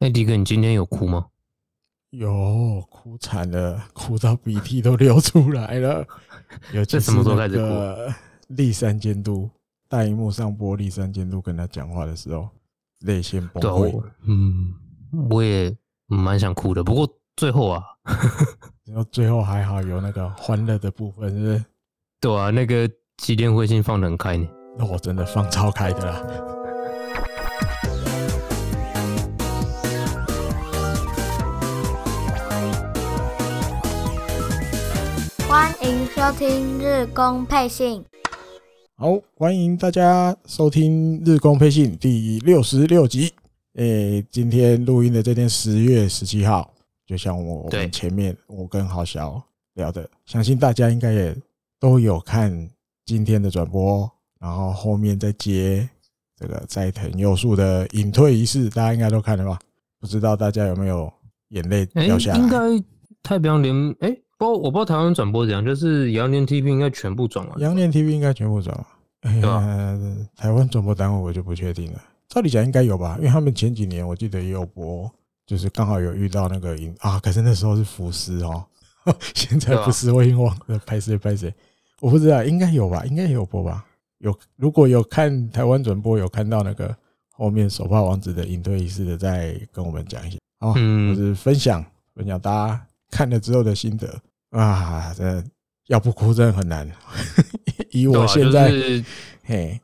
哎，迪哥，你今天有哭吗？有，哭惨了，哭到鼻涕都流出来了。有这什么时候开始哭？立山监督大荧幕上播立山监督跟他讲话的时候，泪腺崩溃。嗯，我也蛮想哭的，不过最后啊，然后最后还好有那个欢乐的部分，是不是？对啊，那个纪念会信放得很开呢。那我真的放超开的啦。收听日工配信。好，欢迎大家收听日工配信第六十六集。诶，今天录音的这天十月十七号，就像我们前面我跟郝小聊的，相信大家应该也都有看今天的转播，然后后面再接这个斋藤佑树的隐退仪式，大家应该都看了吧？不知道大家有没有眼泪掉下来？应该太平洋联诶。不，我不知道台湾转播怎样，就是羊年 TV 应该全部转完。羊年 TV 应该全部转完。哎对吧、啊？台湾转播单位我就不确定了。照理讲应该有吧，因为他们前几年我记得也有播，就是刚好有遇到那个影啊，可是那时候是福斯哦，现在不是，我已经忘了拍谁拍谁，我不知道，应该有吧，应该有播吧。有，如果有看台湾转播，有看到那个后面手帕王子的隐退仪式的，再跟我们讲一下啊，嗯，就是分享分享大家看了之后的心得。啊，这要不哭真的很难。以我现在是，嘿，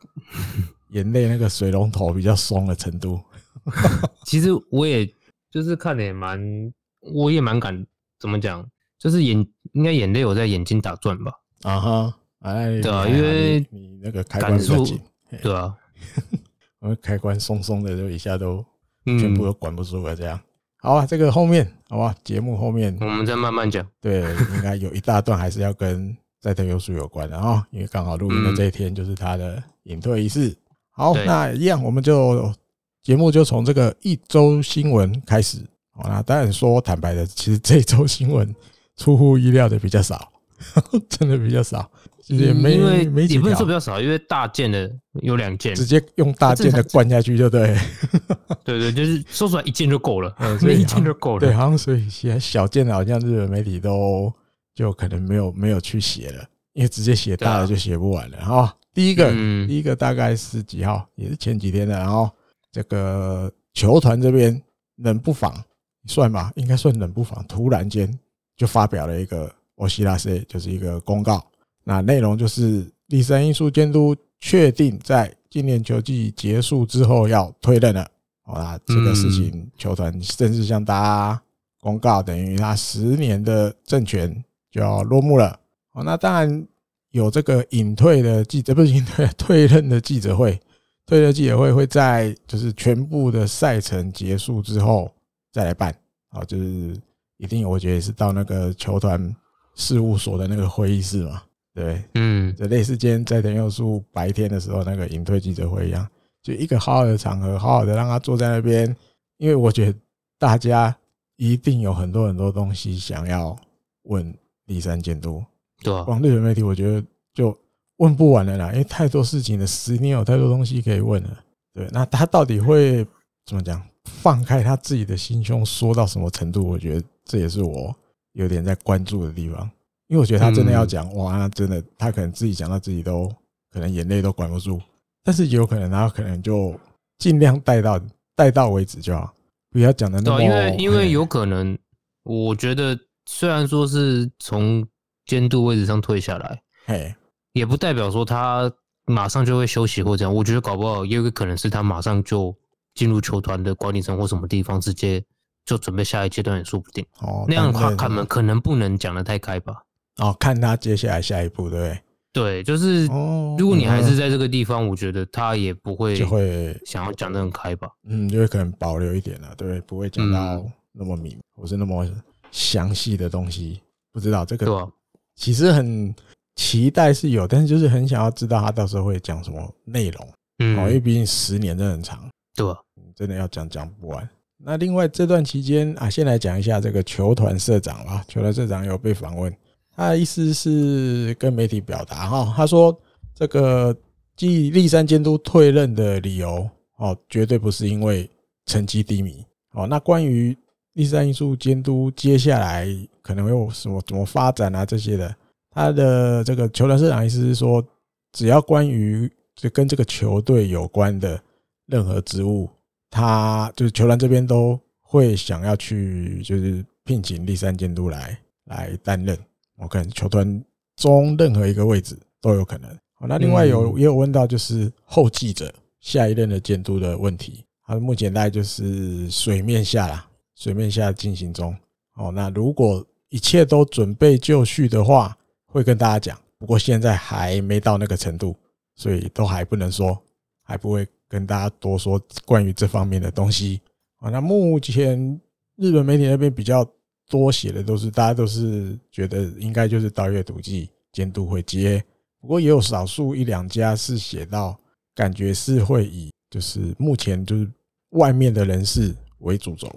眼泪那个水龙头比较松的程度。其实我也就是看的也蛮，我也蛮感，怎么讲？就是眼应该眼泪有在眼睛打转吧？啊哈，哎，对啊，因为你那个开关比较紧，对啊，我开关松松的，就一下都全部都管不住了，这样。好啊，这个后面好吧，节目后面我们再慢慢讲。对，应该有一大段还是要跟在藤优树有关的啊，因为刚好录音的这一天就是他的隐退仪式。好，那一样我们就节目就从这个一周新闻开始。好，那当然说坦白的，其实这周新闻出乎意料的比较少，真的比较少。也没因为没几条，比较少，因为大件的有两件，直接用大件的灌下去就对。对对，就是说出来一件就够了，所以一件就够了。对，好像所以写小件的，好像日本媒体都就可能没有没有去写了，因为直接写大的就写不完了。哈，第一个，第一个大概是几号？也是前几天的。然后这个球团这边冷不防算吧，应该算冷不防，突然间就发表了一个お知らせ，就是一个公告。 那内容就是立三因素监督确定在今年球季结束之后要退任了。好啦，这个事情球团正式向大家公告，等于他十年的政权就要落幕了。好，那当然有这个隐退的记者，不是隐退，退任的记者会。退任记者会会在就是全部的赛程结束之后再来办。好，就是一定我觉得是到那个球团事务所的那个会议室嘛。对，嗯，就类似今天斋藤佑树白天的时候那个隐退记者会一样，就一个好好的场合，好好的让他坐在那边，因为我觉得大家一定有很多很多东西想要问立山监督。对啊，光日本媒体我觉得就问不完了啦，因为太多事情了，十年有太多东西可以问了。对，那他到底会怎么讲？放开他自己的心胸，说到什么程度？我觉得这也是我有点在关注的地方。因为我觉得他真的要讲哇，那真的他可能自己讲到自己都可能眼泪都管不住，但是有可能他可能就尽量带到带到为止就好，不要讲的那么。因为因为有可能，我觉得虽然说是从监督位置上退下来，嘿，也不代表说他马上就会休息或这样。我觉得搞不好也有个可能是他马上就进入球团的管理层或什么地方，直接就准备下一阶段也说不定。哦，那样的话，他们可能不能讲的太开吧。哦，看他接下来下一步，对不对？对，就是如果你还是在这个地方，我觉得他也不会就会想要讲得很开吧。嗯，就会可能保留一点了，对，不会讲到那么明，或是那么详细的东西。不知道这个，其实很期待是有，但是就是很想要知道他到时候会讲什么内容。嗯，因为毕竟十年真的很长，对，真的要讲讲不完。那另外这段期间啊，先来讲一下这个球团社长吧。球团社长有被访问。他的意思是跟媒体表达哈，他说这个继立山监督退任的理由哦，绝对不是因为成绩低迷哦，那关于第三因素监督接下来可能会有什么怎么发展啊这些的，他的这个球团社长意思是说，只要关于就跟这个球队有关的任何职务，他就是球团这边都会想要去就是聘请第三监督来来担任。我看球团中任何一个位置都有可能。好，那另外有也有问到就是后继者下一任的监督的问题。他目前大概就是水面下啦，水面下进行中。哦，那如果一切都准备就绪的话，会跟大家讲。不过现在还没到那个程度，所以都还不能说，还不会跟大家多说关于这方面的东西。啊，那目前日本媒体那边比较多写的都是，大家都是觉得应该就是稻叶笃纪监督会接。不过也有少数一两家是写到，感觉是会以。就是目前就是外面的人士为主轴，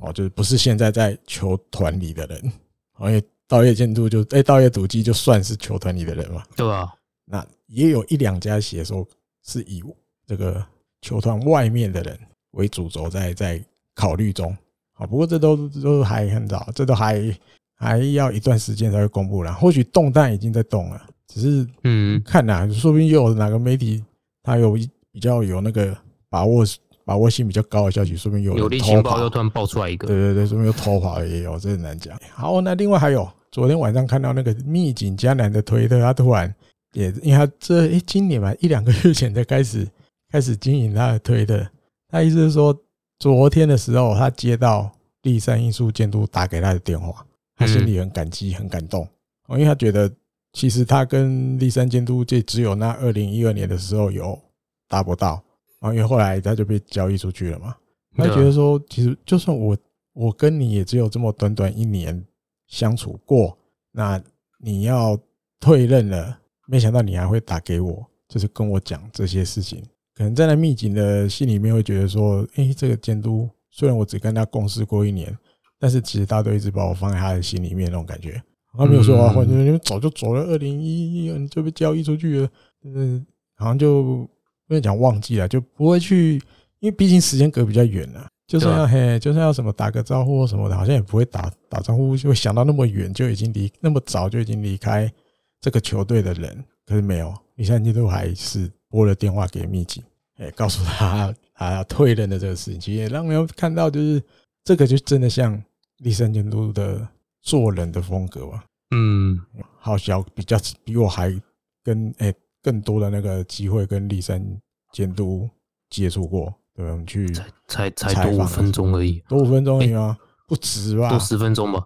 哦，就是不是现在在球团里的人，因为稻叶监督就哎，稻叶笃纪就算是球团里的人嘛，对啊，那也有一两家写说是以这个球团外面的人为主轴在在考虑中，啊，不过这都都还很早，这都还还要一段时间才会公布了，或许动弹已经在动了，只是嗯，看呐，说不定又有哪个媒体他有一。比较有那个把握把握性比较高的消息，说不定有有力情报又突然爆出来一个，对对对，说不定又偷跑也有，这很难讲。好，那另外还有昨天晚上看到那个秘境迦南的推特，他突然也因为他这诶今年嘛一两个月前才开始开始经营他的推特，他意思是说昨天的时候他接到第三因素监督打给他的电话，他心里很感激很感动，因为他觉得其实他跟第三监督就只有那二零一二年的时候有。达不到，然后因为后来他就被交易出去了嘛。他觉得说，其实就算我我跟你也只有这么短短一年相处过，那你要退任了，没想到你还会打给我，就是跟我讲这些事情。可能站在那秘境的心里面会觉得说，诶，这个监督虽然我只跟他共事过一年，但是其实他都一直把我放在他的心里面那种感觉。他没有说啊，或者你们早就走了，二零一一年就被交易出去了，嗯，好像就。不能讲忘记了，就不会去，因为毕竟时间隔比较远了。就算要嘿，就算要什么打个招呼或什么的，好像也不会打打招呼，就会想到那么远就已经离那么早就已经离开这个球队的人。可是没有，第三监督还是拨了电话给密集，哎，告诉他他要退任的这个事情，其实也让人看到，就是这个就真的像第三监督的做人的风格吧。嗯，好小比较比我还跟哎。更多的那个机会跟立三监督接触过，对，我们去才才才多五分钟而已，多五分钟而已吗？不止吧？多十分钟吧。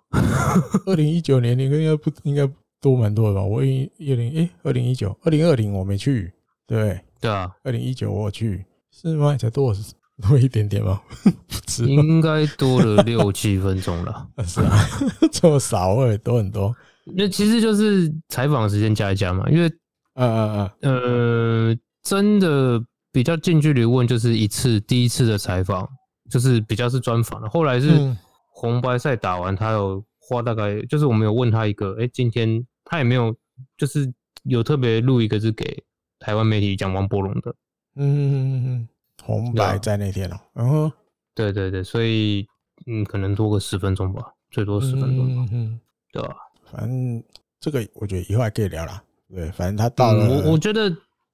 二零一九年应该应该不应该多蛮多的吧？我一一零哎，二零一九二零二零我没去，对对啊，二零一九我去是吗？才多多一点点吗？应该多了六七分钟了。是啊，这么少会多很多。那其实就是采访时间加一加嘛，因为。嗯嗯嗯，呃，真的比较近距离问，就是一次第一次的采访，就是比较是专访的。后来是红白赛打完，他有花大概，就是我们有问他一个，哎，今天他也没有，就是有特别录一个是给台湾媒体讲王柏融的。嗯嗯嗯嗯，红白在那天哦，然后对对对，所以嗯，可能多个十分钟吧，最多十分钟吧，嗯，对吧？反正这个我觉得以后还可以聊啦。对，反正他到了。我我觉得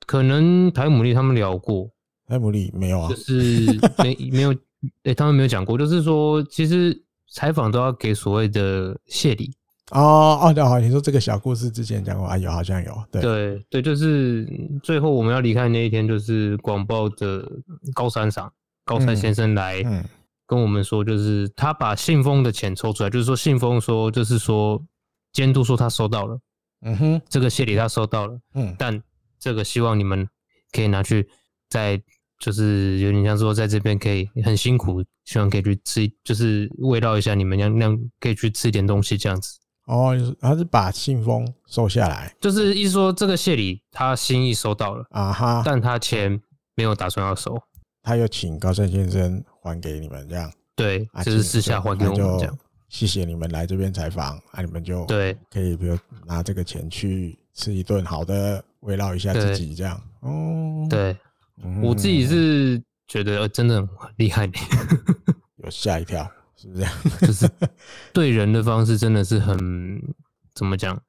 可能台姆利他们聊过，台姆利没有啊，就是没 没有，哎，他们没有讲过，就是说其实采访都要给所谓的谢礼。哦哦，对，好，你说这个小故事之前讲过啊，有好像有，对对对，就是最后我们要离开那一天，就是广报的高山上高山先生来跟我们说，就是他把信封的钱抽出来，就是说信封说就是说监督说他收到了。嗯哼，这个谢礼他收到了，嗯，但这个希望你们可以拿去，在就是有点像说在这边可以很辛苦，希望可以去吃，就是慰劳一下你们，让让可以去吃一点东西这样子。哦，他是把信封收下来，就是意思说这个谢礼他心意收到了啊哈，但他钱没有打算要收，他又请高盛先生还给你们这样，对，就是私下还给我们这样。谢谢你们来这边采访，啊，你们就对，可以比如拿这个钱去吃一顿好的，慰劳一下自己，这样。哦，对，我自己是觉得真的很厉害，有吓一跳，是不是这样？就是对人的方式真的是很怎么讲，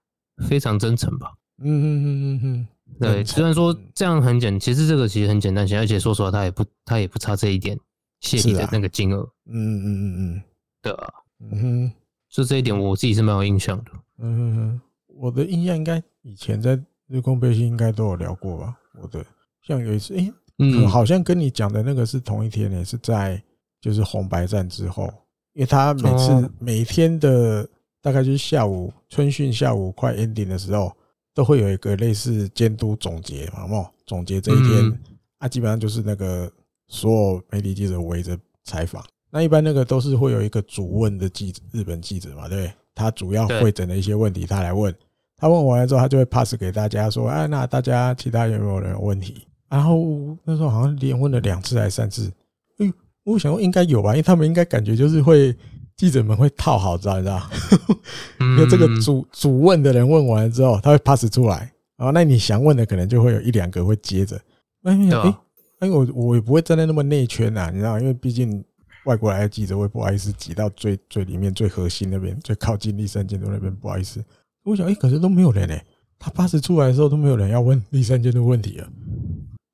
非常真诚吧？嗯嗯嗯嗯嗯。对，虽然说这样很简，其实这个其实很简单，而且说实话，他也不他也不差这一点谢礼的那个金额。嗯嗯嗯嗯，对啊，嗯哼，就这一点我自己是蛮有印象的。嗯哼哼，我的印象应该以前在日空背心应该都有聊过吧？我的像有一次，哎，嗯，好像跟你讲的那个是同一天呢，是在就是红白战之后，因为他每次每天的大概就是下午春训下午快 ending 的时候。都会有一个类似监督总结嘛，好不好？总结这一天啊，基本上就是那个所有媒体记者围着采访。那一般那个都是会有一个主问的记者，日本记者嘛，对？他主要会诊的一些问题，他来问。他问完了之后，他就会 pass 给大家说：“哎，那大家其他有没有人有问题？”然后那时候好像连问了两次还是三次。哎，我想说应该有吧，因为他们应该感觉就是会。记者们会套好，知道你知道？因为这个主主问的人问完了之后，他会 pass 出来，然后那你想问的可能就会有一两个会接着。哎哎，哎我我也不会站在那么内圈呐，你知道？因为毕竟外国来的记者，我也不好意思挤到最最里面最核心那边，最靠近立三监督那边，不好意思。我想，哎，可是都没有人哎，他 pass 出来的时候都没有人要问立三监督问题了。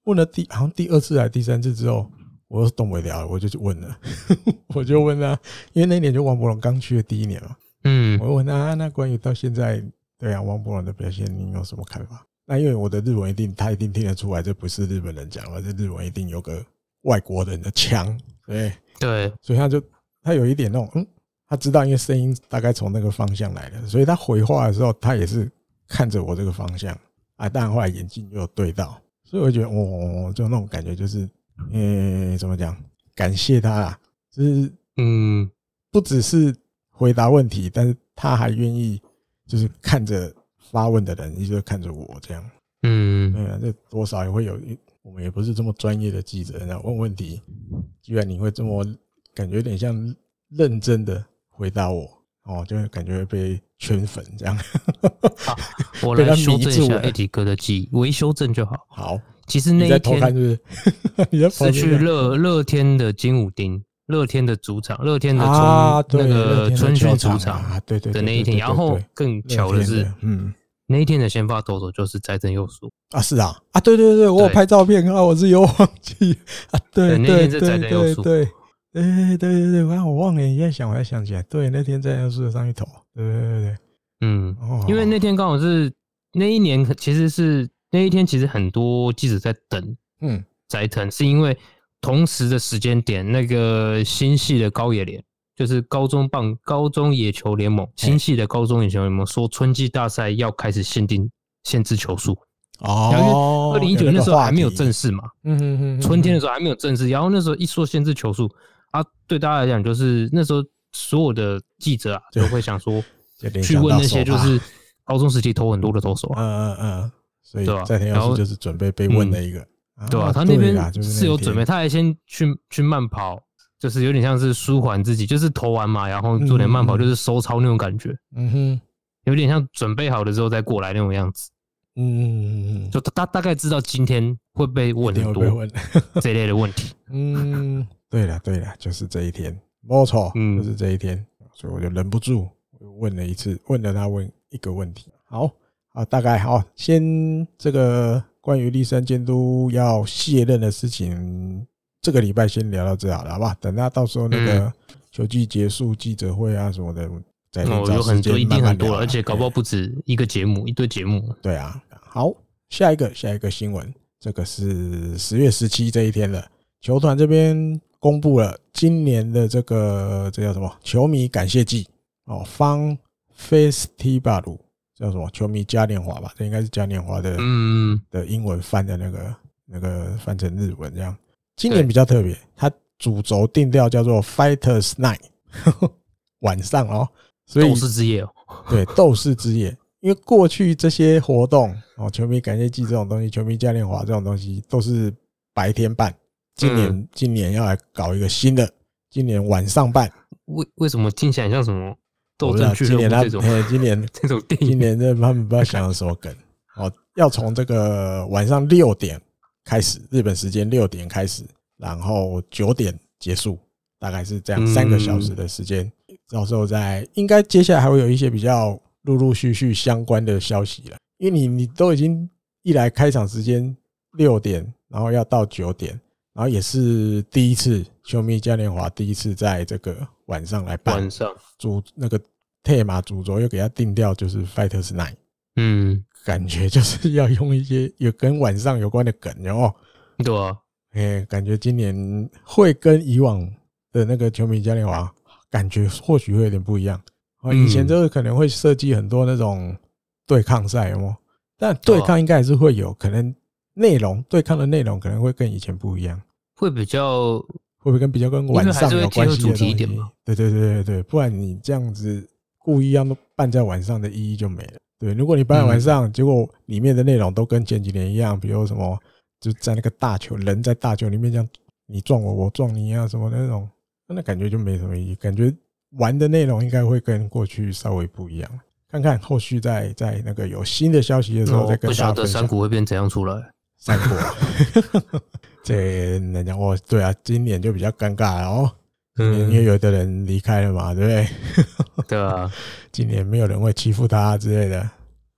问了第好像第二次还是第三次之后。我是动不了了，我就去问了，我就问他，因为那年就王伯龙刚去的第一年嘛，嗯，我问他，那关于到现在，对啊，王伯龙的表现，你有什么看法？那因为我的日文一定，他一定听得出来，这不是日本人讲的，这日文一定有个外国人的腔，对对，所以他就他有一点那种，嗯，他知道，因为声音大概从那个方向来的，所以他回话的时候，他也是看着我这个方向啊，但后来眼睛又对到，所以我觉得，哦，就那种感觉就是。呃，怎么讲？感谢他啦，就是嗯，不只是回答问题，但是他还愿意就是看着发问的人，一直看着我这样。嗯，对啊，这多少也会有，我们也不是这么专业的记者，然后问问题，居然你会这么感觉有点像认真的回答我，哦，就感觉被圈粉这样。好，我来修正一下艾迪哥的记忆，微修正就好。好。其实那一天是是？去乐乐天的金武丁，乐天的主场，乐天的那个春训主场，对对的那一天。然后更巧的是，嗯，那一天的先发投手就是斋藤佑树。啊，是啊，啊，对对对，我有拍照片啊，我是有忘记。啊，对对对对对对，哎对对对，我忘了，你在想我才想起来，对，那天斋藤佑树上一投，对对对对，嗯，因为那天刚好是那一年，其实是。那一天其实很多记者在等，嗯，斋藤是因为同时的时间点，那个新系的高野联，就是高中棒高中野球联盟新系的高中野球联盟说春季大赛要开始限定限制球数。哦，二零一九年那时候还没有正式嘛，嗯嗯嗯，春天的时候还没有正式，然后那时候一说限制球数啊，对大家来讲就是那时候所有的记者啊就会想说 去问那些就是高中时期投很多的投手，啊嗯嗯嗯。所以在田耀就是准备被问的一个，对吧？他那边是有准备，他还先去去慢跑，就是有点像是舒缓自己，就是投完嘛，然后做点慢跑，就是收操那种感觉。嗯哼，有点像准备好了之后再过来那种样子。嗯嗯嗯嗯，就他大概知道今天会被问很多这一类的问题。嗯，对了对了，就是这一天，没错，就是这一天，所以我就忍不住问了一次，问了他问一个问题。好。啊，大概好，先这个关于立山监督要卸任的事情，这个礼拜先聊到这好了，好吧？等他到时候那个球季结束记者会啊什么的，再找时间慢慢聊。而且搞不好不止一个节目，一堆节目。对啊，好，下一个下一个新闻，这个是十月十七这一天了，球团这边公布了今年的这个这叫什么球迷感谢季哦，Fan Festival。叫什么？球迷嘉年华吧，这应该是嘉年华的，嗯，的英文翻的那个那个翻成日文这样。今年比较特别，它主轴定调叫做 Fighters Night，晚上哦，所以斗士之夜哦，对，斗士之夜。因为过去这些活动哦，球迷感谢祭这种东西，球迷嘉年华这种东西都是白天办。今年今年要来搞一个新的，今年晚上办。为为什么听起来像什么？斗争俱乐部这种，今年 这种电影，今年这他们不知道想了什么梗哦，要从这个晚上六点开始，日本时间六点开始，然后九点结束，大概是这样三个小时的时间。到时候在应该接下来还会有一些比较陆陆续续相关的消息了，因为你你都已经一来开场时间六点，然后要到九点，然后也是第一次球迷嘉年华第一次在这个晚上来办，晚上。主那个 theme 主轴又给他定掉就是 Fighters Night，嗯，感觉就是要用一些有跟晚上有关的梗，然后对啊，哎，感觉今年会跟以往的那个球迷嘉年华。感觉或许会有点不一样。啊以前就是可能会设计很多那种对抗赛哦，但对抗应该还是会有可能内容对抗的内容可能会跟以前不一样，会比较会不会跟比较跟晚上有关系的东西？对对对对对，不然你这样子故意要办在晚上的意义就没了。对，如果你办在晚上，结果里面的内容都跟前几年一样，比如什么就在那个大球人在大球里面这样你撞我我撞你啊什么的那种。那感觉就没什么意义，感觉玩的内容应该会跟过去稍微不一样。看看后续在在那个有新的消息的时候再跟大家分享。不晓得山谷会变怎样出来？山谷，这人家哦，对啊，今年就比较尴尬了哦，因为有的人离开了嘛，对不对？对啊，今年没有人会欺负他之类的。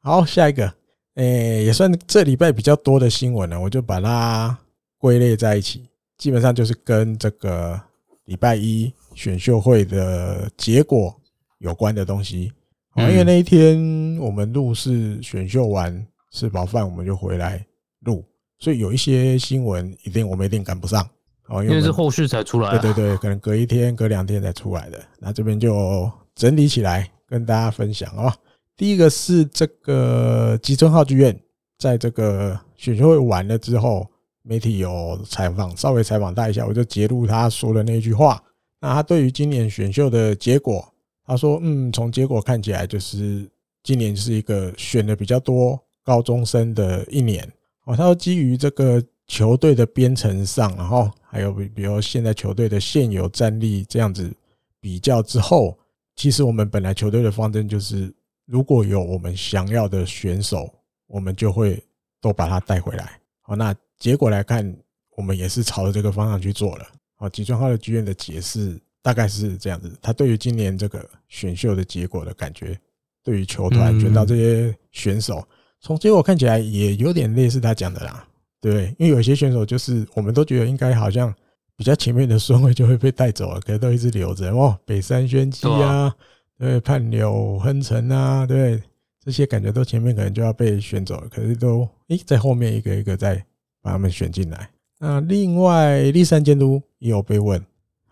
好，下一个，诶，也算这礼拜比较多的新闻了，我就把它归类在一起，基本上就是跟这个。礼拜一选秀会的结果有关的东西，因为那一天我们录是选秀完吃饱饭，我们就回来录，所以有一些新闻一定我们一定赶不上哦，因为是后续才出来，对对对，可能隔一天、隔两天才出来的。那这边就整理起来跟大家分享哦。第一个是这个吉村浩剧院，在这个选秀会完了之后。媒体有采访，稍微采访他一下，我就截录他说的那句话。那他对于今年选秀的结果，他说：“嗯，从结果看起来，就是今年是一个选的比较多高中生的一年。”哦，他说基于这个球队的编程上，然后还有比比如现在球队的现有战力这样子比较之后，其实我们本来球队的方针就是，如果有我们想要的选手，我们就会都把他带回来。好，那。结果来看，我们也是朝着这个方向去做了。好，吉川浩的剧院的解释大概是这样子。他对于今年这个选秀的结果的感觉，对于球团选到这些选手，从结果看起来也有点类似他讲的啦，对，因为有些选手就是我们都觉得应该好像比较前面的顺位就会被带走了，可是都一直留着哦。北山宣基啊，对，畔柳亨成啊，对，这些感觉都前面可能就要被选走了，可是都诶在后面一个一个在。把他们选进来。那另外，立山监督也有被问，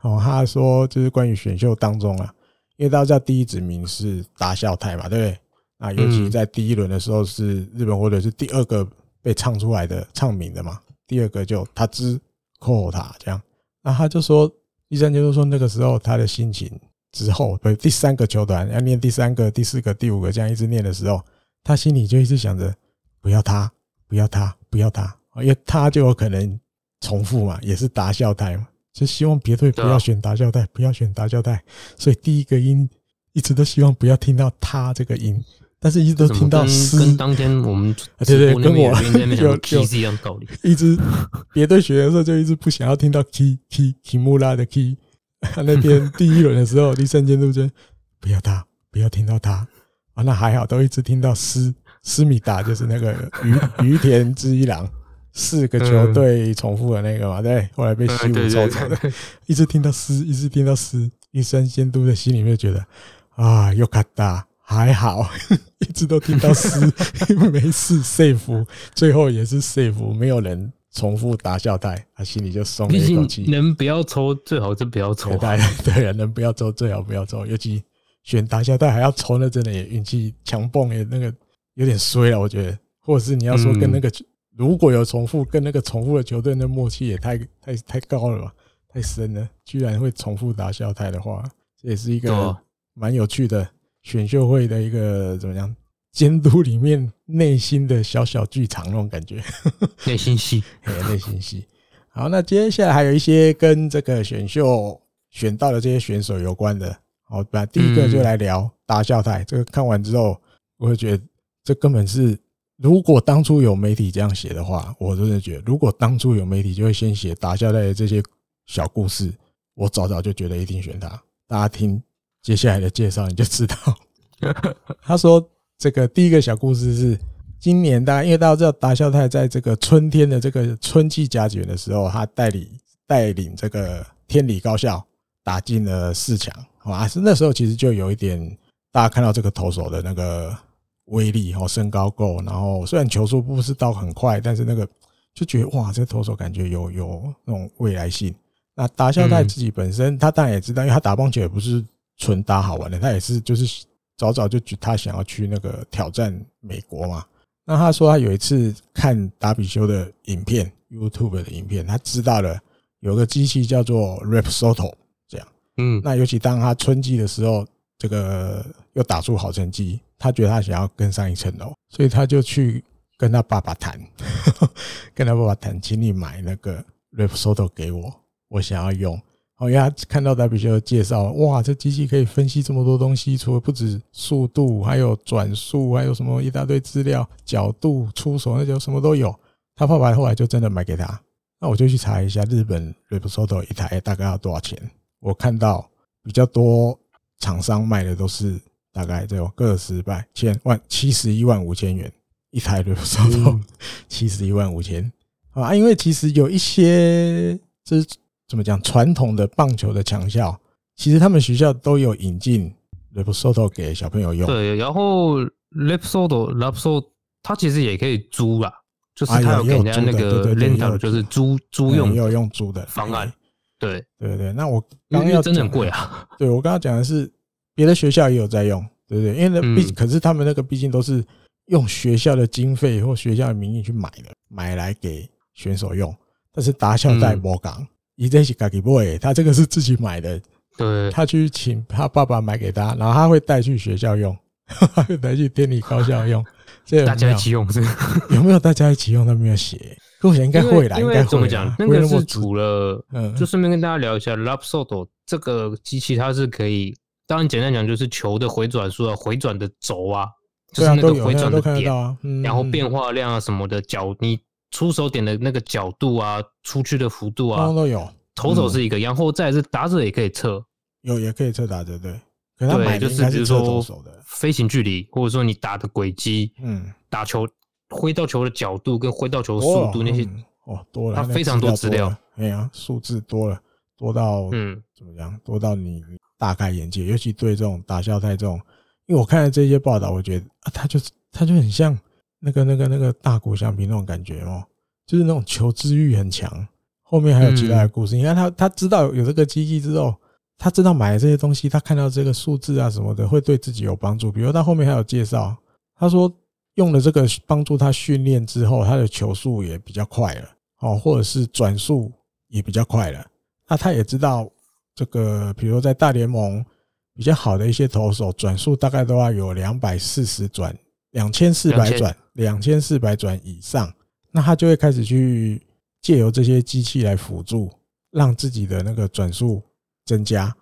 哦，他说就是关于选秀当中啊，因为大家第一指名是大孝太嘛，对不对？那尤其在第一轮的时候是日本或者是第二个被唱出来的唱名的嘛，第二个就他之扣他这样。那他就说，医生就是说那个时候他的心情之后，对第三个球团要念第三个、第四个、第五个这样一直念的时候，他心里就一直想着不要他，不要他，不要他。因为他就有可能重复嘛，也是达孝太嘛，就希望别队不要选达孝太，不要选达孝太，所以第一个音一直都希望不要听到他这个音，但是一直都听到诗。跟当天我们对对，跟我有 有是一样道理。一直别队选的时候就一直不想要听到 key key Kimura 的 key，那边第一轮的时候第三监督就不要他，不要听到他啊，那还好都一直听到诗思密达，就是那个于 于田之一郎。四个球队重复的那个嘛，对，后来被西武抽走的，一直听到嘶，一直听到嘶，栗山监督的心里面觉得啊，又卡大还好，一直都听到嘶，没事，safe，最后也是 safe，没有人重复达孝太，他心里就松了一口气。能不要抽最好就不要抽，对对，能不要抽最好不要抽，尤其选达孝太还要抽，那真的也运气强蹦也那个有点衰了，我觉得，或者是你要说跟那个。如果有重复，跟那个重复的球队那默契也太太太高了吧，太深了，居然会重复达孝太的话，这也是一个蛮有趣的选秀会的一个怎么样监督里面内心的小小剧场那种感觉，内心戏，内心戏。好，那接下来还有一些跟这个选秀选到的这些选手有关的，好，那第一个就来聊达孝太。这个看完之后，我会觉得这根本是。如果当初有媒体这样写的话，我真的觉得，如果当初有媒体就会先写打校队的这些小故事，我早早就觉得一定选他。大家听接下来的介绍，你就知道。他说这个第一个小故事是今年大家因为大家知道达孝泰在这个春天的这个春季甲子园的时候，他带领带领这个天理高校打进了四强，啊，是那时候其实就有一点大家看到这个投手的那个。威力哦身高够，然后虽然球速不是到很快，但是那个就觉得哇，这个投手感觉有有那种未来性。那达孝泰自己本身，他当然也知道，因为他打棒球也不是纯打好玩的，他也是就是早早就他想要去那个挑战美国嘛。那他说他有一次看达比修的影片，YouTube 的影片，他知道了有个机器叫做 Rapsoto 这样。嗯，那尤其当他春季的时候，这个又打出好成绩。他觉得他想要更上一层楼，所以他就去跟他爸爸谈，跟他爸爸谈，请你买那个 Rapsoto 给我，我想要用。哦，因为他看到达比修的介绍，哇，这机器可以分析这么多东西，除了不止速度，还有转速，还有什么一大堆资料，角度、出手那就什么都有。他爸爸后来就真的买给他。那我就去查一下日本 r e p s o t o 一台大概要多少钱。我看到比较多厂商卖的都是。大概这种个十百千万七十一万五千元一台 r e p s o t o，七十一万五千啊！因为其实有一些这是怎么讲传统的棒球的强校，其实他们学校都有引进 Lipsoto 给小朋友用。对，然后 Lipsoto、Lipsoto，它其实也可以租啦，就是他有给人家那个 rental，就是租租用，有用租的方案。对对对，那我刚刚要真的很贵啊！对我刚刚讲的是。别的学校也有在用，对不对？因为那毕可是他们那个毕竟都是用学校的经费或学校的名义去买的，买来给选手用。但是打校队没讲，伊这是自己买，他这个是自己买的。对，他去请他爸爸买给他，然后他会带去学校用，他会带去店里高校用。这大家一起用是？有没有大家一起用？他没有写。我想应该会啦，应该会。怎么讲？那个是除了，嗯，就顺便跟大家聊一下 l a p s o d o 这个机器它是可以。当然，简单讲就是球的回转数啊，回转的轴啊，就是那个回转的点，然后变化量啊什么的角，你出手点的那个角度啊，出去的幅度啊，都有。投手是一个，然后再是打者也可以测，有也可以测打者，对。对，就是比如说飞行距离，或者说你打的轨迹，嗯，打球挥到球的角度跟挥到球的速度那些，哦，多了，它非常多资料，哎呀，数字多了，多到嗯，怎么样？多到你。大开眼界，尤其对这种打校队这种，因为我看了这些报道，我觉得啊，他就是他就很像那个那个那个大谷翔平那种感觉哦，就是那种求知欲很强。后面还有其他的故事，你看他他知道有这个机器之后，他知道买了这些东西，他看到这个数字啊什么的会对自己有帮助。比如他后面还有介绍，他说用了这个帮助他训练之后，他的球速也比较快了哦，或者是转速也比较快了。那他也知道。这个，比如在大联盟比较好的一些投手，转速大概都要有两百四十转，两千四百转，两千四百转以上，那他就会开始去借由这些机器来辅助，让自己的那个转速增加。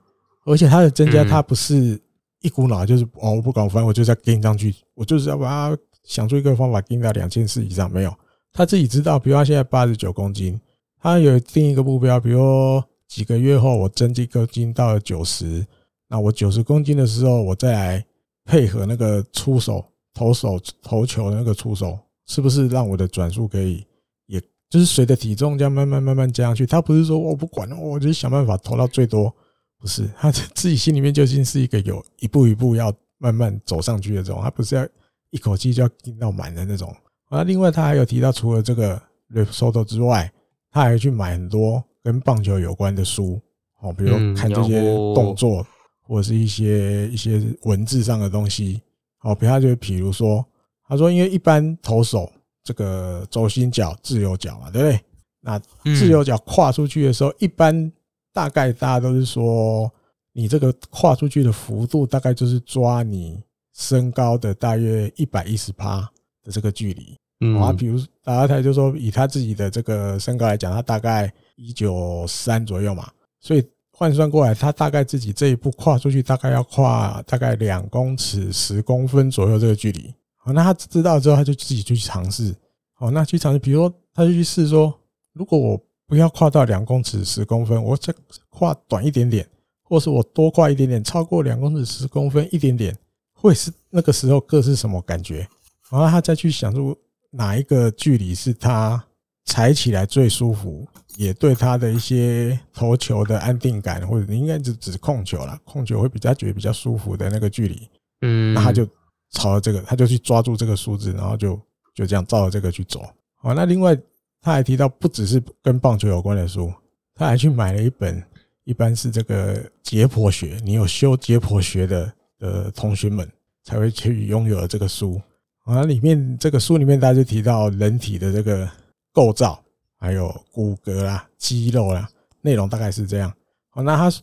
而且它的增加，它不是一股脑就是哦，我不搞，反正我就是要跟上去，我就是要把它想出一个方法跟到两千四以上。没有，他自己知道，比如他现在八十九公斤，他有定一个目标，比如。几个月后，我增肌公斤到了九十，那我九十公斤的时候，我再来配合那个出手、投手、投球的那个出手，是不是让我的转速可以，也就是随着体重这样慢慢慢慢加上去？他不是说我不管了，我就想办法投到最多，不是，他自己心里面究竟是一个有一步一步要慢慢走上去的这种，他不是要一口气就要进到满的那种。啊，另外他还有提到，除了这个 Rapsodo 之外，他还去买很多。跟棒球有关的书，哦，比如看这些动作，或者是一些一些文字上的东西，哦，比他就比如说，他说，因为一般投手这个轴心脚、自由脚嘛，对不对？那自由脚跨出去的时候，一般大概大家都是说，你这个跨出去的幅度大概就是抓你身高的大约一百一十趴的这个距离。嗯啊，比如打阿台就说，以他自己的这个身高来讲，他大概。一九三左右嘛，所以换算过来，他大概自己这一步跨出去，大概要跨大概两公尺十公分左右这个距离好，那他知道之后，他就自己就去尝试。好，那去尝试，比如说，他就去试说，如果我不要跨到两公尺十公分，我再跨短一点点，或是我多跨一点点，超过两公尺十公分一点点，会是那个时候各是什么感觉？然后他再去想出哪一个距离是他踩起来最舒服，也对他的一些投球的安定感，或者你应该只指控球了，控球会比较觉得比较舒服的那个距离，嗯，那他就朝着这个，他就去抓住这个数字，然后就就这样照着这个去走。好，那另外他还提到，不只是跟棒球有关的书，他还去买了一本，一般是这个解剖学，你有修解剖学的的同学们才会去拥有的这个书。啊，里面这个书里面，大家就提到人体的这个构造，还有骨骼啦、肌肉啦，内容大概是这样。好，那他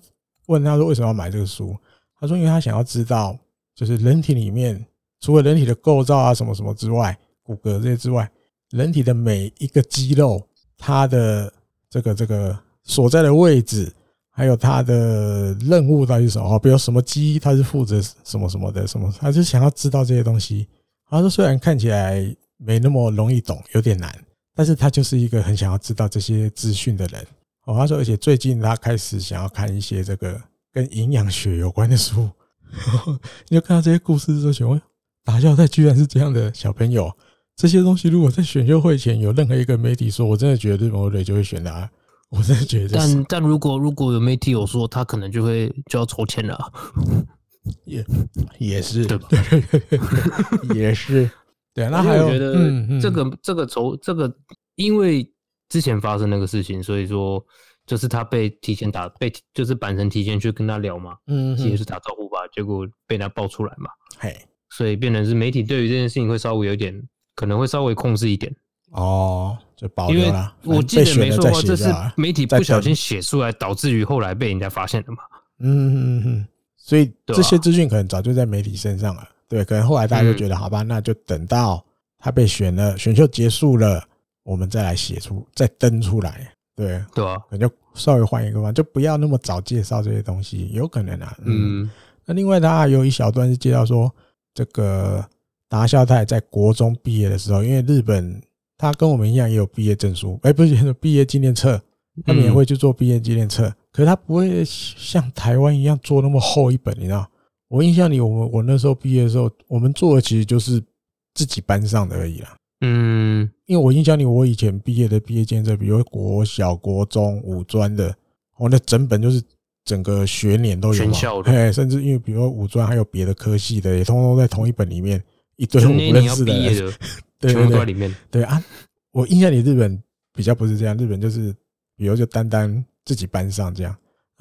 问他说为什么要买这个书？他说因为他想要知道，就是人体里面除了人体的构造啊什么什么之外，骨骼这些之外，人体的每一个肌肉，它的这个这个所在的位置，还有它的任务到底是什么？比如什么肌，它是负责什么什么的什么？他就想要知道这些东西。他说：“虽然看起来没那么容易懂，有点难，但是他就是一个很想要知道这些资讯的人。”哦，他说：“而且最近他开始想要看一些这个跟营养学有关的书。你就看到这些故事之后，想问：打校队居然是这样的小朋友？这些东西如果在选秀会前有任何一个媒体说，我真的觉得日本队就会选他。我真的觉得，但但如果如果有媒体有说他可能就会就要抽签了。”也也是对吧？也是对。那还有，我觉得这个这个从这个，因为之前发生那个事情，所以说就是他被提前打，被就是板神提前去跟他聊嘛，嗯，其实是打招呼吧，结果被他爆出来嘛，嘿，所以变成是媒体对于这件事情会稍微有点，可能会稍微控制一点。哦，就保留了。我记得没错的话，这是媒体不小心写出来，导致于后来被人家发现的嘛。嗯嗯嗯。所以这些资讯可能早就在媒体身上了，对，可能后来大家就觉得好吧，那就等到他被选了，选秀结束了，我们再来写出，再登出来，对，对啊，可能就稍微换一个方，就不要那么早介绍这些东西，有可能啊，嗯，那另外他还有一小段是介绍说，这个达孝太在国中毕业的时候，因为日本他跟我们一样也有毕业证书，哎，不是 毕业纪念册，他们也会去做毕业纪念册。可是他不会像台湾一样做那么厚一本，你知道？我印象里，我们我那时候毕业的时候，我们做的其实就是自己班上的而已啦。嗯，因为我印象里，我以前毕业的毕业见证，比如国小、国中、五专的，我那整本就是整个学年都有，全校的，甚至因为比如说五专还有别的科系的，也通通在同一本里面，一堆我不认识的，对对对，里面。对啊，我印象里日本比较不是这样，日本就是比如就单单。自己班上这样，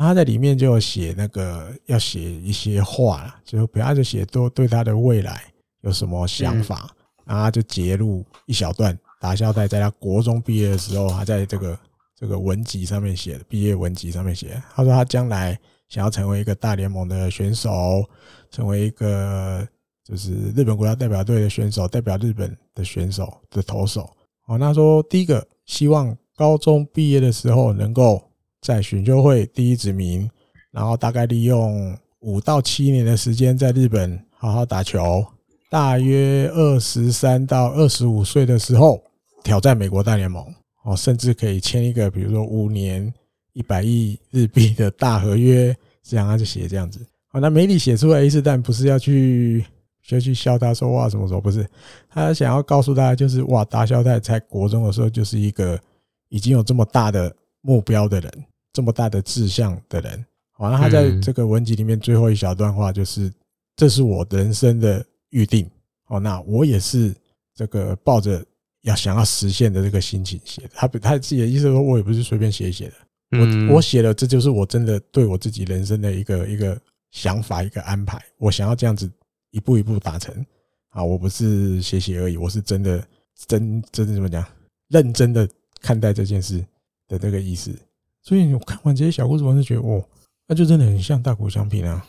他在里面就写那个要写一些话，就不要就写多对他的未来有什么想法，然后他就截录一小段。打孝太在他国中毕业的时候，他在这个这个文集上面写的毕业文集上面写，他说他将来想要成为一个大联盟的选手，成为一个就是日本国家代表队的选手，代表日本的选手的投手。哦，那说第一个希望高中毕业的时候能够。在选秀会第一指名，然后大概利用五到七年的时间在日本好好打球，大约二十三到二十五岁的时候挑战美国大联盟，哦，甚至可以签一个比如说五年一百亿日币的大合约，这样他就写这样子。好，那媒体写出来意思，但不是要去就去笑他说哇什么什么，不是，他想要告诉大家就是哇，达孝太在国中的时候就是一个已经有这么大的目标的人。这么大的志向的人，好，那他在这个文集里面最后一小段话就是：“这是我人生的预定。”哦，那我也是这个抱着要想要实现的这个心情写的。他他自己的意思说，我也不是随便写写的，我我写了，这就是我真的对我自己人生的一个一个想法，一个安排。我想要这样子一步一步达成。啊，我不是写写而已，我是真的真真的怎么讲，认真的看待这件事的这个意思。所以我看完这些小故事，我就觉得，哦，那就真的很像大谷翔平啊。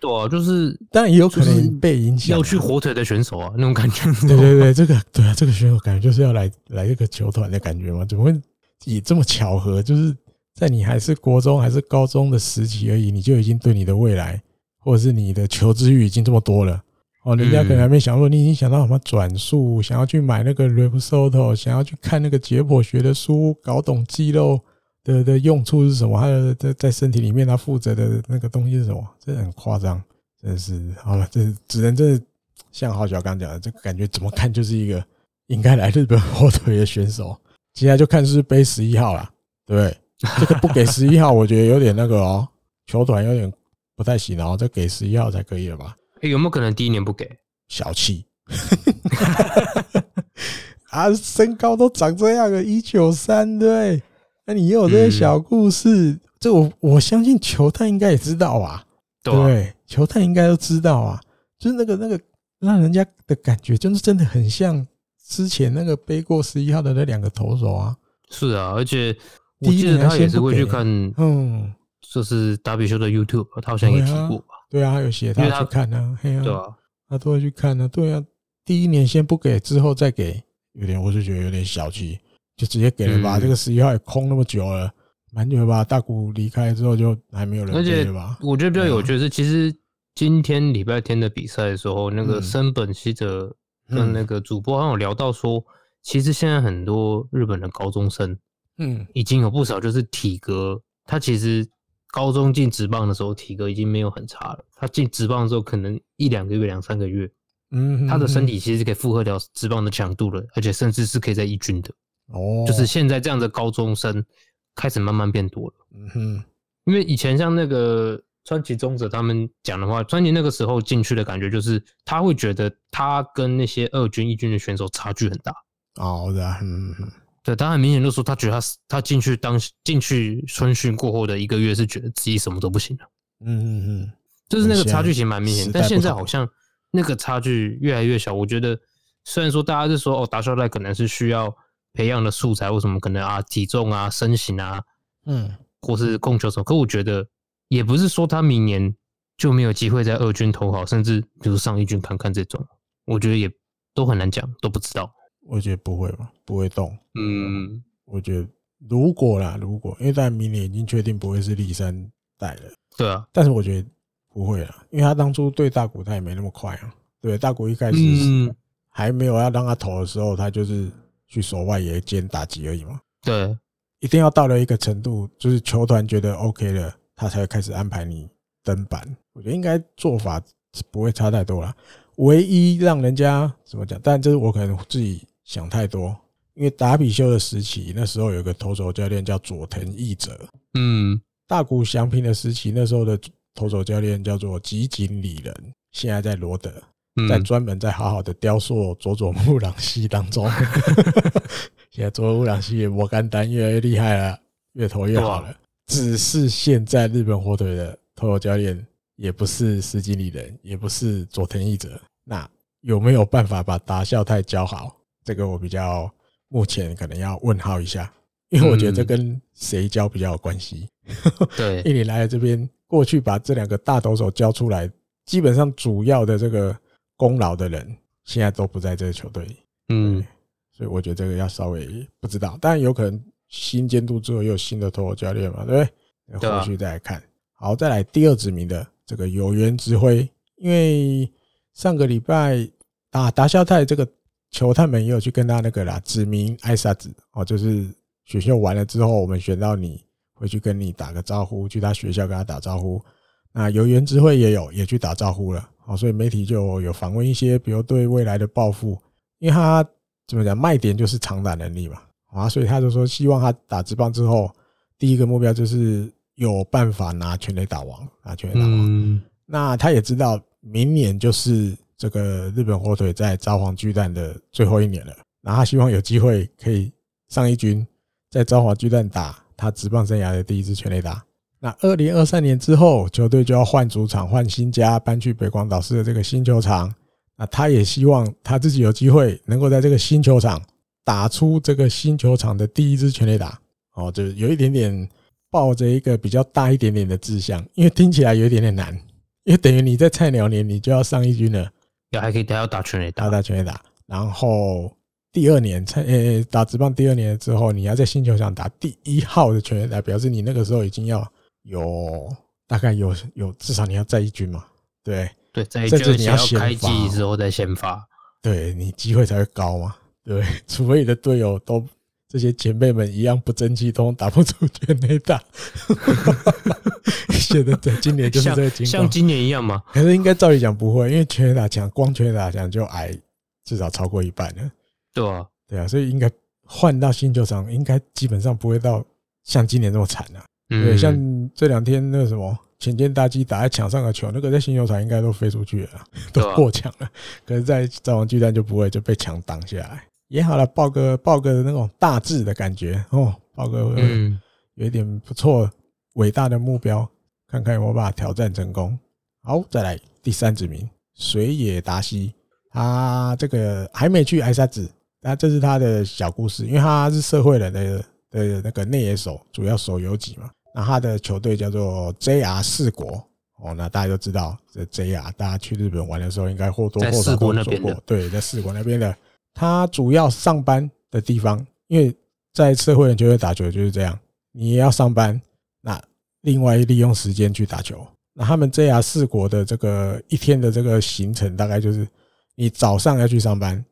对啊，就是，当然也有可能被影响，要去火腿的选手啊，那种感觉。对对对，这个对啊，这个选手感觉就是要来来一个球团的感觉嘛？怎么会以这么巧合，就是在你还是国中还是高中的时期而已，你就已经对你的未来或者是你的求知欲已经这么多了？哦，人家可能还没想说，你已经想到什么转述，想要去买那个 r e p s o t o 想要去看那个解剖学的书，搞懂肌肉的的用处是什么，还有在在身体里面它负责的那个东西是什么，真的很夸张，真的是好了，这只能这像浩小刚讲的，这个感觉怎么看就是一个应该来日本火腿的选手。接下来就看是背十一号了，对不对？这个不给十一号，我觉得有点那个哦，球团有点不太行哦，这给十一号才可以了吧？欸、有没有可能第一年不给？小气，啊，身高都长这样了，一九三对，那你也有这些小故事，嗯、这我我相信球探应该也知道啊，对，对，球探应该都知道啊，就是那个那个让人家的感觉，就是真的很像之前那个背过十一号的那两个投手啊。是啊，而且我记得他也是会去看，嗯，就是达比修的 YouTube，他好像也提过吧。对啊，他有写他去看啊，对啊，他都会去看啊。对啊，第一年先不给，之后再给，有点我是觉得有点小气，就直接给了吧。这个十一号也空那么久了，蛮久了吧？大谷离开之后就还没有人给了吧？我觉得比较有趣的是，其实今天礼拜天的比赛的时候，那个森本希哲跟那个主播好像有聊到说，其实现在很多日本的高中生，嗯，已经有不少就是体格，他其实。高中进职棒的时候，体格已经没有很差了。他进职棒的时候，可能一两个月、两三个月，嗯，他的身体其实是可以负荷掉职棒的强度了，而且甚至是可以在一军的。哦，就是现在这样的高中生开始慢慢变多了。嗯哼，因为以前像那个川崎宗者他们讲的话，川崎那个时候进去的感觉就是他会觉得他跟那些二军、一军的选手差距很大。哦，对啊，嗯哼。对，他很明显就说，他觉得他他进去当进去春训过后的一个月，是觉得自己什么都不行了。嗯嗯嗯，就是那个差距其实蛮明显，但现在好像那个差距越来越小。我觉得虽然说大家是说哦，打小带可能是需要培养的素材，为什么可能啊体重啊身形啊，嗯，或是控球手，可我觉得也不是说他明年就没有机会在二军投好，甚至比如上一军看看这种，我觉得也都很难讲，都不知道。我觉得不会吧，不会动。嗯，我觉得如果啦，如果因为在明年已经确定不会是立山带了，对啊。但是我觉得不会啦，因为他当初对大谷他也没那么快啊。对，大谷一开始还没有要让他投的时候，他就是去守外野兼打击而已嘛。对，一定要到了一个程度，就是球团觉得 OK 了，他才会开始安排你登板。我觉得应该做法不会差太多啦。唯一让人家怎么讲？但这是我可能自己。想太多，因为达比修的时期，那时候有个投手教练叫佐藤义哲。嗯，大谷翔平的时期，那时候的投手教练叫做吉井理人，现在在罗德，在专门在好好的雕塑佐佐木朗希当中。现在佐佐木朗希也摩甘丹越来越厉害了，越投越好了。只是现在日本火腿的投手教练也不是吉井里人，也不是佐藤义泽，那有没有办法把达孝太教好？这个我比较目前可能要问号一下，因为我觉得这跟谁教比较有关系。对，因为你来了这边，过去把这两个大投手教出来，基本上主要的这个功劳的人，现在都不在这个球队里。嗯，所以我觉得这个要稍微不知道，当然有可能新监督之后又有新的投手教练嘛，对不对？后续再来看。好，再来第二指名的这个有缘指挥，因为上个礼拜打达肖泰这个。球探们也有去跟他那个啦，指名艾萨子哦，就是选秀完了之后，我们选到你，回去跟你打个招呼，去他学校跟他打招呼。那有缘之会也有也去打招呼了，哦，所以媒体就有访问一些，比如对未来的抱负，因为他怎么讲，卖点就是长打能力嘛，啊，所以他就说希望他打职棒之后，第一个目标就是有办法拿全垒打王，拿全垒打王。那他也知道明年就是。这个日本火腿在札幌巨蛋的最后一年了，然后他希望有机会可以上一军，在札幌巨蛋打他职棒生涯的第一支全垒打。那二零二三年之后，球队就要换主场、换新家，搬去北广岛市的这个新球场。那他也希望他自己有机会能够在这个新球场打出这个新球场的第一支全垒打。哦，就有一点点抱着一个比较大一点点的志向，因为听起来有一点点难，因为等于你在菜鸟年你就要上一军了。也还可以，还要打全垒打，打全垒打。然后第二年，才呃打职棒第二年之后，你要在新球场打第一号的全垒打，表示你那个时候已经要有大概有有至少你要在一军嘛，对对，在甚至你要开机之后再先发，对你机会才会高嘛。对，除非你的队友都这些前辈们一样不争气，都打不出全垒打。现在在今年就是这个情况，像今年一样吗？可是应该照理讲不会，因为全垒打墙光全垒打墙就矮至少超过一半了。对啊，对啊，所以应该换到新球场，应该基本上不会到像今年这么惨啊。对，像这两天那个什么浅见大鸡打在墙上的球，那个在新球场应该都飞出去了，都过墙了。可是，在造王巨蛋就不会，就被墙挡下来。也好了，报个报个那种大志的感觉哦，报个有一点不错伟大的目标，看看有没有办法挑战成功。好，再来第三指名水野达希，他这个还没去挨沙子，那这是他的小故事，因为他是社会人的的那个内野手，主要手游击嘛。那他的球队叫做 JR 四国哦，那大家都知道这 JR，大家去日本玩的时候应该或多或少都走过，对，在四国那边的。他主要上班的地方，因为在社会人球队打球就是这样，你也要上班，那另外利用时间去打球。那他们 JR 四国的这个一天的这个行程，大概就是你早上要去上班，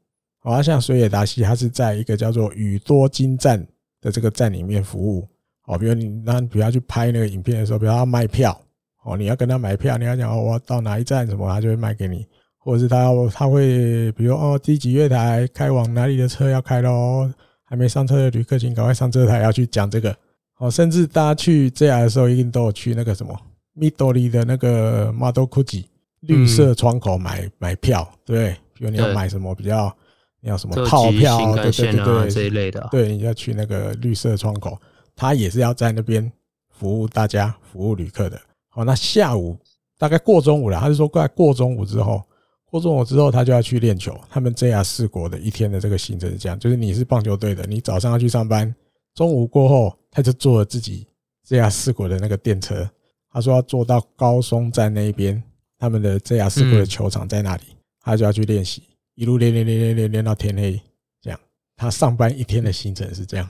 好像水野达希，他是在一个叫做宇多津站的这个站里面服务。哦，比如你那，比如要去拍那个影片的时候，比如要卖票，哦，你要跟他买票，你要讲哦，我要到哪一站什么，他就会卖给你。或者是他要他会，比如哦，第几月台开往哪里的车要开喽，还没上车的旅客请赶快上车台，要去讲这个。哦，甚至大家去 JR 的时候，一定都有去那个什么 Midori 的那个 Madoguchi 绿色窗口买买票，对，比如你要买什么比较，你要什么套票，对对对对这一类的，对，你要去那个绿色窗口，他也是要在那边服务大家，服务旅客的。好，那下午大概过中午了，他是说快过中午之后。过中午之后，他就要去练球。他们 JR 四国的一天的这个行程是这样：就是你是棒球队的，你早上要去上班，中午过后他就坐了自己 JR 四国的那个电车。他说要坐到高松站那边，他们的 JR 四国的球场在那里，他就要去练习，一路练练练练练练到天黑。这样，他上班一天的行程是这样。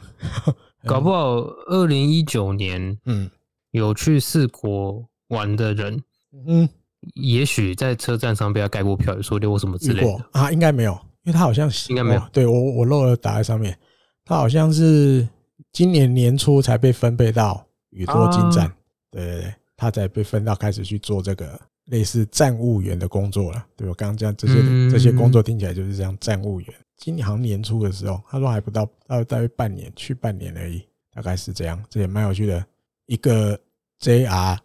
搞不好二零一九年，嗯，有去四国玩的人，嗯。也许在车站上被他盖过票，有说溜什么之类的啊，应该没有，因为他好像应该没有。对我，我漏了打在上面。他好像是今年年初才被分配到宇多津站，对对对，他才被分到开始去做这个类似站务员的工作了。对我刚刚讲这些这些工作听起来就是这样，站务员。今年好像年初的时候，他说还不到，大约半年，去半年而已，大概是这样。这也蛮有趣的，一个 JR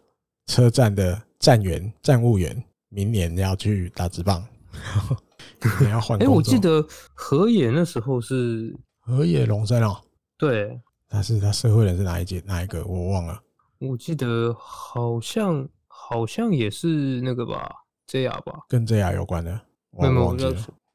车站的。站员、站务员，明年要去打直棒，你要换。哎，我记得河野那时候是河野龙生哦。对，他是他社会人是哪一届？哪一个？我忘了。我记得好像好像也是那个吧，JR 吧，跟 JR 有关的。没有，我要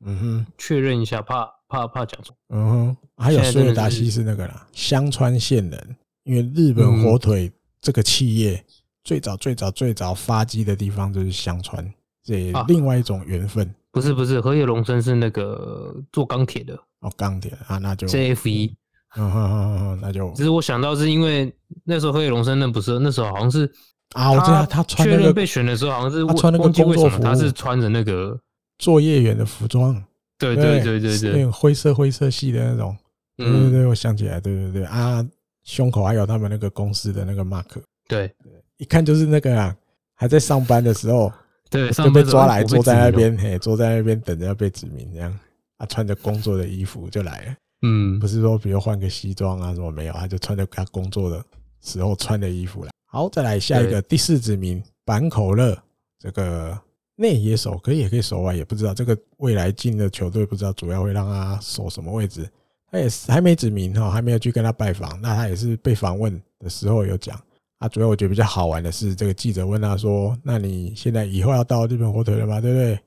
嗯哼，确认一下，怕怕怕讲错。嗯哼，还有苏尔达西是那个啦，香川县人，因为日本火腿这个企业。最早最早最早发迹的地方就是香川，这另外一种缘分。不是不是，河野龙生是那个做钢铁的哦，钢铁啊，那就 JF 一嗯哼哼哼，那就。其实我想到是因为那时候河野龙生那不是那时候好像是啊，我知道他穿确认被选的时候好像是他穿那个工作服，他是穿着那个作业员的服装，对对对对对，那种灰色灰色系的那种，对对对，我想起来，对对对啊，胸口还有他们那个公司的那个 mark，对。一看就是那个啊，还在上班的时候，对，就被抓来坐在那边，嘿，坐在那边等着要被指名，这样。啊，穿着工作的衣服就来了，嗯，不是说比如换个西装啊什么没有，他就穿着他工作的时候穿的衣服来。好，再来下一个第四指名坂口乐，这个内野手可以也可以守外，也不知道这个未来进的球队不知道主要会让他守什么位置，他也是还没指明哈，还没有去跟他拜访，那他也是被访问的时候有讲。啊，主要我觉得比较好玩的是，这个记者问他说：“那你现在以后要到日本火腿了吗？对不对？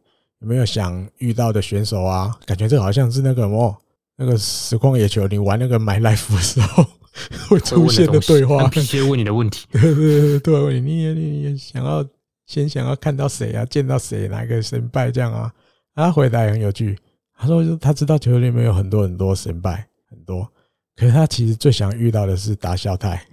有没有想遇到的选手啊？感觉这好像是那个什么，那个实况野球，你玩那个 My Life 的时候会出现的对话。必须问你的问题，对对对对，问你，你也你也想要先想要看到谁啊？见到谁？哪个神拜这样啊？他回答也很有趣，他说他知道球里面有很多很多神拜，很多。”可是他其实最想遇到的是达孝太，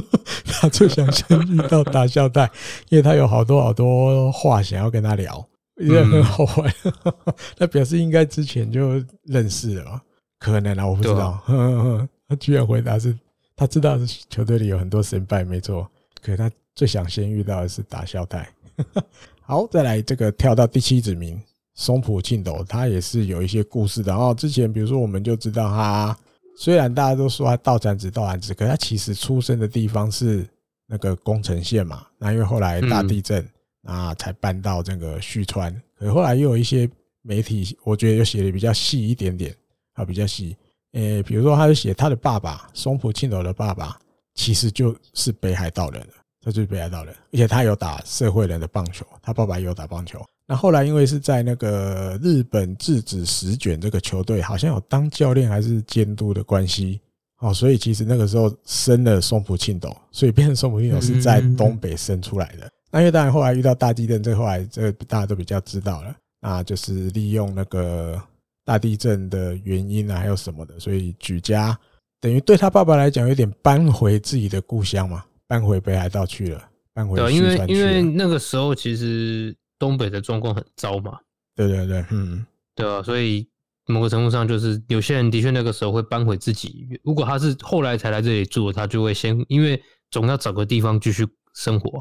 他最想先遇到达孝太，因为他有好多好多话想要跟他聊，也很好玩。他表示应该之前就认识了，可能啊，我不知道。他居然回答是，他知道球队里有很多神败，没错。可是他最想先遇到的是达孝太。好，再来这个跳到第七子名松浦庆斗，他也是有一些故事的。然后之前比如说，我们就知道他。虽然大家都说他道产子道产子，可他其实出生的地方是那个宫城县嘛。那因为后来大地震，啊，才搬到这个旭川。可是后来又有一些媒体，我觉得又写的比较细一点点，啊，比较细。诶，比如说他就写他的爸爸松浦庆斗的爸爸，其实就是北海道人，他就是北海道人，而且他有打社会人的棒球，他爸爸也有打棒球。那后来因为是在那个日本制纸十卷这个球队，好像有当教练还是监督的关系，哦，所以其实那个时候生了松浦庆斗，所以变成松浦庆斗是在东北生出来的。那因为当然后来遇到大地震，这后来这大家都比较知道了，那就是利用那个大地震的原因啊，还有什么的，所以举家等于对他爸爸来讲有点搬回自己的故乡嘛，搬回北海道去了，搬回。对，因为因为那个时候其实。东北的状况很糟嘛？对对对，嗯，对啊，所以某个程度上，就是有些人的确那个时候会搬回自己。如果他是后来才来这里住，他就会先，因为总要找个地方继续生活。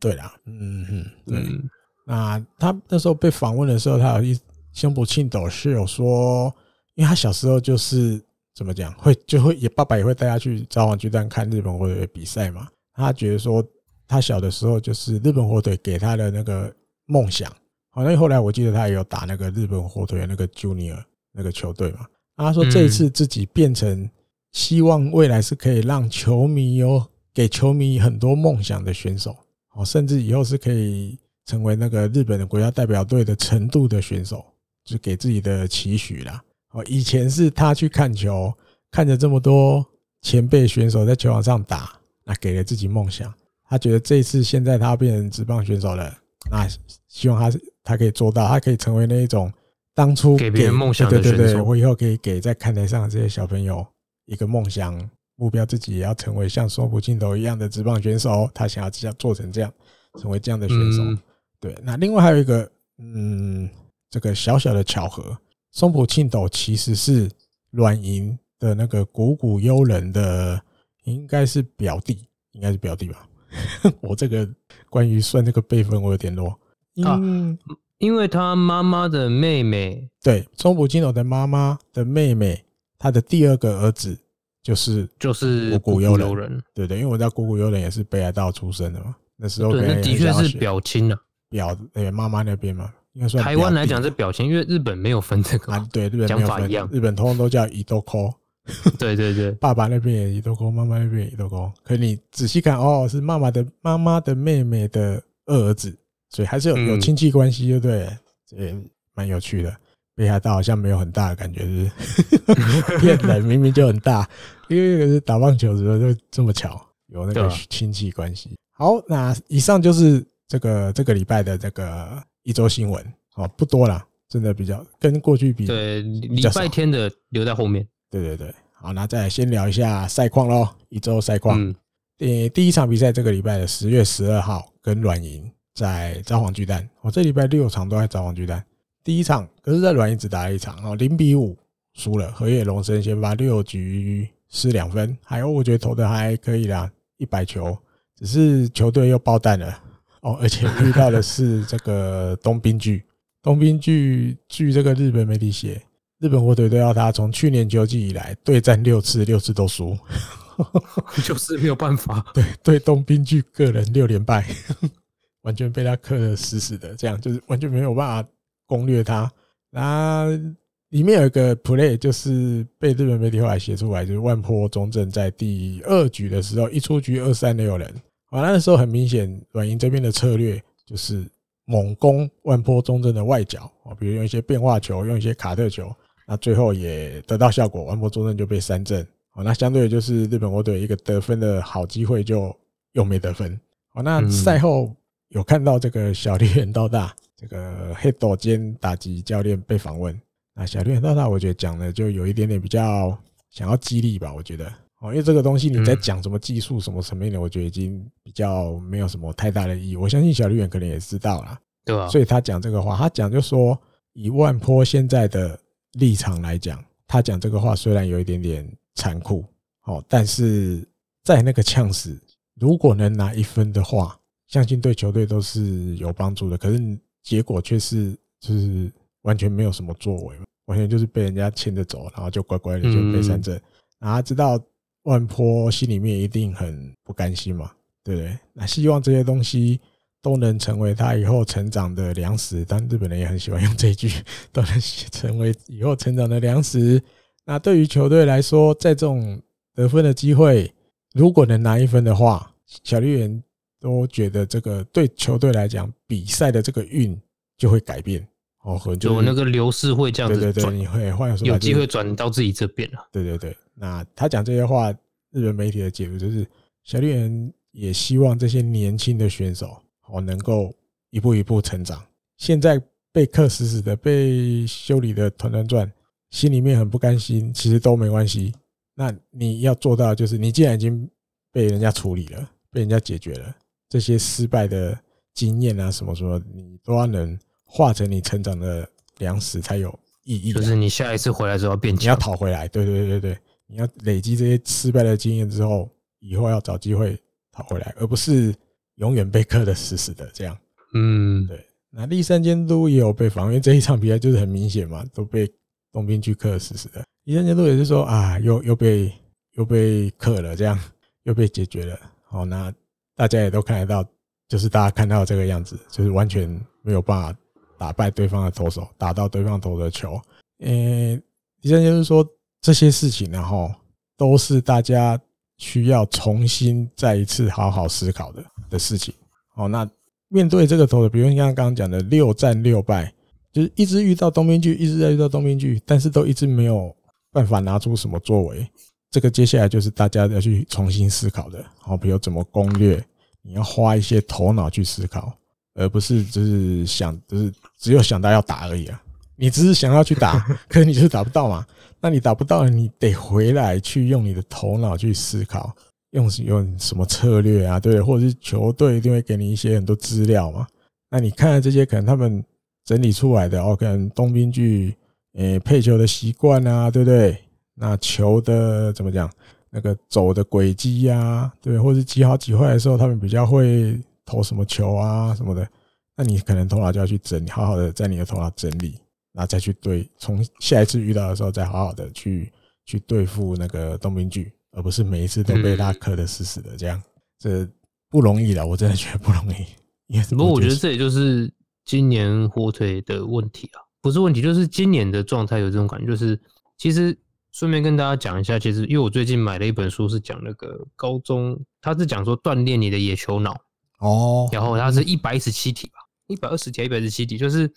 对啦，嗯嗯嗯。那他那时候被访问的时候，他有一松浦庆斗是有说，因为他小时候就是怎么讲，会就会也爸爸也会带他去札幌巨蛋看日本或者比赛嘛。他觉得说，他小的时候就是日本火腿给他的那个。梦想，好，那后来我记得他也有打那个日本火腿那个 Junior 那个球队嘛。他说这一次自己变成希望未来是可以让球迷有给球迷很多梦想的选手，哦，甚至以后是可以成为那个日本的国家代表队的程度的选手，就给自己的期许啦。哦，以前是他去看球，看着这么多前辈选手在球场上打，那给了自己梦想。他觉得这一次现在他变成职棒选手了。那希望他他可以做到，他可以成为那一种当初给别人梦想的选手。对对对，我以后可以给在看台上的这些小朋友一个梦想目标，自己也要成为像松浦庆斗一样的职棒选手。他想要这样做成这样，成为这样的选手。对，那另外还有一个，嗯，这个小小的巧合，松浦庆斗其实是软银的那个谷谷悠人的，应该是表弟，应该是表弟吧。我这个关于算这个辈分，我有点弱。嗯，因为他妈妈的妹妹，对，中浦金斗的妈妈的妹妹，他的第二个儿子就是就是谷谷悠人，对对，因为我知道谷谷悠人也是北海道出生的嘛，那时候对，那的确是表亲啊，表对妈妈那边嘛，应该算台湾来讲是表亲，因为日本没有分这个，啊对，日本讲法一样，日本通通都叫伊豆科。对对对，爸爸那边也伊豆沟，妈妈那边也伊豆沟。可你仔细看哦，是妈妈的妈妈的妹妹的二儿子，所以还是有有亲戚关系，对不对？也蛮有趣的。北海道好像没有很大的感觉，是不是？骗人，明明就很大，因为是打棒球的时候就这么巧有那个亲戚关系。好，那以上就是这个这个礼拜的这个一周新闻哦，不多了，真的比较跟过去比，对，礼拜天的留在后面。对对对，好，那再来先聊一下赛况喽。一周赛况，第第一场比赛这个礼拜的十月十二号跟软银在札幌巨蛋。我这礼拜六场都在札幌巨蛋。第一场可是，在软银只打了一场哦，零比五输了。河野龙生先发六局失两分，海鸥我觉得投的还可以啦，一百球，只是球队又爆弹了哦，而且遇到的是这个东滨巨。东滨巨据这个日本媒体写。日本火腿队要他从去年秋季以来对战六次，六次都输，就是没有办法。对对，东滨巨个人六连败，完全被他克的死死的，这样就是完全没有办法攻略他。那里面有一个 play，就是被日本媒体后来写出来，就是万坡中正在第二局的时候一出局二三六人，完了的时候很明显软银这边的策略就是猛攻万坡中正的外角啊，比如用一些变化球，用一些卡特球。那最后也得到效果，万波中正就被三振。哦，那相对的就是日本国队一个得分的好机会，就又没得分。哦，那赛后有看到这个小笠原道大这个黑斗兼打击教练被访问。那小笠原道大，我觉得讲的就有一点点比较想要激励吧，我觉得哦，因为这个东西你在讲什么技术什么层面的，我觉得已经比较没有什么太大的意义。我相信小绿原可能也知道啦，对吧？所以他讲这个话，他讲就说，以万坡现在的立场来讲，他讲这个话虽然有一点点残酷，哦，但是在那个呛死，如果能拿一分的话，相信对球队都是有帮助的。可是结果却是就是完全没有什么作为。完全就是被人家牵着走，然后就乖乖的就被三振。然后知道万坡心里面一定很不甘心嘛，对不对？那希望这些东西都能成为他以后成长的粮食。但日本人也很喜欢用这一句，都能成为以后成长的粮食。那对于球队来说，在这种得分的机会，如果能拿一分的话，小绿人都觉得这个对球队来讲，比赛的这个运就会改变。哦，可能就那个流势会这样子，对对对，你会换有机会转到自己这边了。对对对，那他讲这些话，日本媒体的解读就是，小绿人也希望这些年轻的选手哦能够一步一步成长。现在被克死死的，被修理的团团转，心里面很不甘心，其实都没关系。那你要做到就是，你既然已经被人家处理了，被人家解决了这些失败的经验啊什么什么，你都要能。化成你成长的粮食才有意义，就是你下一次回来之后变强，你要讨回来。对对对对，你要累积这些失败的经验之后，以后要找机会讨回来，而不是永远被克得死死的这样。嗯，对。那立山监督也有被访问，因为这一场比赛就是很明显嘛，都被东兵去克得死死的。立山监督也是说啊，又又被又被克了，这样又被解决了。好，那大家也都看得到，就是大家看到这个样子，就是完全没有办法。打败对方的投手，打到对方投的球。呃，第三就是说这些事情，然后都是大家需要重新再一次好好思考的的事情。哦，那面对这个投手，比如像刚刚讲的六战六败，就是一直遇到东边巨，一直在遇到东边巨，但是都一直没有办法拿出什么作为。这个接下来就是大家要去重新思考的。好，比如怎么攻略，你要花一些头脑去思考。而不是就是想，就是只有想到要打而已啊！你只是想要去打，可是你就是打不到嘛？那你打不到，你得回来去用你的头脑去思考，用用什么策略啊？对，或者是球队一定会给你一些很多资料嘛？那你看看这些可能他们整理出来的哦，可能东滨巨诶配球的习惯啊，对不对？那球的怎么讲？那个走的轨迹呀，对，或者是几好几坏的时候，他们比较会。投什么球啊什么的，那你可能头脑就要去整，好好的在你的头脑整理，然后再去对，从下一次遇到的时候再好好的去去对付那个东滨巨，而不是每一次都被他磕的死死的这样，这不容易的，我真的觉得不容易。不过我觉得这也就是今年火腿的问题啊，不是问题，就是今年的状态有这种感觉，就是其实顺便跟大家讲一下，其实因为我最近买了一本书，是讲那个高中，他是讲说锻炼你的野球脑。哦，然后他是一百一十七题吧，一百二十题，一百一十七题，就是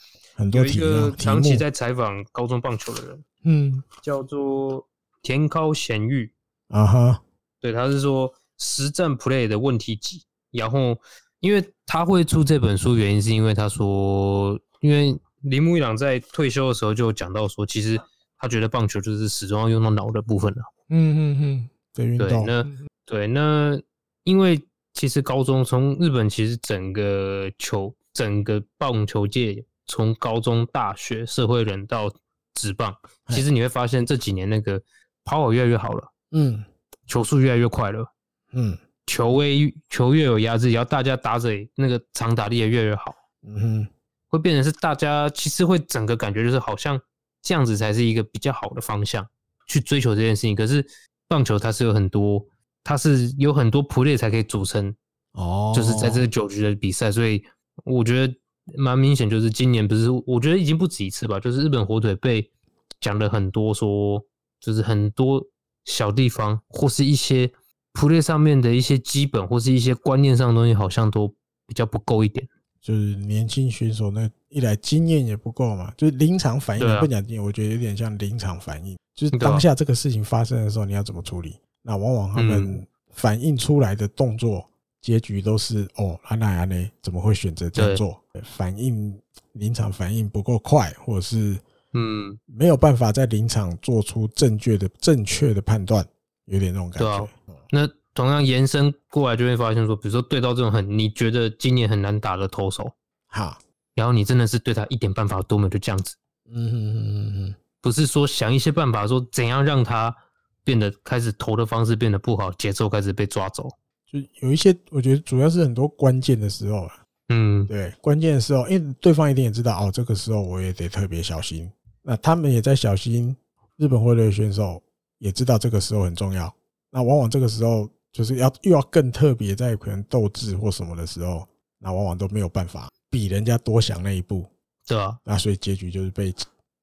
有一个长期在采访高中棒球的人，嗯，叫做田尻贤裕啊哈，对，他是说实战 play 的问题集，然后因为他会出这本书，原因是因为他说，因为铃木一朗在退休的时候就讲到说，其实他觉得棒球就是始终要用到脑的部分了，嗯嗯嗯，对，对，那对那因为。其实高中从日本，其实整个球、整个棒球界，从高中、大学、社会人到职棒，其实你会发现这几年那个跑跑越来越好了，嗯，球速越来越快了，嗯，球威球越有压制，然后大家打者那个长打力也越来越好，嗯哼，会变成是大家其实会整个感觉就是好像这样子才是一个比较好的方向去追求这件事情。可是棒球它是有很多。它是有很多 play 才可以组成哦，就是在这个九局的比赛，所以我觉得蛮明显，就是今年不是，我觉得已经不止一次吧，就是日本火腿被讲了很多，说就是很多小地方或是一些 play 上面的一些基本或是一些观念上的东西，好像都比较不够一点。就是年轻选手那一来经验也不够嘛，就是临场反应不讲经验，我觉得有点像临场反应，就是当下这个事情发生的时候，你要怎么处理？那往往他们反应出来的动作结局都是哦，安奈安内怎么会选择这样做？反应临场反应不够快，或者是嗯，没有办法在临场做出正确的正确的判断，有点那种感觉。啊、那同样延伸过来，就会发现说，比如说对到这种很你觉得今年很难打的投手，哈，然后你真的是对他一点办法都没有，就这样子。嗯嗯嗯嗯，不是说想一些办法说怎样让他变得开始投的方式变得不好，节奏开始被抓走。就有一些，我觉得主要是很多关键的时候嗯，对，关键的时候，因为对方一定也知道哦，这个时候我也得特别小心。那他们也在小心，日本火腿的选手也知道这个时候很重要。那往往这个时候就是要又要更特别，在可能斗志或什么的时候，那往往都没有办法比人家多想那一步。对啊，那所以结局就是被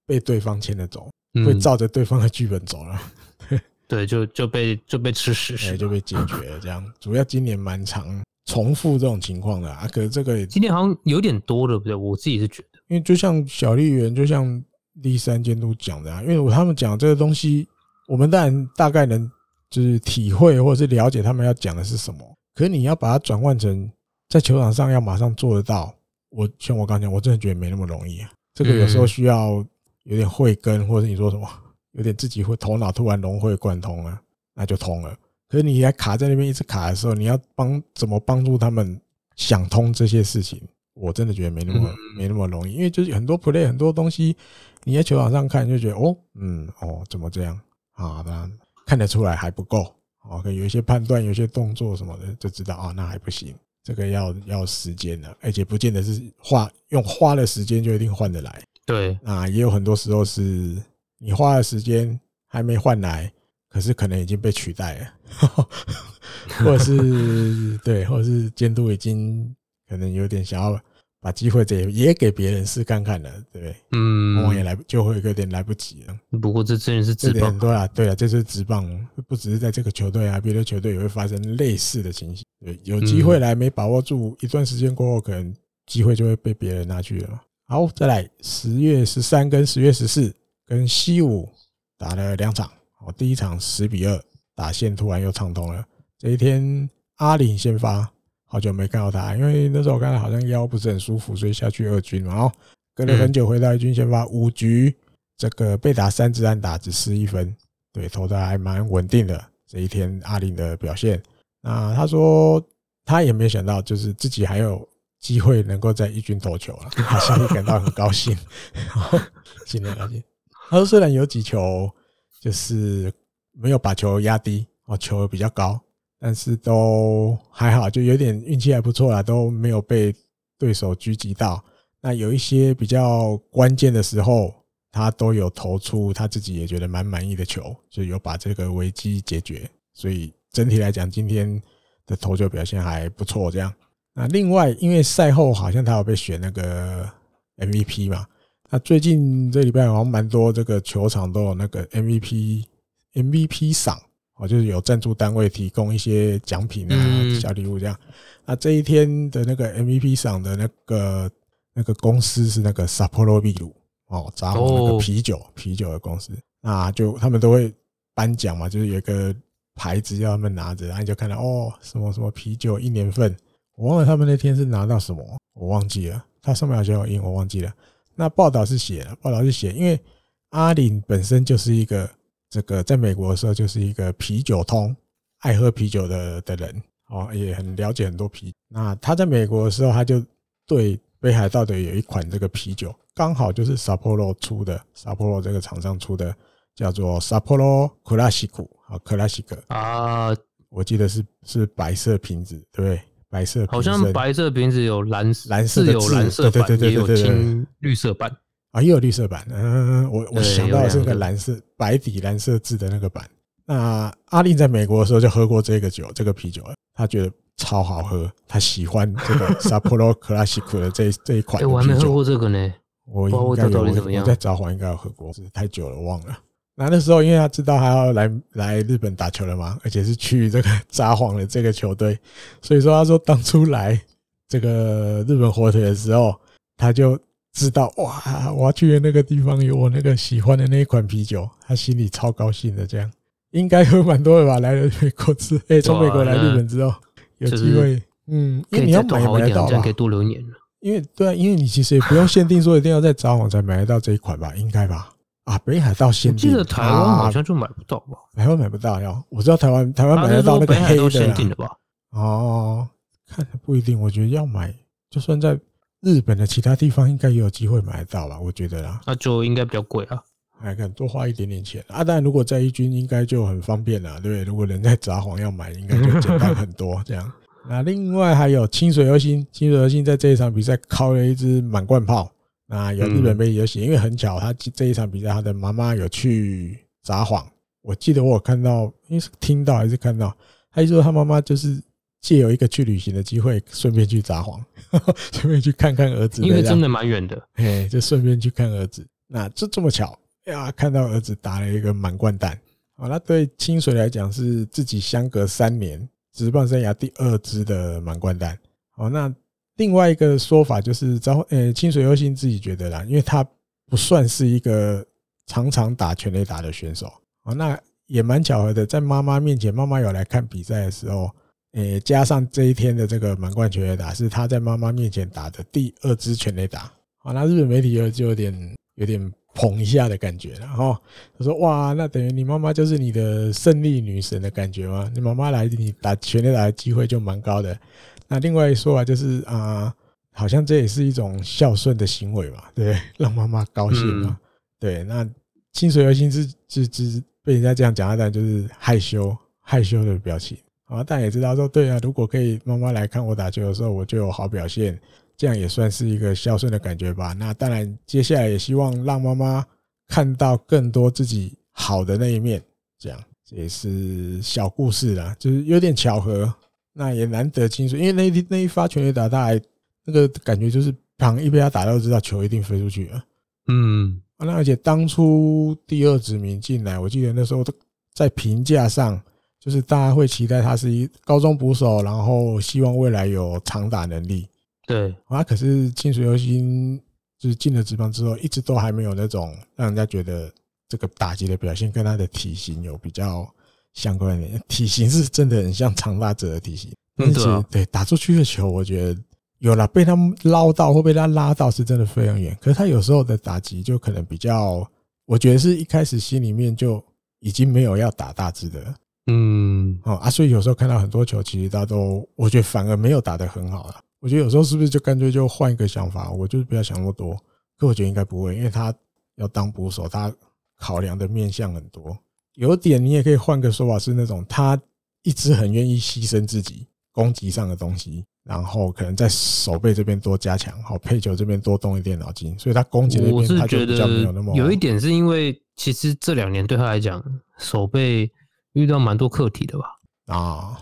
被对方牵着走，会照着对方的剧本走了。对，就就被就被吃屎屎，就被解决了。这样，主要今年蛮常重复这种情况的啊。可是这个今年好像有点多了，不对？我自己是觉得，因为就像小笠原，就像第三监督讲的啊，因为我他们讲这个东西，我们当然大概能就是体会或者是了解他们要讲的是什么。可是你要把它转换成在球场上要马上做得到，我像我刚讲，我真的觉得没那么容易啊。这个有时候需要有点慧根，或者你说什么。有点自己会头脑突然融会贯通了，那就通了。可是你还卡在那边一直卡的时候，你要帮怎么帮助他们想通这些事情？我真的觉得没那么没那么容易，因为就是很多 play 很多东西，你在球场上看就觉得哦，嗯，哦，怎么这样啊？当然看得出来还不够哦，可有一些判断，有些动作什么的就知道啊，那还不行，这个要要时间的，而且不见得是花用花的时间就一定换得来。对，啊，也有很多时候是。你花的时间还没换来，可是可能已经被取代了，或者是对，或者是监督已经可能有点想要把机会也也给别人试看看了，对不对？嗯，往往也来就会有点来不及了。不过这真的是职棒，很多啦，对啊，这是直棒，不只是在这个球队啊，别的球队也会发生类似的情形。对，有机会来没把握住，一段时间过后，可能机会就会被别人拿去了。好，再来十月十三跟十月十四。跟西武打了两场，哦，第一场十比二，打线突然又畅通了。这一天阿林先发，好久没看到他，因为那时候我看他好像腰不是很舒服，所以下去二军嘛。然后隔了很久回到一军先发，五局这个被打三支安打，只失一分，对，投的还蛮稳定的。这一天阿林的表现，那他说他也没想到，就是自己还有机会能够在一军投球了，他心里感到很高兴，新的高兴。他说：“虽然有几球就是没有把球压低，哦，球比较高，但是都还好，就有点运气还不错啦，都没有被对手狙击到。那有一些比较关键的时候，他都有投出他自己也觉得蛮满意的球，就有把这个危机解决。所以整体来讲，今天的投球表现还不错。这样，那另外因为赛后好像他有被选那个 MVP 嘛。”那最近这礼拜好像蛮多，这个球场都有那个 MVP MVP 赏哦，就是有赞助单位提供一些奖品啊、小礼物这样。那这一天的那个 MVP 赏的那个那个公司是那个 Sapporo 秘鲁哦，札幌那个啤酒啤酒的公司。那就他们都会颁奖嘛，就是有一个牌子要他们拿着，然后你就看到哦，什么什么啤酒一年份。我忘了他们那天是拿到什么，我忘记了，它上面好像有印，我忘记了。那报道是写了，报道是写，因为阿林本身就是一个这个在美国的时候就是一个啤酒通，爱喝啤酒的的人哦，也很了解很多啤。那他在美国的时候，他就对北海道的有一款这个啤酒，刚好就是 Sapporo 出的，Sapporo 这个厂商出的，叫做 Sapporo Classic 啊，Classic 啊，我记得是是白色瓶子，对不对？白色好像白色瓶子有蓝蓝色有蓝色对对对有青绿色版啊，也有绿色版。嗯，我我想到的是那个蓝色白底蓝色字的那个版。那阿令在美国的时候就喝过这个酒，这个啤酒，他觉得超好喝，他喜欢这个 Sapporo Classic 的这这一款。我还没喝过这个呢，我应该有，我在札幌应该有喝过，是太久了忘了。那那时候，因为他知道他要来来日本打球了嘛，而且是去这个 札幌的这个球队，所以说他说当初来这个日本火腿的时候，他就知道哇，我要去的那个地方有我那个喜欢的那一款啤酒，他心里超高兴的。这样应该喝蛮多的吧？来了美国之，哎，从美国来日本之后有机会，嗯，因为你要买买得到吧？可以多留年了。因为对啊，因为你其实也不用限定说一定要在札幌才买得到这一款吧，应该吧？啊，北海道限定，我记得台湾好像就买不到吧？台湾买不到，要我知道台湾台湾买得到那个黑的限定的吧？哦，看不一定，我觉得要买，就算在日本的其他地方，应该也有机会买得到吧？我觉得啦，那就应该比较贵啊，还可能多花一点点钱啊。当然，如果在一军，应该就很方便了，对不对？如果人在札幌要买，应该就简单很多，这样。那另外还有清水优心，清水优心在这一场比赛靠了一支满贯炮。那有日本媒体有写，因为很巧，他这一场比赛他的妈妈有去札幌。我记得我有看到，因为是听到还是看到，他就说他妈妈就是借有一个去旅行的机会，顺便去札幌，顺便去看看儿子。因为真的蛮远的，哎，就顺便去看儿子。那就这么巧呀，看到儿子打了一个满贯蛋。好，那对清水来讲是自己相隔三年。职棒生涯第二支的满贯蛋。好，那另外一个说法就是，招呃清水优心自己觉得啦，因为他不算是一个常常打全垒打的选手，哦，那也蛮巧合的，在妈妈面前，妈妈有来看比赛的时候，诶，加上这一天的这个满贯全垒打，是他在妈妈面前打的第二支全垒打，好，那日本媒体有就有点有点。捧一下的感觉，然后他说：“哇，那等于你妈妈就是你的胜利女神的感觉吗？你妈妈来，你打全垒打的机会就蛮高的。那另外一说法就是啊，好像这也是一种孝顺的行为嘛，对，让妈妈高兴嘛。对，那清水和心之之之被人家这样讲，但就是害羞害羞的表情啊。但也知道说，对啊，如果可以妈妈来看我打球的时候，我就有好表现。”这样也算是一个孝顺的感觉吧。那当然，接下来也希望让妈妈看到更多自己好的那一面。这样这也是小故事啦，就是有点巧合。那也难得清楚，因为那一那一发全垒打，他还那个感觉就是，旁一被他打到，知道球一定飞出去了。嗯，那而且当初第二指名进来，我记得那时候在评价上，就是大家会期待他是一高中捕手，然后希望未来有长打能力。对，啊，可是清水优心就是进了职棒之后，一直都还没有那种让人家觉得这个打击的表现跟他的体型有比较相关的。体型是真的很像长打者的体型，而且对打出去的球，我觉得有了被他捞到或被他拉到是真的非常远。可是他有时候的打击就可能比较，我觉得是一开始心里面就已经没有要打大字的，嗯，哦啊，所以有时候看到很多球，其实他都我觉得反而没有打得很好了。我觉得有时候是不是就干脆就换一个想法，我就是不要想那么多。可我觉得应该不会，因为他要当捕手，他考量的面向很多。有点你也可以换个说法，是那种他一直很愿意牺牲自己攻击上的东西，然后可能在手背这边多加强，好配球这边多动一点脑筋，所以他攻击那边他就比较没有那么。有一点是因为其实这两年对他来讲，守备遇到蛮多课题的吧？啊，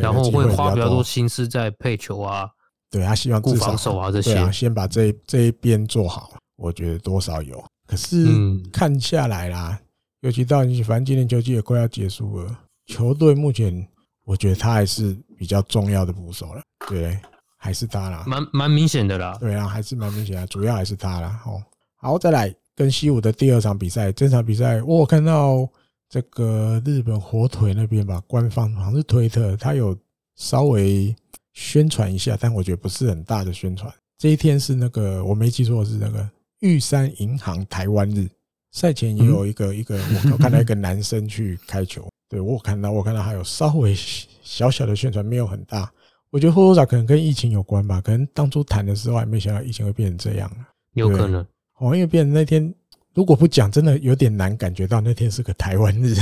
然后会花比较多心思在配球啊。对，他希望至少防守啊这些，啊，先把这这一边做好，我觉得多少有。可是看下来啦，尤其到你反正今年球季也快要结束了，球队目前我觉得他还是比较重要的捕手了，对，还是他啦，蛮蛮明显的啦，对啊，还是蛮明显的，主要还是他啦。哦，好，再来跟西武的第二场比赛，这场比赛我看到这个日本火腿那边吧，官方好像是推特，他有稍微。宣传一下，但我觉得不是很大的宣传。这一天是那个我没记错是那个玉山银行台湾日，赛前也有一个一个我看到一个男生去开球，对我看到我看到还有稍微小小的宣传，没有很大。我觉得或多或少可能跟疫情有关吧，可能当初谈的时候还没想到疫情会变成这样，有可能哦，因为变成那天。如果不讲，真的有点难感觉到那天是个台湾日，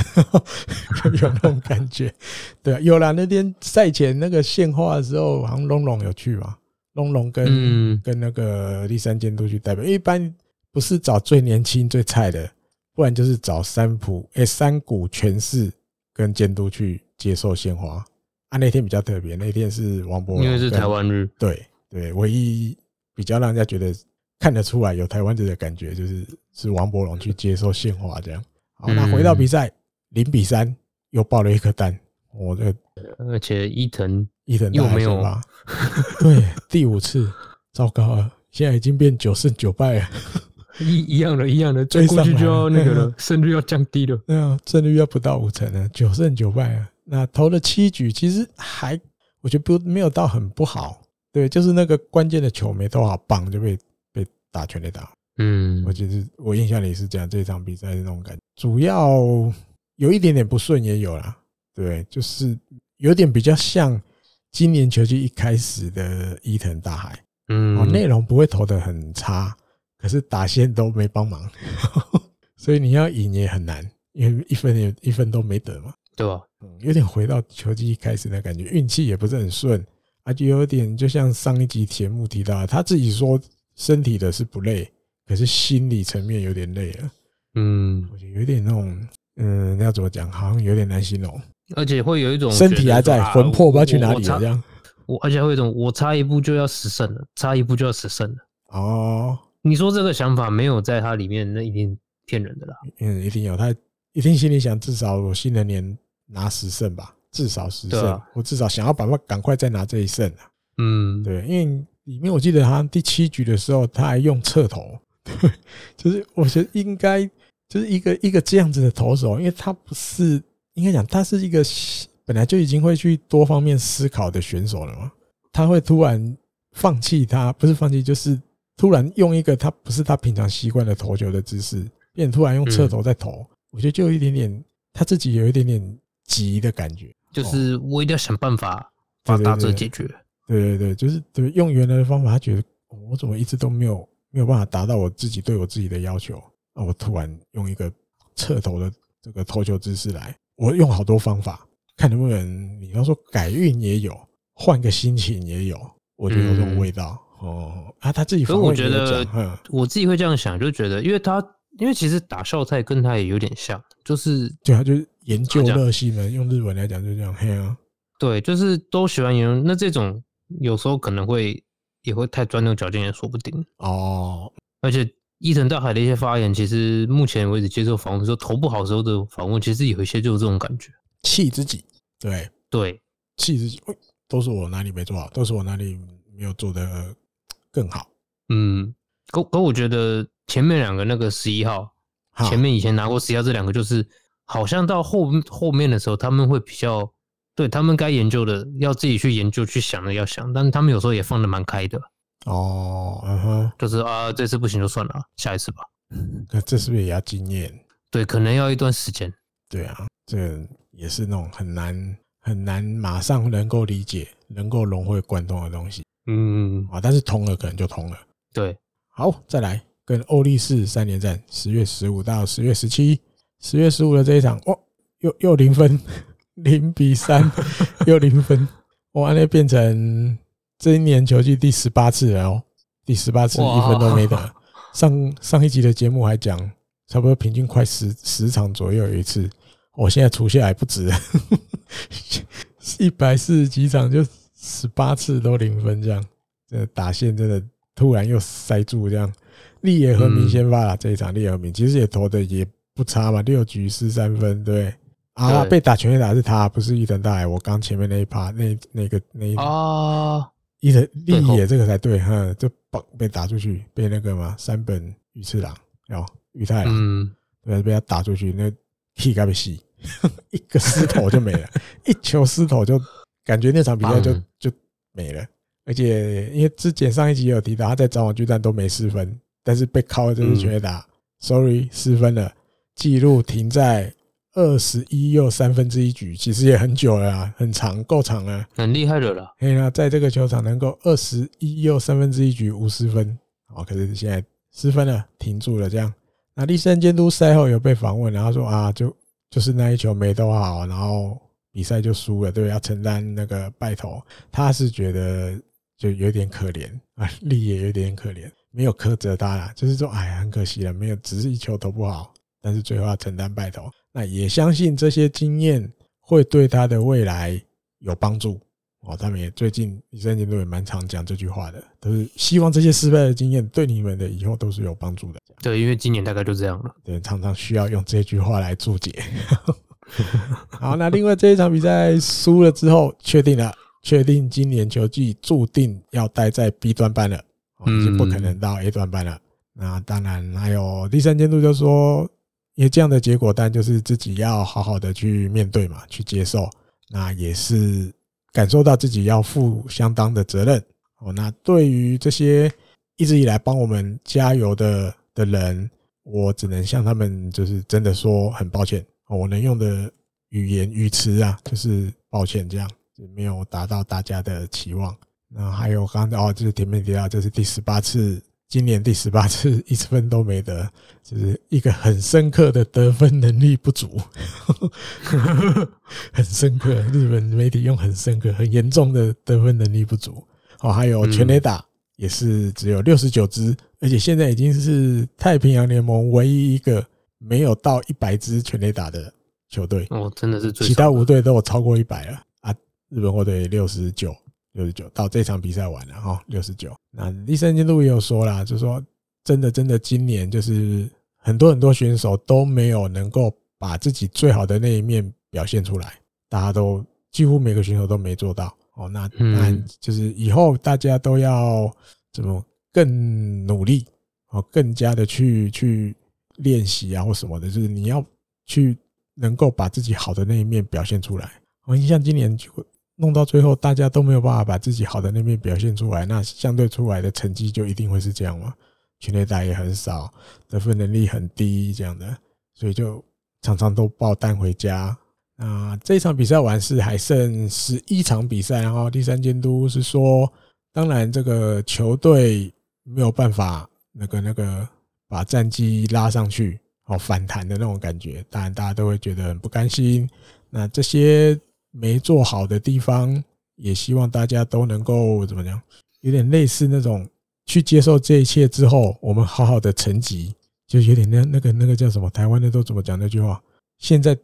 有那种感觉。对啊，有啦，那天赛前那个献花的时候，好像龙龙有去嘛？龙龙跟跟那个第三监督去代表，一般不是找最年轻最菜的，不然就是找三浦诶三谷全是跟监督去接受献花。啊，那天比较特别，那天是王柏融，因为是台湾日，对对，唯一比较让人家觉得。看得出来有台湾人的感觉，就是是王柏融去接受献花这样。好，那回到比赛，零比三又爆了一颗蛋，我这而且伊藤伊藤又没有吧？对，第五次，糟糕了，现在已经变九胜九败了，一一样的，一样的，追上去就要那个了，胜率要降低了，对啊，胜率要不到五成了，九胜九败啊。那投了七局，其实还我觉得不没有到很不好。对，就是那个关键的球没投好，棒就被被打全垒打。嗯，我觉得我印象里是这样，这场比赛的那种感觉，主要有一点点不顺也有啦。对，就是有点比较像今年球季一开始的伊藤大海。嗯，哦，内容不会投的很差，可是打线都没帮忙，所以你要赢也很难，因为一分也一分都没得嘛。对吧？嗯，有点回到球季一开始的感觉，运气也不是很顺。啊，就有点就像上一集节目提到的，他自己说身体的是不累，可是心理层面有点累了。嗯，我觉得有点那种，嗯，那要怎么讲？好像有点难形容。而且会有一种身体还在，魂魄不知道去哪里了这样。我而且会有一种，我差一步就要死胜了，差一步就要死胜了。哦，你说这个想法没有在它里面，那一定骗人的啦。嗯，一定有，他一定心里想，至少我新的年拿十胜吧。至少十胜，啊、我至少想要把它赶快再拿这一胜啊！嗯，对，因为里面我记得他第七局的时候，他还用侧投，对，就是我觉得应该就是一个一个这样子的投手，因为他不是应该讲他是一个本来就已经会去多方面思考的选手了嘛，他会突然放弃他不是放弃，就是突然用一个他不是他平常习惯的投球的姿势，变突然用侧投在投，嗯、我觉得就有一点点他自己有一点点急的感觉。就是我一定要想办法把打者解决。对对对，就是对用原来的方法，他觉得我怎么一直都没有没有办法达到我自己对我自己的要求。那我突然用一个侧头的这个投球姿势来，我用好多方法，看能不能你要说改运也有，换个心情也有，我觉得有这种味道哦。啊，他自己所以我觉得，我自己会这样想，就觉得，因为他因为其实打孝太跟他也有点像，就是对啊，就是。研究热心的，用日文来讲就这样，嘿啊，对，就是都喜欢研究。那这种有时候可能会也会太钻牛角尖，也说不定哦。而且伊藤大海的一些发言，其实目前为止接受访问的时候投不好时候的访问，其实有一些就是这种感觉，气自己，对对，气自己，都是我哪里没做好，都是我哪里没有做的更好。嗯，可可我觉得前面两个那个十一号，前面以前拿过十一号这两个就是。好像到后后面的时候，他们会比较对他们该研究的，要自己去研究去想的要想，但是他们有时候也放的蛮开的。哦，嗯哼，就是啊，这次不行就算了，下一次吧。那这是不是也要经验？对，可能要一段时间。对啊，这也是那种很难很难马上能够理解、能够融会贯通的东西。嗯啊，但是通了可能就通了。对，好，再来跟欧力士三连战，十月十五到十月十七。十月十五的这一场，哦，又又零分，零比三，又零分，哇，那变成这一年球季第十八次了哦，第十八次一分都没得。上上一集的节目还讲，差不多平均快十十场左右有一次，我现在除下来不止，一百四十几场就十八次都零分这样，这打线真的突然又塞住这样。利野和明先发了这一场，利野和明其实也投的也。不差嘛，六局失三分，对啊，被打全垒打是他，不是伊藤大海。我刚前面那一趴，那那个那一啊，伊藤立野这个才对，哈，就被被打出去，被那个嘛山本宇次郎，哦，宇太郎，嗯，对，被他打出去，那气该被吸，一个失头就没了，一球失头就感觉那场比赛就就没了。而且因为之前上一集有提到，他在早晚巨蛋都没失分，但是被靠的就是全垒打，sorry 失分了。记录停在二十一又三分之一局，其实也很久了啊，很长，够长了，很厉害的了。哎呀，在这个球场能够二十一又三分之一局无失分，哦，可是现在失分了，停住了。这样，那栗山监督赛后有被访问，然后说啊，就就是那一球没投好，然后比赛就输了，对，要承担那个败投。他是觉得就有点可怜啊，立也有点可怜，没有苛责他啦，就是说，哎，很可惜了，没有，只是一球投不好。但是最后要承担败投，那也相信这些经验会对他的未来有帮助哦。他们也最近李三杰都也蛮常讲这句话的，都是希望这些失败的经验对你们的以后都是有帮助的。对，因为今年大概就这样了。对，常常需要用这句话来注解。好，那另外这一场比赛输了之后，确定了，确定今年球季注定要待在 B 端班了，已经不可能到 A 端班了。那当然还有第三监督就说。因为这样的结果，但就是自己要好好的去面对嘛，去接受。那也是感受到自己要负相当的责任哦，那对于这些一直以来帮我们加油的的人，我只能向他们就是真的说很抱歉。我能用的语言语词啊，就是抱歉，这样没有达到大家的期望。那还有刚才哦，就是前面提到，这是第十八次。今年第十八次一次分都没得，就是一个很深刻的得分能力不足，很深刻。日本媒体用很深刻、很严重的得分能力不足。哦，还有全垒打也是只有六十九支，而且现在已经是太平洋联盟唯一一个没有到一百支全垒打的球队。哦，真的是最，其他五队都有超过一百了啊！日本火腿六十九。六十九到这场比赛完了哈，六十九。那第三监督也有说啦，就是说真的真的，今年就是很多很多选手都没有能够把自己最好的那一面表现出来，大家都几乎每个选手都没做到哦。那那就是以后大家都要怎么更努力哦，更加的去去练习啊或什么的，就是你要去能够把自己好的那一面表现出来。我印象今年就。弄到最后，大家都没有办法把自己好的那面表现出来，那相对出来的成绩就一定会是这样吗？全垒打也很少，得分能力很低，这样的，所以就常常都爆弹回家。啊，这场比赛完是还剩十一场比赛，然后第三监督是说，当然这个球队没有办法那个那个把战绩拉上去，好反弹的那种感觉，当然大家都会觉得很不甘心。那这些。没做好的地方，也希望大家都能够怎么讲，有点类似那种去接受这一切之后，我们好好的成绩，就有点那那个那个叫什么？台湾的都怎么讲那句话？现在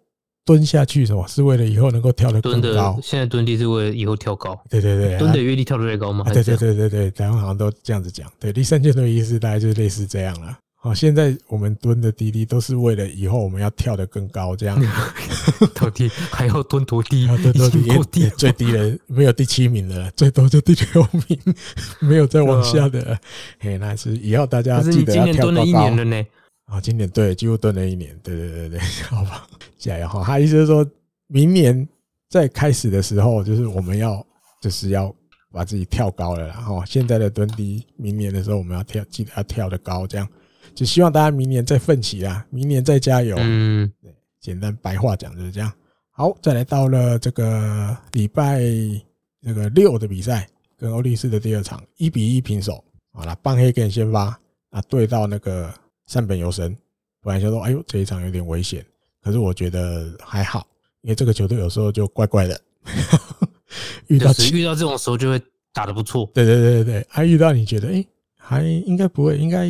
蹲下去什么？是为了以后能够跳得更高？现在蹲地是为了以后跳高？对对对，蹲的越低跳得越高吗？对对对对对，台湾好像都这样子讲。对，第三件的意思大概就是类似这样了。好，现在我们蹲的低低都是为了以后我们要跳得更高，这样。多低还要蹲多低？要蹲多低？最低的没有第七名了，最多就第六名，没有再往下的。嘿，那是以后大家记得要跳高高。今年蹲了一年了呢。啊，今年对，几乎蹲了一年。对对对对，好吧，加油哈！他意思是说明年在开始的时候，就是我们要就是要把自己跳高了，然后现在的蹲低，明年的时候我们要跳，记得要跳得高，这样。就希望大家明年再奋起啦，明年再加油。嗯，对，简单白话讲就是这样。好，再来到了这个礼拜这个六的比赛，跟欧力士的第二场一比一平手。好了，半黑跟先发啊，对到那个山本由伸，本来就说哎呦这一场有点危险，可是我觉得还好，因为这个球队有时候就怪怪的，遇到遇到这种时候就会打得不错。对对对对对，还遇到你觉得哎还应该不会应该。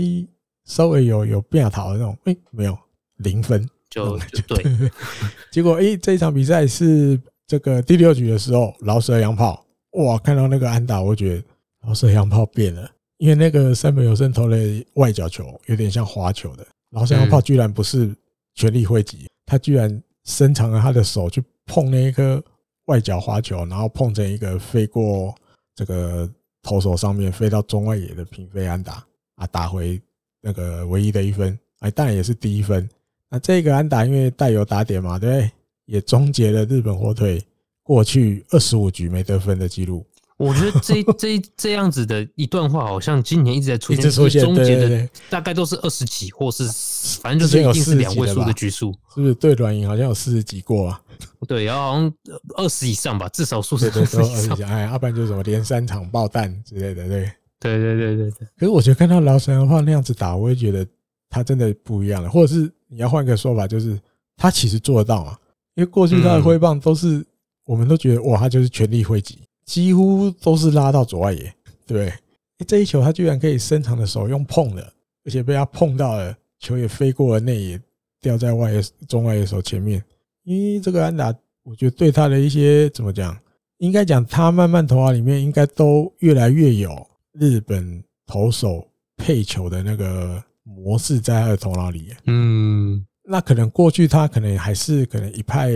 稍微有有变好的那种，哎，没有零分就就对。结果哎，这一场比赛是这个第六局的时候，老舍洋炮哇，看到那个安打，我觉得饶舌洋炮变了，因为那个三本有生投的外角球，有点像滑球的。老舍洋炮居然不是全力挥击，他居然伸长了他的手去碰那一颗外角滑球，然后碰成一个飞过这个投手上面，飞到中外野的平飞安打啊，打回。那个唯一的一分，哎，当然也是第一分。那这个安打因为带有打点嘛，对不对？也终结了日本火腿过去二十五局没得分的记录。我觉得这 这这样子的一段话，好像今年一直在出现，一直出现，终结的大概都是二十几，或是反正就是一定是两位数的局数，是不是？对软银好像有四十几过啊？对，然后好像二十以上吧，至少数是二十以上。哎，要不然就是什么连三场爆弹之类的，对。对对对对对，可是我觉得看到饶舌洋炮那样子打，我也觉得他真的不一样了。或者是你要换个说法，就是他其实做得到啊。因为过去他的挥棒都是，我们都觉得哇，他就是全力挥击，几乎都是拉到左外野，对。这一球他居然可以伸长的手用碰的，而且被他碰到了，球也飞过了内野，掉在外野中外野手前面。因为这个安打，我觉得对他的一些怎么讲，应该讲他慢慢投啊里面应该都越来越有。日本投手配球的那个模式在他的头脑里，嗯，那可能过去他可能还是可能一派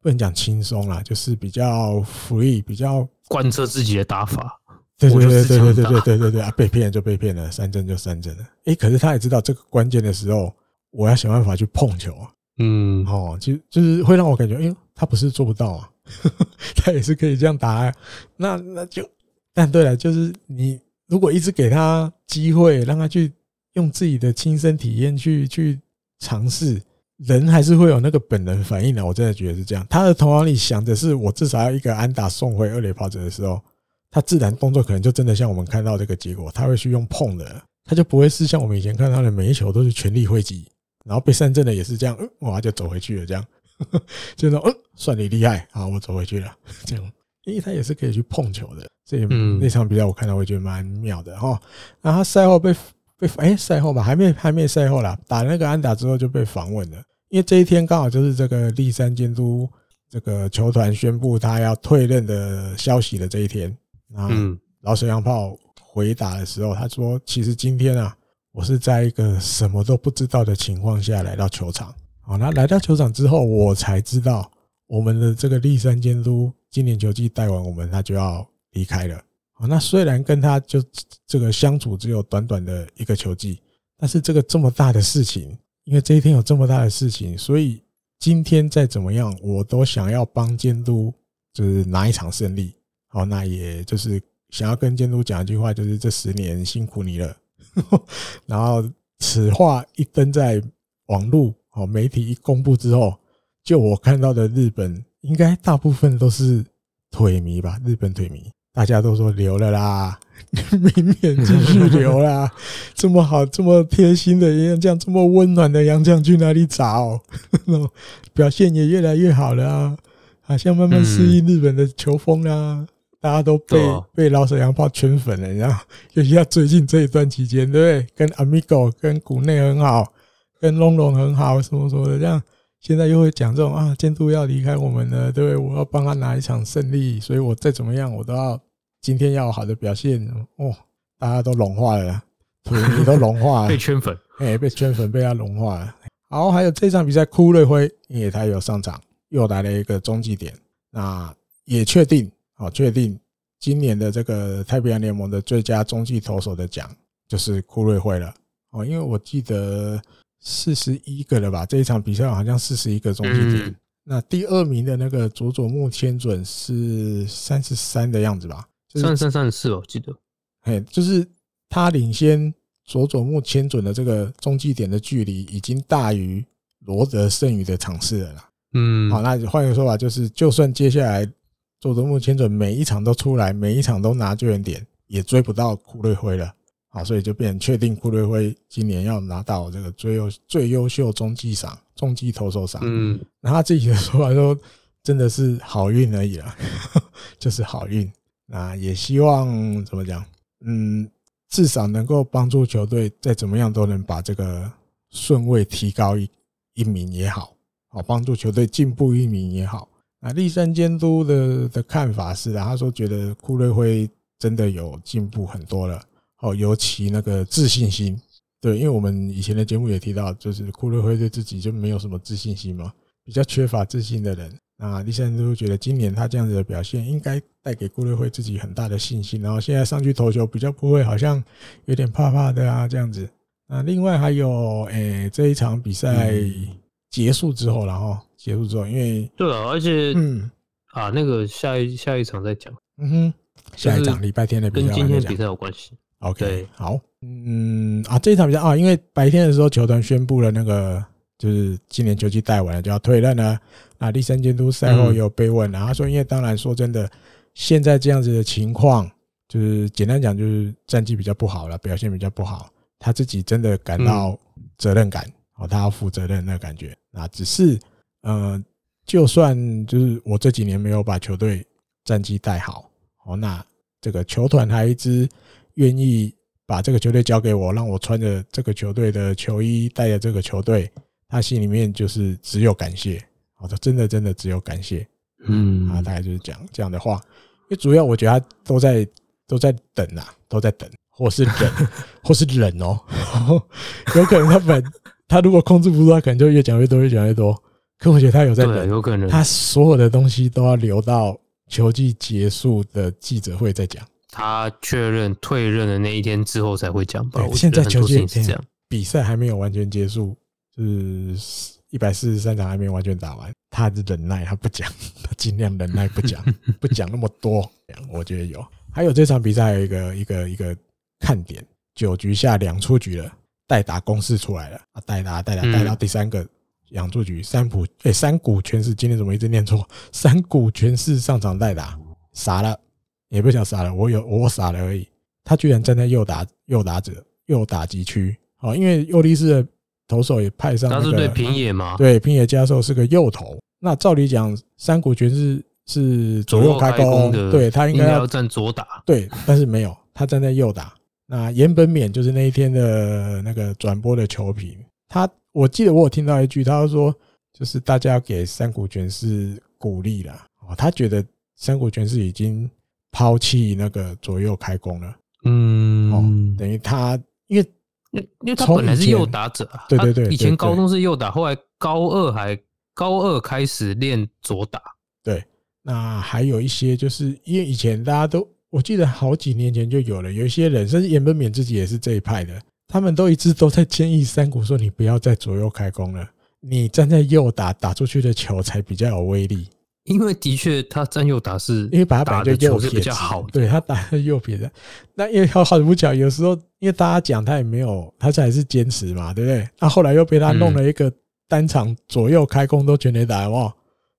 不能讲轻松啦，就是比较 free，比较贯彻自己的打法。对对对对对对对对对对啊！被骗就被骗了，三针就三针了。诶，可是他也知道这个关键的时候，我要想办法去碰球啊。嗯，哦，就就是会让我感觉，哎呦，他不是做不到啊，他也是可以这样打啊。那那就。但对了，就是你如果一直给他机会，让他去用自己的亲身体验去去尝试，人还是会有那个本能反应的。我真的觉得是这样。他的头脑里想的是，我至少要一个安打送回二垒跑者的时候，他自然动作可能就真的像我们看到这个结果，他会去用碰的，他就不会是像我们以前看到的每一球都是全力挥击，然后被三振的也是这样，哇，就走回去了，这样，就说嗯，算你厉害，好，我走回去了，这样，因为他也是可以去碰球的，所以那场比赛我看到我觉得蛮妙的哈。然后他赛后被被哎赛后吧，还没还没赛后啦，打那个安打之后就被访问了，因为这一天刚好就是这个立山监督这个球团宣布他要退任的消息的这一天。嗯，老水洋炮回答的时候，他说：“其实今天啊，我是在一个什么都不知道的情况下来到球场。好，那来到球场之后，我才知道我们的这个立山监督今年球季带完我们，他就要离开了。好，那虽然跟他就这个相处只有短短的一个球季，但是这个这么大的事情，因为这一天有这么大的事情，所以今天再怎么样，我都想要帮监督就是拿一场胜利。”好，那也就是想要跟监督讲一句话，就是这十年辛苦你了。然后此话一登在网络，好媒体一公布之后，就我看到的日本，应该大部分都是腿迷吧？日本腿迷，大家都说留了啦，明年继续留啦。这么好，这么贴心的杨将，这么温暖的杨将去哪里找？表现也越来越好了啊，好像慢慢适应日本的球风啦。大家都被被老水洋炮圈粉了，然后 尤其他最近这一段期间，对不对？跟 Amigo、跟谷内很好，跟龙龙很好，什么什么的，这样现在又会讲这种啊，监督要离开我们了，对不对？我要帮他拿一场胜利，所以我再怎么样，我都要今天要有好的表现哦。大家都融化了，土你都融化了，被圈粉，哎，被圈粉，被他融化了。好，还有这场比赛，库瑞辉，因为他有上场，又来了一个中继点，那也确定。好，确定今年的这个太平洋联盟的最佳中继投手的奖就是库瑞辉了。哦，因为我记得四十一个了吧，这一场比赛好像四十一个中继点。那第二名的那个佐佐木千准是三十三的样子吧？三十三、三十四我，记得。嘿，就是他领先佐佐木千准的这个中继点的距离已经大于罗德剩余的场次了啦。嗯，好，那换一个说法就是，就算接下来。佐佐木千准每一场都出来，每一场都拿救援点，也追不到库瑞辉了。好，所以就变确定库瑞辉今年要拿到这个最优最优秀中继赏、中继投手赏。嗯，那他自己的说法说，真的是好运而已啦，就是好运。那也希望怎么讲？嗯，至少能够帮助球队再怎么样都能把这个顺位提高一一名也好，好帮助球队进步一名也好。啊，立山监督的的看法是啊，他说觉得库瑞辉真的有进步很多了，哦，尤其那个自信心，对，因为我们以前的节目也提到，就是库瑞辉对自己就没有什么自信心嘛，比较缺乏自信的人。那栗山监督觉得今年他这样子的表现，应该带给库瑞辉自己很大的信心，然后现在上去投球比较不会好像有点怕怕的啊这样子。那另外还有，诶，这一场比赛结束之后，然后。结束之后，因为对啊，而且嗯啊，那个下一下一场再讲，嗯哼，下一场礼拜天的比赛跟今天比赛有关系。OK，好，嗯啊，这一场比赛啊，因为白天的时候球团宣布了那个就是今年球季带完了就要退任了。那立三监督赛后也有被问了，他说，因为当然说真的，现在这样子的情况，就是简单讲就是战绩比较不好了，表现比较不好，他自己真的感到责任感，哦，他要负责任那感觉，啊只是。呃，就算就是我这几年没有把球队战绩带好，哦，那这个球团还一直愿意把这个球队交给我，让我穿着这个球队的球衣，带着这个球队，他心里面就是只有感谢，好的，真的真的只有感谢，嗯，啊，大概就是讲这样的话，因为主要我觉得他都在都在等啊，都在等，或是忍，或是忍哦，有可能他本他如果控制不住，他可能就越讲越多，越讲越多。可我觉得他有在等，有可能。他所有的东西都要留到球季结束的记者会再讲。他确认退任的那一天之后才会讲吧？现在球季是这样，比赛还没有完全结束，就是一百四十三场还没有完全打完，他的忍耐他不讲，他尽量忍耐不讲，不讲那么多。我觉得有。还有这场比赛有一个一个一个看点，九局下两出局了，代打攻势出来了啊，代打代打代到第三个两出局，三浦诶三谷全是今天怎么一直念错？三谷全是上场代打，傻了，也不想傻了，我有我傻了而已。他居然站在右打右打者右打击区，哦，因为右力士的投手也派上，他是对平野吗？对，平野加寿是个右投，那照理讲三谷全是。是左右开弓的，对，他应该要站左打，对，但是没有，他站在右打。那岩本勉就是那一天的那个转播的球评，他我记得我有听到一句，他说就是大家要给山谷拳士鼓励了哦，他觉得山谷拳士已经抛弃那个左右开弓了，嗯，哦，等于他因为因为他本来是右打者，对对对，以前高中是右打，后来高二还高二开始练左打，对。那还有一些，就是因为以前大家都，我记得好几年前就有了，有一些人，甚至严本勉自己也是这一派的，他们都一直都在建议山谷说：“你不要再左右开弓了，你站在右打，打出去的球才比较有威力。”因为的确，他站右打是，因为把他本来就右撇比较好，对他打的右撇的。那因为好好不巧，有时候因为大家讲他也没有，他还是坚持嘛，对不对？那后来又被他弄了一个单场左右开弓都全垒打，哇！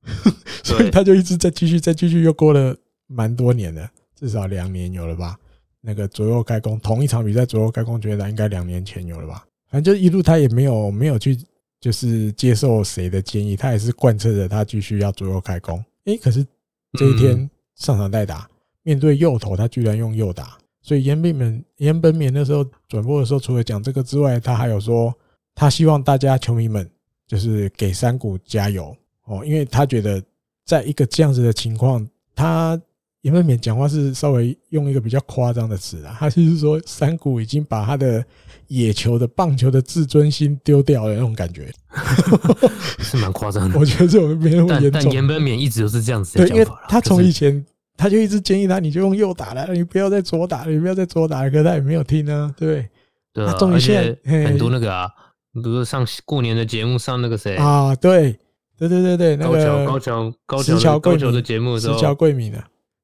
所以他就一直在继续，再继续，又过了蛮多年的，至少两年有了吧？那个左右开弓，同一场比赛左右开弓，觉得应该两年前有了吧？反正就一路他也没有没有去，就是接受谁的建议，他也是贯彻着他继续要左右开弓。诶，可是这一天上场代打，面对右投，他居然用右打。所以岩本勉岩本勉那时候转播的时候，除了讲这个之外，他还有说，他希望大家球迷们就是给山谷加油。哦，因为他觉得，在一个这样子的情况，他岩本勉讲话是稍微用一个比较夸张的词啊，他就是说山谷已经把他的野球的棒球的自尊心丢掉了那种感觉，是蛮夸张的。我觉得这种没那么严重。但岩本勉一直都是这样子，对，因为他从以前他就一直建议他，你就用右打了，你不要再左打了，你不要再左打了，可他也没有听啊，对对？对，而且很多那个啊，比如说上过年的节目上那个谁啊，对。对对对对，那个高桥高桥高桥的节目的时候，石桥贵敏的，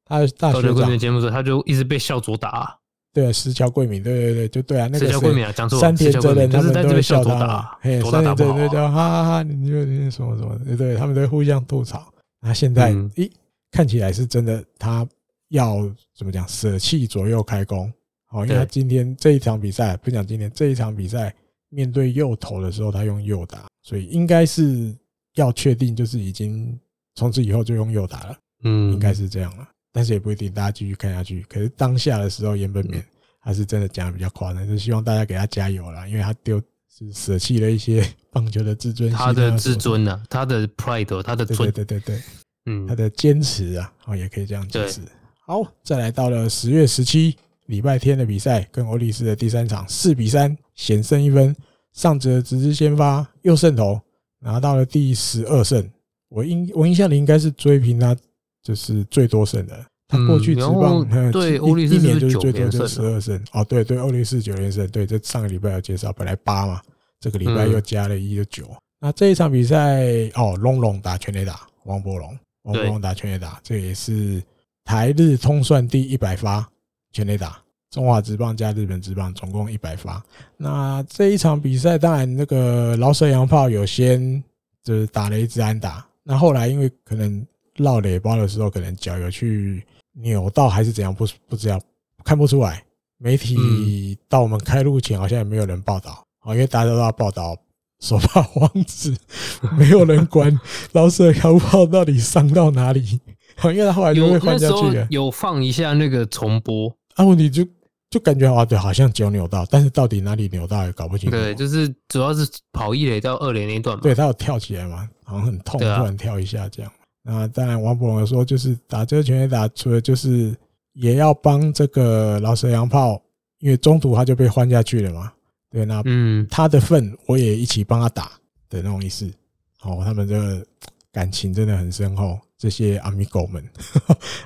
他大学长的节目时候，他就一直被笑左打、啊。对，石桥贵敏，对对对，就对啊，那个石桥贵敏啊，讲错，山田哲人他们都会笑他、啊，嘿，山田哲人就叫哈哈哈，你就你什么什么，对对，他们都会互相吐槽。那现在，咦，看起来是真的，他要怎么讲，舍弃左右开弓。好，因为他今天这一场比赛，不讲今天这一场比赛，面对右投的时候，他用右打，所以应该是。要确定就是已经从此以后就用右打了，嗯，应该是这样了，但是也不一定，大家继续看下去。可是当下的时候，岩本勉还是真的讲的比较夸张，就是希望大家给他加油啦，因为他丢是舍弃了一些棒球的自尊心，他的自尊呢，他的 pride，他的对对对对对，嗯，他的坚持啊，哦，也可以这样解释。好，再来到了十月十七礼拜天的比赛，跟欧力士的第三场四比三险胜一分，上泽直之先发又胜投。拿到了第十二胜，我印我印象里应该是追平他就是最多胜的。他过去职棒对欧力士一年就是最多就十二胜哦，对对，欧力士九连胜，对，这上个礼拜有介绍，本来八嘛，这个礼拜又加了一个九。那这一场比赛哦，龙龙打全垒打，王柏龙，王柏龙打全垒打，这也是台日通算第一百发全垒打。中华职棒加日本职棒总共一百发。那这一场比赛，当然那个老舍洋炮有先就是打了一支安打。那后来因为可能绕雷包的时候，可能脚有去扭到还是怎样，不不知道看不出来。媒体到我们开录前好像也没有人报道，因为大家都要报道首发王子，没有人管饶舌洋炮到底伤到哪里。因为他后来就会换下去了，有放一下那个重播，啊，问题就。就感觉啊，对，好像脚扭到，但是到底哪里扭到也搞不清楚。对，就是主要是跑一垒到二垒那一段嘛。对，他有跳起来嘛，好像很痛，突然跳一下这样。那当然，王博龙说，就是打这个全垒打，除了就是也要帮这个饶舌洋炮，因为中途他就被换下去了嘛。对，那嗯，他的份我也一起帮他打的那种意思。哦，他们这个感情真的很深厚，这些阿米狗们，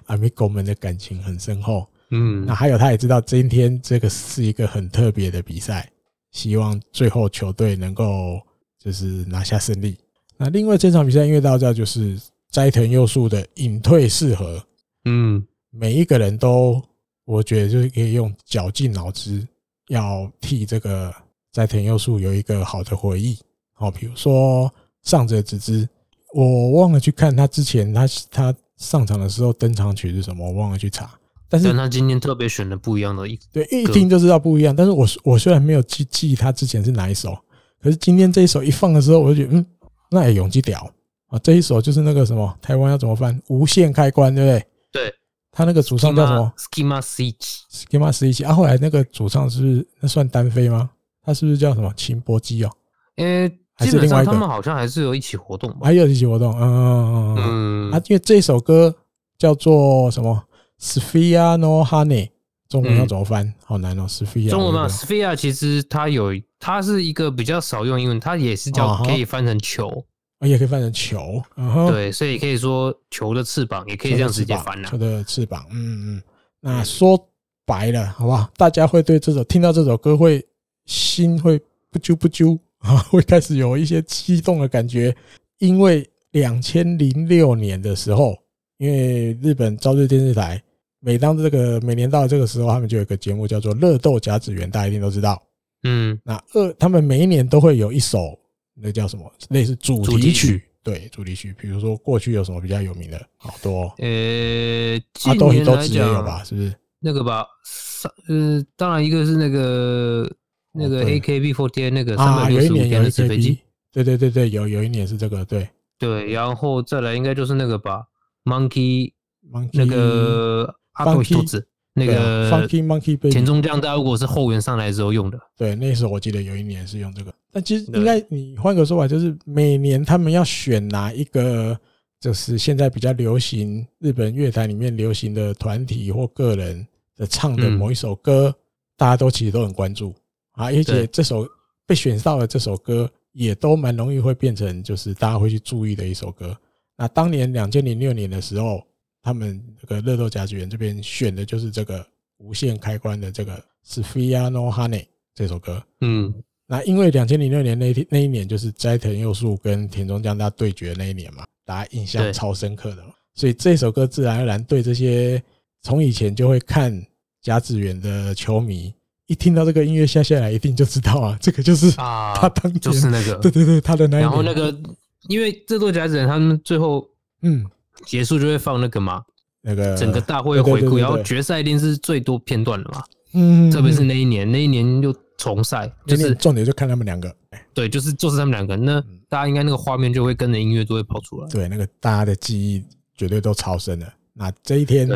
阿米狗们的感情很深厚。嗯，那还有，他也知道今天这个是一个很特别的比赛，希望最后球队能够就是拿下胜利。那另外这场比赛，因为大家知道就是斋藤佑树的隐退适合，嗯，每一个人都我觉得就是可以用绞尽脑汁，要替这个斋藤佑树有一个好的回忆。好，比如说上泽直之，我忘了去看他之前他他上场的时候登场曲是什么，我忘了去查。但是他今天特别选的不一样的一对，一听就知道不一样。但是我我虽然没有记记他之前是哪一首，可是今天这一首一放的时候，我就觉得嗯，那也勇气屌啊！这一首就是那个什么台湾要怎么翻？无限开关，对不对？对。他那个主唱叫什么？Schema Switch，Schema Switch。啊，后来那个主唱是不是那算单飞吗？他是不是叫什么秦博基哦？呃，基本上他们好像还是有一起活动吧？还有一起活动，嗯嗯嗯。啊，因为这首歌叫做什么？Sphere no Honey，中文要怎么翻？好难哦。Sphere 中文嘛，Sphere 其实它有，它是一个比较少用英文，它也是叫可以翻成球，也可以翻成球。对，所以可以说球的翅膀，也可以这样直接翻了。球的翅膀，嗯嗯。那说白了，好不好？大家会对这首听到这首歌会心会不揪不揪啊，会开始有一些激动的感觉，因为两千零六年的时候，因为日本朝日电视台。每当这个每年到这个时候，他们就有一个节目叫做《乐斗甲子园》，大家一定都知道。嗯，那二他们每一年都会有一首，那叫什么？类似主题曲。对，主题曲。比如说过去有什么比较有名的？好多。呃，阿多伊多子也有吧？是不是？那个吧，上呃，当然一个是那个那个 AKB48 那个三百六十五天的纸飞机。对对对对，有有一年是这个，对对，然后再来应该就是那个吧，Monkey Monkey 那个。阿多伊多子那个 Funky Monkey Baby 田中将大如果是后援上来的时候用的，对，那时候我记得有一年是用这个。但其实应该你换个说法，就是每年他们要选哪一个，就是现在比较流行日本乐坛里面流行的团体或个人的唱的某一首歌，大家都其实都很关注啊。而且这首被选到的这首歌，也都蛮容易会变成就是大家会去注意的一首歌。那当年两千零六年的时候。他们这个乐斗甲子园这边选的就是这个无限开关的这个《Sphere no Honey》这首歌。嗯，那因为两千零六年那天那一年就是斋藤佑树跟田中将大对决那一年嘛，大家印象超深刻的嘛，所以这首歌自然而然对这些从以前就会看甲子园的球迷，一听到这个音乐下下来，一定就知道啊，这个就是啊，他当就是那个对对对，他的那一年。然后那个因为这座甲子园他们最后嗯。结束就会放那个嘛，那个整个大会回顾，然后决赛一定是最多片段的嘛。嗯，特别是那一年，那一年又重赛，就是重点就看他们两个。对，就是就是他们两个，那大家应该那个画面就会跟着音乐就会跑出来。对，那个大家的记忆绝对都超深的。那这一天，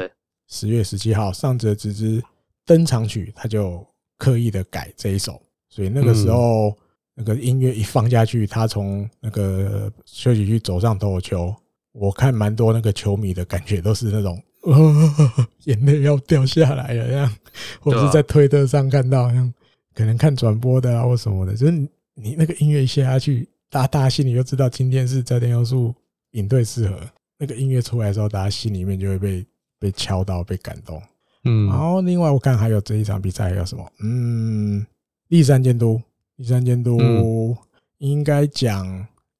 十月十七号，上泽直之登场曲，他就刻意的改这一首，所以那个时候那个音乐一放下去，他从那个休息区走上投球。我看蛮多那个球迷的感觉都是那种，眼泪要掉下来了这样，或者是在推特上看到，像可能看转播的啊或什么的，就是你那个音乐一下下去，大家大家心里就知道今天是斋藤优树引队适合。那个音乐出来的时候，大家心里面就会被被敲到，被感动。嗯，然后另外我看还有这一场比赛还有什么？嗯，立山监督，立山监督应该讲，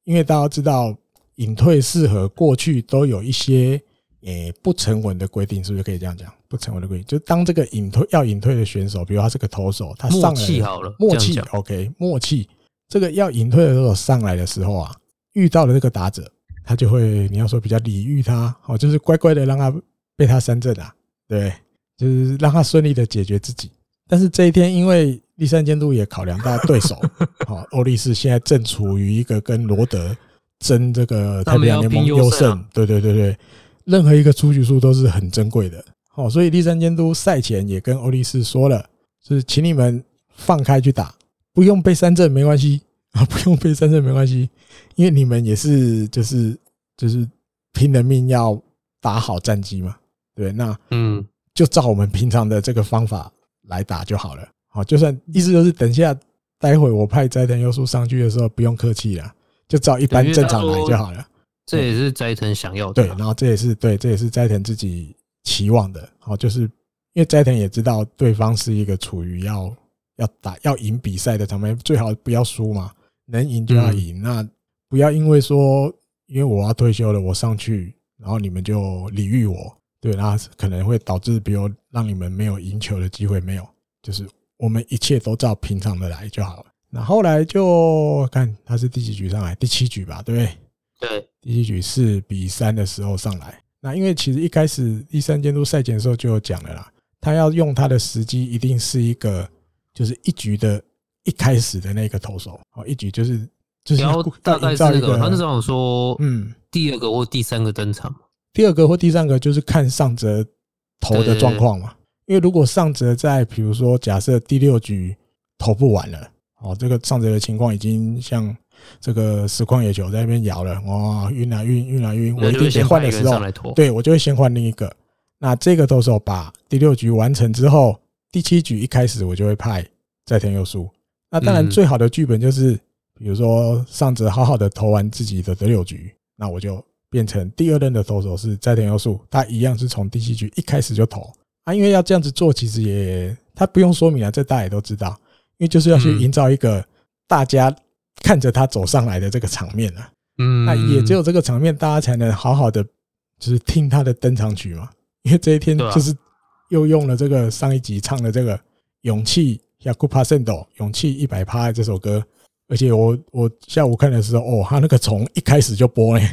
因为大家知道。隐退适合过去都有一些诶不成文的规定，是不是可以这样讲？不成为的规定，就当这个隐退要隐退的选手，比如他是个投手，他上来默契好了，默契 OK，默契。这个要隐退的时候上来的时候啊，遇到了这个打者，他就会你要说比较礼遇他，哦，就是乖乖的让他被他三振啊，对，就是让他顺利的解决自己。但是这一天，因为立山监督也考量到对手，好，欧力士现在正处于一个跟罗德。争这个太平洋联盟优胜，对对对对，任何一个出局数都是很珍贵的。好，所以立山监督赛前也跟欧力士说了，是请你们放开去打，不用被三振没关系啊，不用被三振没关系，因为你们也是就是就是拼了命要打好战绩嘛。对，那嗯，就照我们平常的这个方法来打就好了。好，就算意思就是等一下待会我派斋藤优树上去的时候不用客气了。就照一般正常来就好了，这也是斋藤想要的。对，然后这也是对，这也是斋藤自己期望的。好，就是因为斋藤也知道对方是一个处于要要打要赢比赛的场面，最好不要输嘛，能赢就要赢。那不要因为说因为我要退休了，我上去，然后你们就礼遇我，对，那可能会导致比如让你们没有赢球的机会，没有，就是我们一切都照平常的来就好了。那后来就看他是第几局上来，第七局吧，对不对？对，第七局四比三的时候上来。那因为其实一开始第三监督赛前的时候就有讲了啦，他要用他的时机，一定是一个就是一局的一开始的那个投手哦，一局就是就是然后大概是那个，他那时候说，嗯，第二个或第三个登场。第二个或第三个就是看上泽投的状况嘛，因为如果上泽在比如说假设第六局投不完了，哦，这个上泽的情况已经像这个实况野球在那边摇了，哇，晕啊晕晕啊晕，我一定得换的时候，对我就会先换另一个。那这个投手把第六局完成之后，第七局一开始我就会派斋藤佑树。那当然最好的剧本就是，比如说上泽好好的投完自己的第六局，那我就。变成第二任的投手是斋藤优树，他一样是从第七局一开始就投啊，因为要这样子做，其实也他不用说明了，这大家也都知道，因为就是要去营造一个大家看着他走上来的这个场面啊，嗯，那也只有这个场面，大家才能好好的就是听他的登场曲嘛，因为这一天就是又用了这个上一集唱的这个勇气100%勇气一百趴这首歌。而且我我下午看的时候，哦，他那个从一开始就播嘞，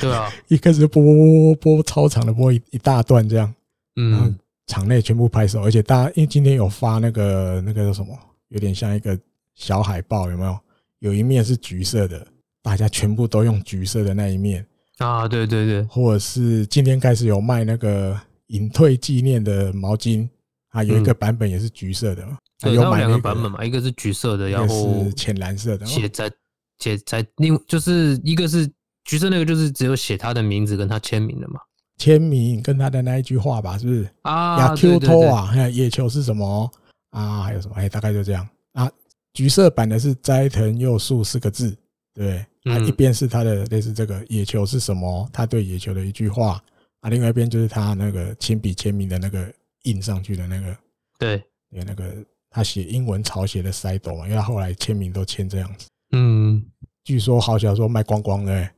对啊，一开始就播播播播播超长的播一一大段这样，嗯，场内全部拍手，而且大家因为今天有发那个那个叫什么，有点像一个小海报，有没有？有一面是橘色的，大家全部都用橘色的那一面啊，对对对，或者是今天开始有卖那个隐退纪念的毛巾啊，有一个版本也是橘色的。有两个版本嘛，一个是橘色的，然后是浅蓝色的。写在写在另就是一个是橘色那个，就是只有写他的名字跟他签名的嘛，签名跟他的那一句话吧，是不是啊？Q 托啊，还有野球是什么啊？还有什么？哎，大概就这样啊。橘色版的是斋藤佑树四个字，对，啊，一边是他的类似这个野球是什么？他对野球的一句话啊，另外一边就是他那个亲笔签名的那个印上去的那个，对，有，那个。他写英文草写的 Side 嘛，因为他后来签名都签这样子。嗯，据说好小说卖光光的，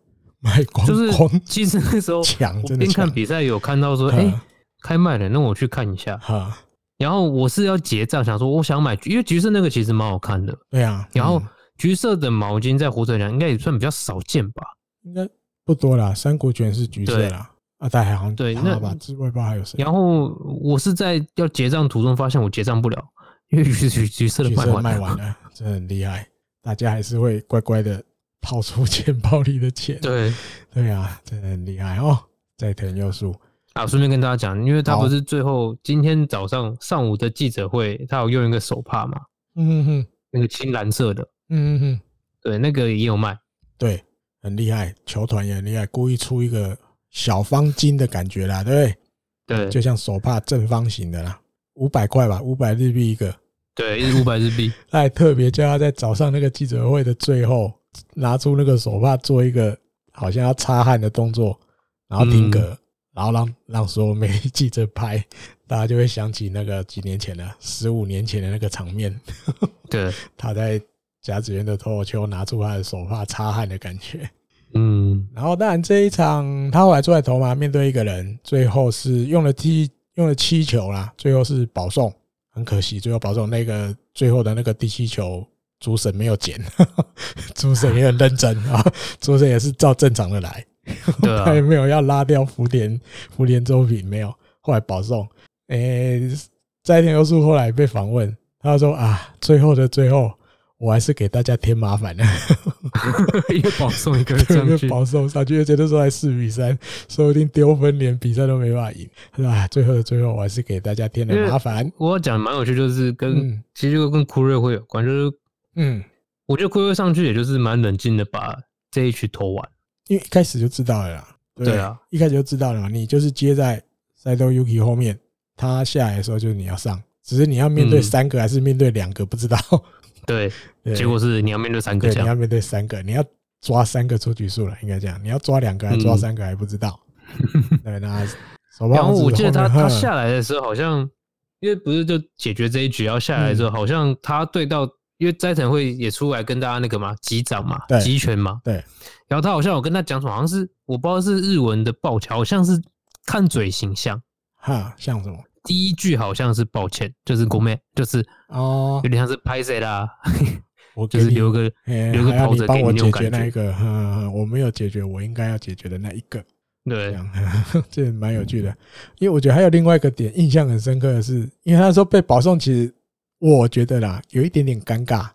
卖光光。就是其实那时候 抢，真的边看比赛有看到说，哎，开卖了，那我去看一下。哈，然后我是要结账，想说我想买，因为橘色那个其实蛮好看的。对啊，然后橘色的毛巾在火腿场应该也算比较少见吧？应该不多啦，三国全是橘色啦。啊，大海航对，那之外不知道还有谁。然后我是在要结账途中发现我结账不了。因为橘橘橘色的卖完了，真的很厉害，大家还是会乖乖的掏出 钱包里的钱。对，对啊，真的很厉害哦。在藤佑树啊，顺便跟大家讲，因为他不是最后今天早上上午的记者会，他有用一个手帕嘛，嗯哼，那个青蓝色的，嗯哼，对，那个也有卖，对，很厉害，球团也很厉害，故意出一个小方巾的感觉啦，对不对？对，就像手帕正方形的啦，五百块吧，五百日币一个。对，一五百日币。他还特别叫他在早上那个记者会的最后拿出那个手帕做一个好像要擦汗的动作，然后停格，然后让让所有媒体记者拍，大家就会想起那个几年前的十五年前的那个场面。对，他在甲子园的投手丘拿出他的手帕擦汗的感觉。嗯，然后当然这一场他后来出来投嘛，面对一个人，最后是用了七用了七球啦，最后是保送。很可惜，最后保送那个最后的那个第七球，主审没有捡，主审也很认真啊，主审也是照正常的来，他也没有要拉掉福田福田周平，没有。后来保送，诶，斋田优树后来被访问，他说啊，最后的最后。我还是给大家添麻烦了，因为保送一个人上去，保送上去，而且那时候还四比三，说不定丢分，连比赛都没办法赢，是吧？最后的最后，我还是给大家添了麻烦。我讲蛮有趣，就是跟其实就跟库瑞会有关，就是嗯，我觉得库瑞上去也就是蛮冷静的把这一局投完，因为一开始就知道了啦。对啊，一开始就知道了嘛，你就是接在 Saito Yuki 后面，他下来的时候就是你要上，只是你要面对三个还是面对两个不知道。对，结果是你要面对三个，对，你要面对三个，你要抓三个出局数了，应该这样。你要抓两个还抓三个还不知道。对，那然后我记得他他下来的时候，好像因为不是就解决这一局，要下来之后，好像他对到，因为斋藤会也出来跟大家那个嘛，击掌嘛，集拳嘛，对。然后他好像有跟他讲什么，好像是我不知道是日文的抱歉，好像是看嘴形象，哈，像什么？第一句好像是抱歉，就是国妹，就是哦，有点像是拍谁啦。我就是留个留个头子给你解决那一个，我没有解决我应该要解决的那一个。对，这蛮有趣的。因为我觉得还有另外一个点印象很深刻的是，因为他说被保送，其实我觉得啦，有一点点尴尬，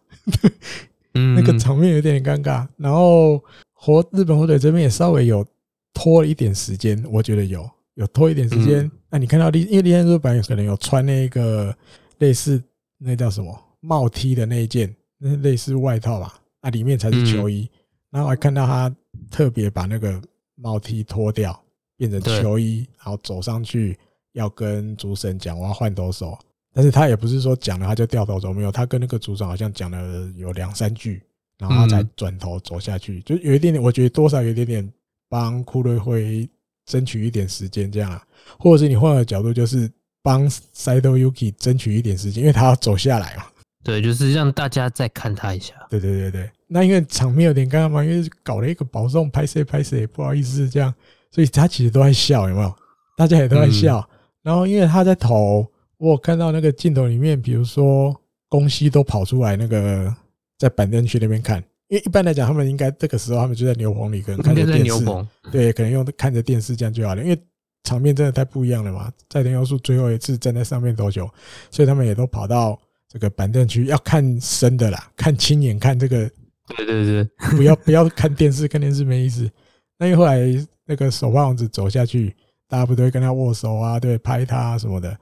那个场面有一点点尴尬。然后火日本火腿这边也稍微有拖了一点时间，我觉得有有拖一点时间。那你看到因为栗山监督本来可能有穿那个类似那叫什么帽 T 的那一件。那类似外套吧，啊，里面才是球衣。然后还看到他特别把那个帽 T 脱掉，变成球衣，然后走上去要跟主审讲我要换投手。但是他也不是说讲了他就掉头走，没有，他跟那个组长好像讲了有两三句，然后他才转头走下去，就有一点点，我觉得多少有一点点帮库瑞辉争取一点时间这样啊，或者是你换个角度，就是帮 Saito Yuki 争取一点时间，因为他要走下来嘛。对，就是让大家再看他一下。对对对对，那因为场面有点尴尬嘛，因为搞了一个保送，拍谁拍谁，不好意思这样，所以他其实都在笑，有没有？大家也都在笑。然后因为他在投，我有看到那个镜头里面，比如说宫西都跑出来，那个在板凳区那边看。因为一般来讲，他们应该这个时候他们就在牛棚里，可能看着电视。对，可能用看着电视这样就好了，因为场面真的太不一样了嘛。在田优树最后一次站在上面多久，所以他们也都跑到。这个板凳区要看深的啦，看亲眼看这个，对对对，不要不要看电视，看电视没意思。那因为后来那个手帕王子走下去，大家不都会跟他握手啊，对，拍他啊什么的。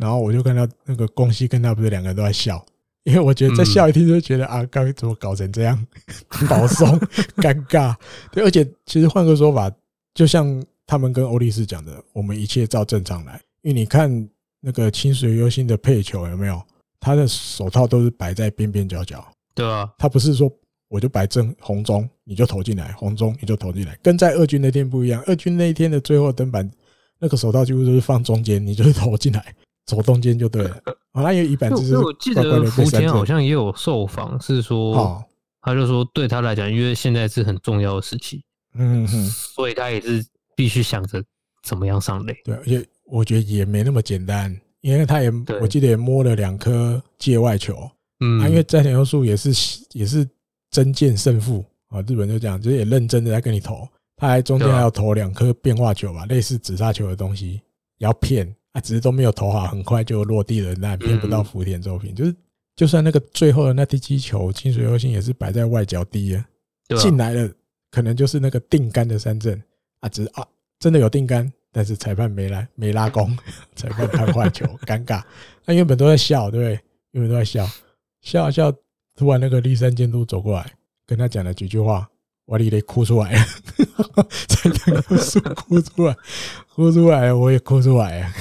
然后我就看到那个宫西跟他不是两个人都在笑，因为我觉得在笑一听就觉得啊，刚怎么搞成这样，保送 尴尬。对，而且其实换个说法，就像他们跟欧力士讲的，我们一切照正常来。因为你看那个清水优心的配球有没有？他的手套都是摆在边边角角，对啊，他不是说我就摆正红中你就投进来，红中你就投进来，跟在二军那天不一样。二军那一天的最后登板，那个手套几乎都是放中间，你就是投进来，走中间就对了。啊，那有一板就是我记得福田好像也有受访，是说，他就说对他来讲，因为现在是很重要的时期，嗯哼，所以他也是必须想着怎么样上垒。对，而且我觉得也没那么简单。因为他也，我记得也摸了两颗界外球，嗯，因为斋田优树也是也是真见胜负啊，日本就这样，就是也认真的在跟你投，他还中间还要投两颗变化球吧，类似紫砂球的东西，要骗啊，只是都没有投好，很快就落地了，那骗不到福田周平，就是就算那个最后的那第七球，清水优心也是摆在外角低啊，进来了，可能就是那个定杆的三振啊，只是啊，真的有定杆。但是裁判没来，没拉弓，裁判判坏球，尴尬。那原本都在笑，对不对？原本都在笑，笑啊笑。突然那个立山监督走过来，跟他讲了几句话，我你得哭出来了，在那个树哭出来，哭出来，我也哭出来啊！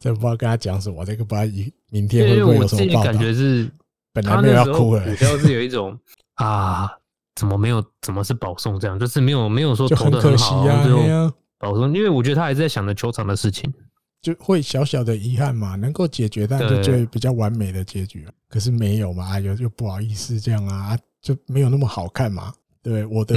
真不知道跟他讲什么，这个不知道明天会不会有什么报道？感觉是本来没有要哭了，主要是有一种 啊，怎么没有？怎么是保送这样？就是没有没有说投的很好啊。保送，因为我觉得他还是在想着球场的事情，就会小小的遗憾嘛，能够解决，但就觉得比较完美的结局。可是没有嘛，有就不好意思这样啊，就没有那么好看嘛。对，我的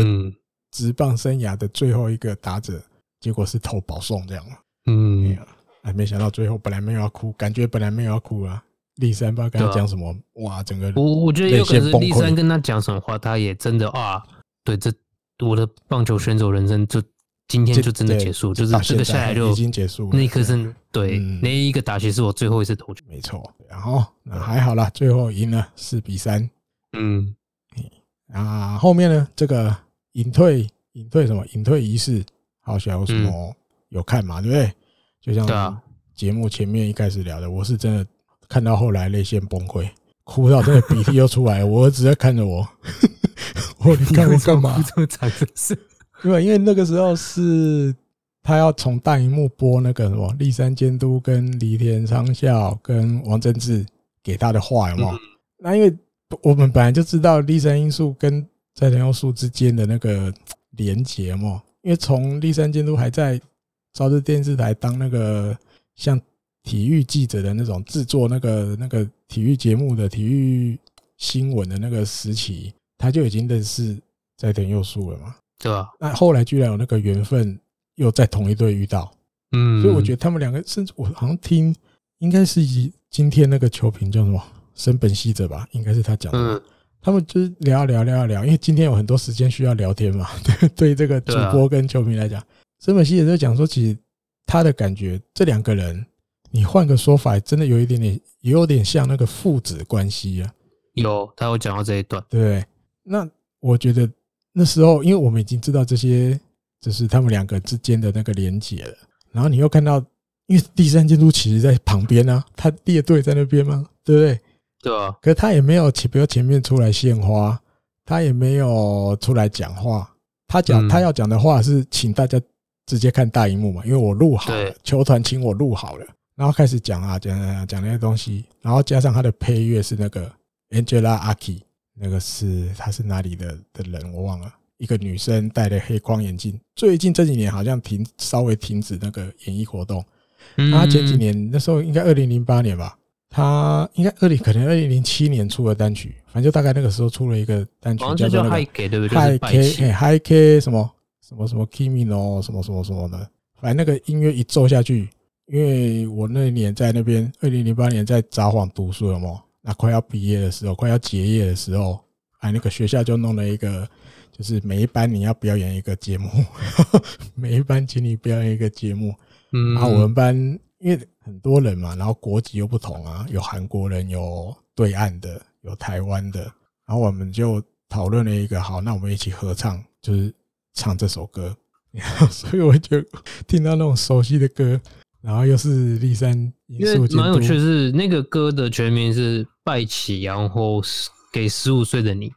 职棒生涯的最后一个打者，结果是投保送这样嘛。嗯，哎，没想到最后本来没有要哭，感觉本来没有要哭啊。立三不知道跟他讲什么，哇，整个我我觉得有可能是栗山跟他讲什么话，他也真的啊，对，这我的棒球选手人生就。今天就真的结束，就是这个下来就已经结束。那一刻是对，那一个打击是我最后一次投球，没错。然后那还好啦，最后赢了四比三。嗯，啊，后面呢？这个隐退隐退什么隐退仪式，好像有什么有看嘛？对不对？就像节目前面一开始聊的，我是真的看到后来泪腺崩溃，哭到真的鼻涕又出来，我儿子在看着我，我你看我干嘛？这么惨的事。对，因为那个时候是他要从大荧幕播那个什么立山监督跟栗田昌孝跟王贞治给他的话，有没有？那因为我们本来就知道立山英树跟在藤优树之间的那个连结嘛，因为从立山监督还在朝日电视台当那个像体育记者的那种制作那个那个体育节目的体育新闻的那个时期，他就已经认识在藤优树了嘛。对啊？那后来居然有那个缘分，又在同一队遇到，嗯，所以我觉得他们两个，甚至我好像听，应该是以今天那个球评叫什么森本希哲吧，应该是他讲的，嗯，他们就是聊聊聊聊，因为今天有很多时间需要聊天嘛，对 对，这个主播跟球迷来讲，森本希也在讲说，其实他的感觉，这两个人，你换个说法，真的有一点点，也有点像那个父子关系啊，有，他有讲到这一段，对，那我觉得。那时候，因为我们已经知道这些，就是他们两个之间的那个连结了。然后你又看到，因为第三监督其实在旁边啊，他列队在那边嘛，对不对？对啊。可是他也没有前，比如前面出来献花，他也没有出来讲话。他讲他要讲的话是请大家直接看大荧幕嘛，因为我录好了，球团请我录好了，然后开始讲啊讲讲讲那些东西，然后加上他的配乐是那个 Angela Aki。那个是他是哪里的的人我忘了，一个女生戴的黑框眼镜，最近这几年好像停稍微停止那个演艺活动。她前几年那时候应该二零零八年吧，她应该二零可能二零零七年出的单曲，反正就大概那个时候出了一个单曲叫做 High K 对不对？High K High K 什么什么什么 Kimi 什么什么什么的，反正那个音乐一奏下去，因为我那一年在那边二零零八年在札幌读书了嘛。那快要毕业的时候，快要结业的时候，哎，那个学校就弄了一个，就是每一班你要表演一个节目，每一班请你表演一个节目。嗯，然后我们班因为很多人嘛，然后国籍又不同啊，有韩国人，有对岸的，有台湾的，然后我们就讨论了一个，好，那我们一起合唱，就是唱这首歌。所以我就听到那种熟悉的歌。然后又是立山，因为蛮有趣是那个歌的全名是拜启，然后给十五岁的你。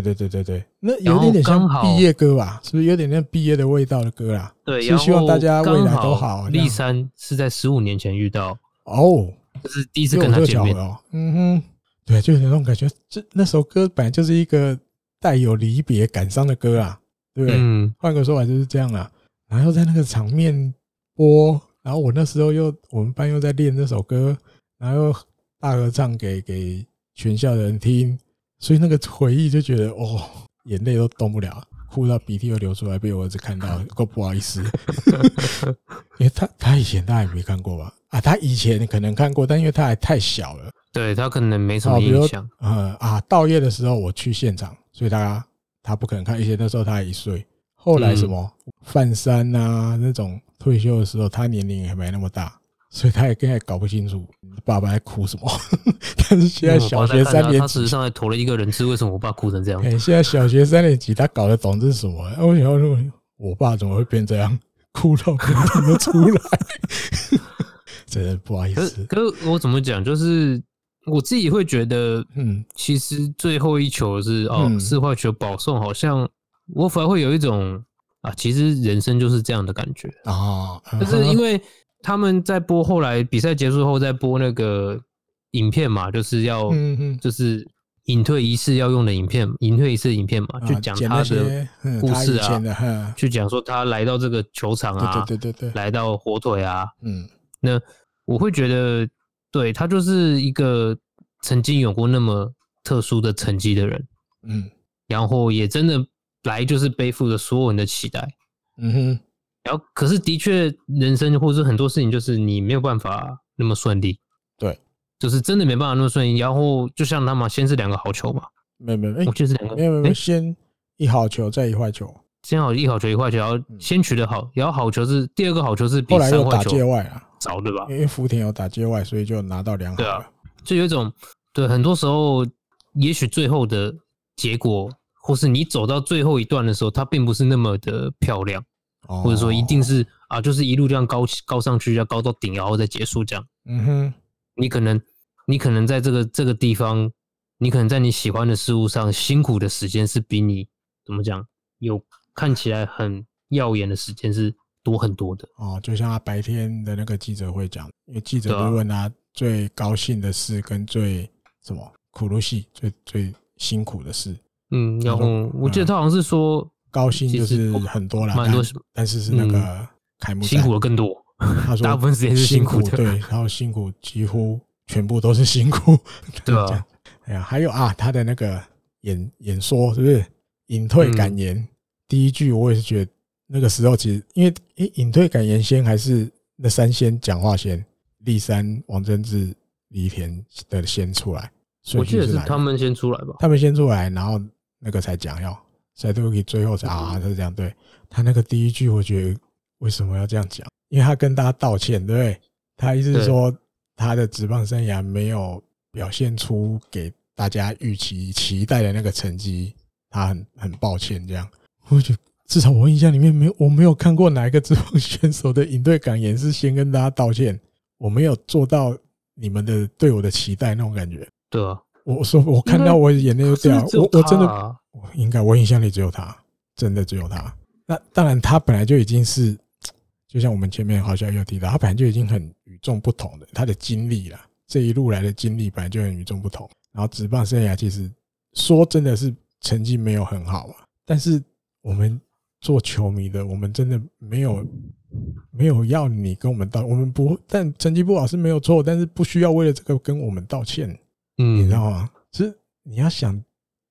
对对对对对，那有点点像毕业歌吧？是不是有点像毕业的味道的歌啦？对，就希望大家未来都好。立山是在十五年前遇到哦，这是第一次跟他见面哦。嗯哼，对，就有那种感觉。这那首歌本来就是一个带有离别感伤的歌啊，对不对？嗯，换个说法就是这样啦。然后在那个场面播。然后我那时候又我们班又在练这首歌，然后又大合唱给给全校的人听，所以那个回忆就觉得哦，眼泪都动不了，哭到鼻涕又流出来，被我儿子看到，够不好意思。因为他他以前他也没看过吧？啊，他以前可能看过，但因为他还太小了，对他可能没什么印象。呃啊，稻叶的时候我去现场，所以他他不可能看。以前那时候他还一岁，后来什么范山啊那种。退休的时候，他年龄也没那么大，所以他也更还搞不清楚爸爸在哭什么。但是现在小学三年级，他事实上还投了一个人质，为什么我爸哭成这样？现在小学三年级，他搞得懂这是什么？我想要说我爸怎么会变这样，哭到哭不出来？真的不好意思。可是我怎么讲？就是我自己会觉得，嗯，其实最后一球是哦，四坏球保送，好像我反而会有一种。啊，其实人生就是这样的感觉啊，就是因为他们在播后来比赛结束后再播那个影片嘛，就是要就是隐退仪式要用的影片，隐退仪式影片嘛，就讲他的故事啊，就讲说他来到这个球场啊，对对对对，来到火腿啊，嗯，那我会觉得，对，他就是一个曾经有过那么特殊的成绩的人，嗯，然后也真的。来就是背负着所有人的期待，嗯哼，然后可是的确，人生或者是很多事情，就是你没有办法那么顺利，对，就是真的没办法那么顺利。然后就像他们先是两个好球嘛，没没没，我就是两个，没有没有，先一好球再一坏球，先好一好球一坏球，然后先取得好，然后好球是第二个好球是比三坏球后来又打界外啊，早对吧？因为福田有打界外，所以就拿到两好，对啊，就有一种对，很多时候也许最后的结果。或是你走到最后一段的时候，它并不是那么的漂亮，或者说一定是啊，就是一路这样高高上去，要高到顶，然后再结束这样。嗯哼，你可能你可能在这个这个地方，你可能在你喜欢的事物上辛苦的时间是比你怎么讲有看起来很耀眼的时间是多很多的。哦，就像他白天的那个记者会讲，因为记者会问他最高兴的事跟最什么苦路戏最最辛苦的事。嗯，然后我记得他好像是说高兴就是很多了，蛮多，但是是那个开幕辛苦的更多。他说 大部分时间是辛苦的，对，然后辛苦几乎全部都是辛苦，对吧？哎呀，还有啊，他的那个演演说是不是隐退感言？第一句我也是觉得那个时候其实因为诶，隐退感言先还是那三仙讲话先，立三、王贞治、李田的先出来，我记得是他们先出来吧？他们先出来，然后那个才讲要塞多给最后才啊，他是这样对。他那个第一句，我觉得为什么要这样讲？因为他跟大家道歉，对不对？他意思是说他的职棒生涯没有表现出给大家预期期待的那个成绩，他很很抱歉这样。我觉得至少我印象里面没有，我没有看过哪一个职棒选手的引队感言是先跟大家道歉，我没有做到你们的对我的期待那种感觉。对啊，我说我看到我眼泪就掉，我我真的，我应该我印象里只有他，真的只有他。那当然，他本来就已经是，就像我们前面好像有提到，他本来就已经很与众不同的，他的经历啦，这一路来的经历本来就很与众不同。然后职棒生涯其实说真的是成绩没有很好嘛，但是我们做球迷的，我们真的没有没有要你跟我们道，我们不，但成绩不好是没有错，但是不需要为了这个跟我们道歉，嗯，你知道吗？其实你要想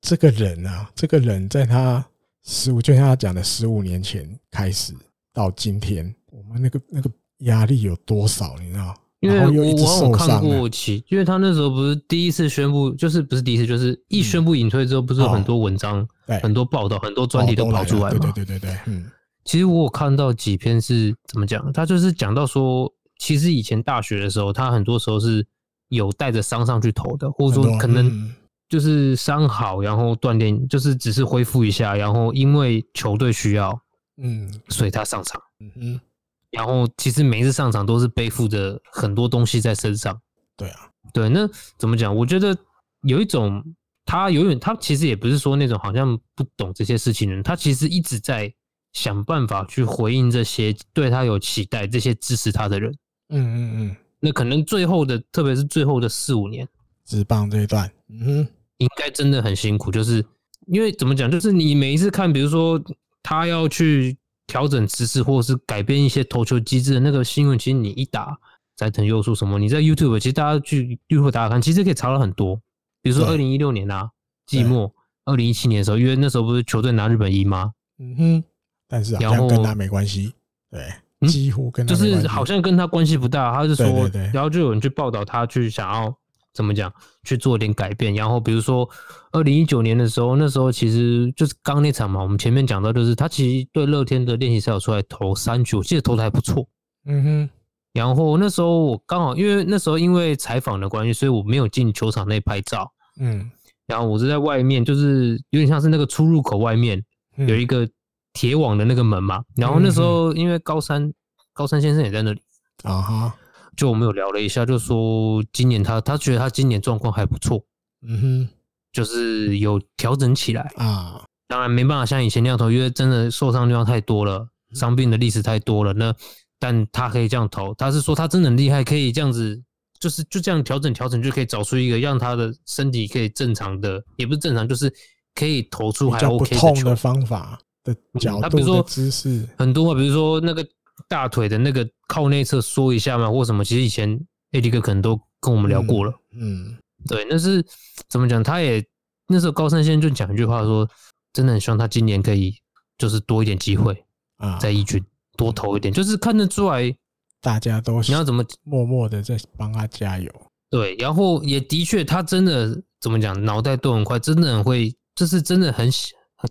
这个人啊，这个人在他。十五，就像他讲的，十五年前开始到今天，我们那个那个压力有多少？你知道？因为我我有看过其，因为他那时候不是第一次宣布，就是不是第一次，就是一宣布隐退之后，不是有很多文章、很多报道、很多专题都跑出来吗？对对对对对，嗯。其实我有看到几篇是怎么讲？他就是讲到说，其实以前大学的时候，他很多时候是有带着伤上去投的，或者说可能。就是伤好，然后锻炼，就是只是恢复一下，然后因为球队需要，嗯，所以他上场，嗯哼，然后其实每一次上场都是背负着很多东西在身上，对啊，对，那怎么讲？我觉得有一种他永远，他其实也不是说那种好像不懂这些事情的人，他其实一直在想办法去回应这些对他有期待、这些支持他的人，嗯嗯嗯，那可能最后的，特别是最后的四五年，直棒这一段，嗯哼。应该真的很辛苦，就是因为怎么讲，就是你每一次看，比如说他要去调整姿势，或者是改变一些投球机制的那个新闻，其实你一打斋藤佑树什么，你在 YouTube，其实大家去 YouTube 打打看，其实可以查到很多。比如说二零一六年啊，季末，二零一七年的时候，因为那时候不是球队拿日本一吗？嗯哼，但是好像跟他没关系，对，几乎跟他就是好像跟他关系不大。他是说，然后就有人去报道他去想要。怎么讲？去做点改变，然后比如说，二零一九年的时候，那时候其实就是刚那场嘛。我们前面讲到，就是他其实对乐天的练习赛有出来投三局，我记得投的还不错。嗯哼。然后那时候我刚好因为那时候因为采访的关系，所以我没有进球场内拍照。嗯。然后我是在外面，就是有点像是那个出入口外面有一个铁网的那个门嘛。然后那时候因为高山高山先生也在那里。啊哈。就我们有聊了一下，就说今年他他觉得他今年状况还不错，嗯哼，就是有调整起来啊。当然没办法像以前那样投，因为真的受伤地方太多了，伤病的历史太多了。那但他可以这样投，他是说他真的很厉害，可以这样子，就是就这样调整调整，就可以找出一个让他的身体可以正常的，也不是正常，就是可以投出还 OK 的，的方法的角度、他比如说姿势很多，比如说那个。大腿的那个靠内侧缩一下嘛，或什么？其实以前 AD 哥可能都跟我们聊过了。嗯，嗯对，那是怎么讲？他也那时候高山先生就讲一句话说，真的很希望他今年可以就是多一点机会啊，在一军多投一点，就是看得出来大家都你要怎么默默的在帮他加油。对，然后也的确，他真的怎么讲，脑袋都很快，真的很会，就是真的很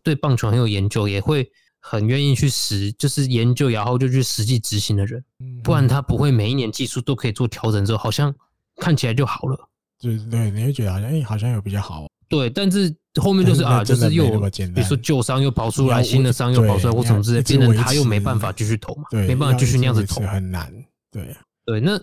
对棒球很有研究，也会。很愿意去实，就是研究，然后就去实际执行的人，不然他不会每一年技术都可以做调整之后，好像看起来就好了。对对，你会觉得好像哎，好像有比较好。对，但是后面就是 啊，就是又比如说旧伤又跑出来，新的伤又跑出来，或什么之类，变成他又没办法继续投嘛，没办法继续那样子投，很难。对对，那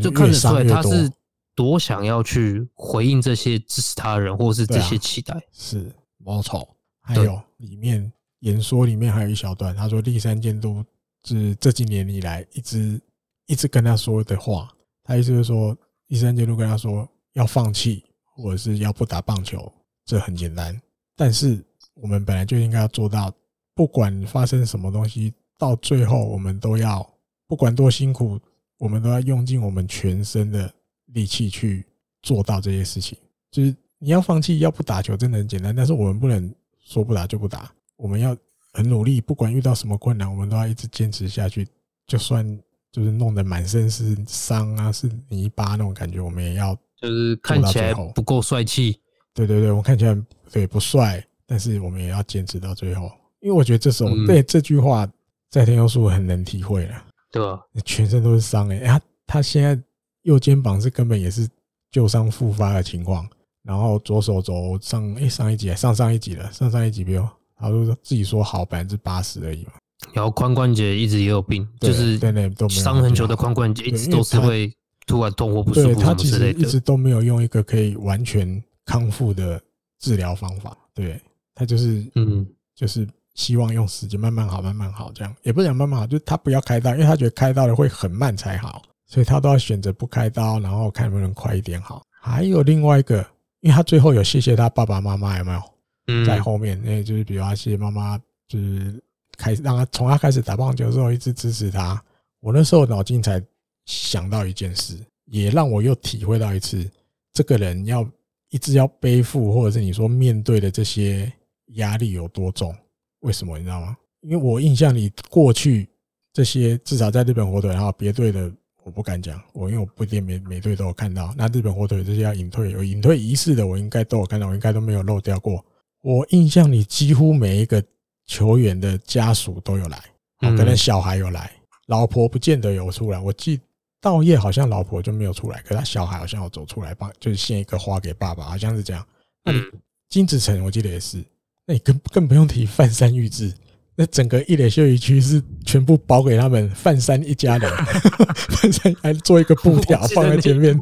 就看得出来他是多想要去回应这些支持他的人，或是这些期待。是，没错。还有里面。演说里面还有一小段，他说立山监督是这几年以来一直一直跟他说的话，他意思就是说，立山监督跟他说要放弃或者是要不打棒球，这很简单，但是我们本来就应该要做到，不管发生什么东西，到最后我们都要不管多辛苦，我们都要用尽我们全身的力气去做到这些事情。就是你要放弃要不打球真的很简单，但是我们不能说不打就不打。我们要很努力，不管遇到什么困难，我们都要一直坚持下去。就算就是弄得满身是伤啊，是泥巴那种感觉，我们也要就是看起来不够帅气。对对对，我看起来对不帅，但是我们也要坚持到最后。因为我觉得这首对这句话，在天优树很能体会了。对啊，全身都是伤哎，他他现在右肩膀是根本也是旧伤复发的情况。然后左手肘上，诶，上一集，上上一集了，上上一集没有，他说自己说好百分之八十而已嘛。然后髋关节一直也有病，就是对对都伤很久的髋关节一直都是会突然痛或不舒服什么之类的。他其实一直都没有用一个可以完全康复的治疗方法，对他就是嗯，就是希望用时间慢慢好，慢慢好这样，也不想慢慢好，就是他不要开刀，因为他觉得开刀的会很慢才好，所以他都要选择不开刀，然后看能不能快一点好。还有另外一个。因为他最后有谢谢他爸爸妈妈有没有？嗯，在后面，那就是比如阿谢谢妈妈，就是开始让他从他开始打棒球之后一直支持他。我那时候脑筋才想到一件事，也让我又体会到一次，这个人要一直要背负，或者是你说面对的这些压力有多重？为什么你知道吗？因为我印象里过去这些至少在日本火腿，然后别队的。我不敢讲，我因为我不一定每每队都有看到。那日本火腿这些要隐退有隐退仪式的，我应该都有看到，我应该都没有漏掉过。我印象里几乎每一个球员的家属都有来，可能小孩有来，老婆不见得有出来。我记道叶好像老婆就没有出来，可是他小孩好像有走出来帮，就是献一个花给爸爸，好像是这样。那你金子成我记得也是，那你更更不用提范山玉志。那整个一垒休息区是全部包给他们范山一家人，范山还做一个布条放在前面，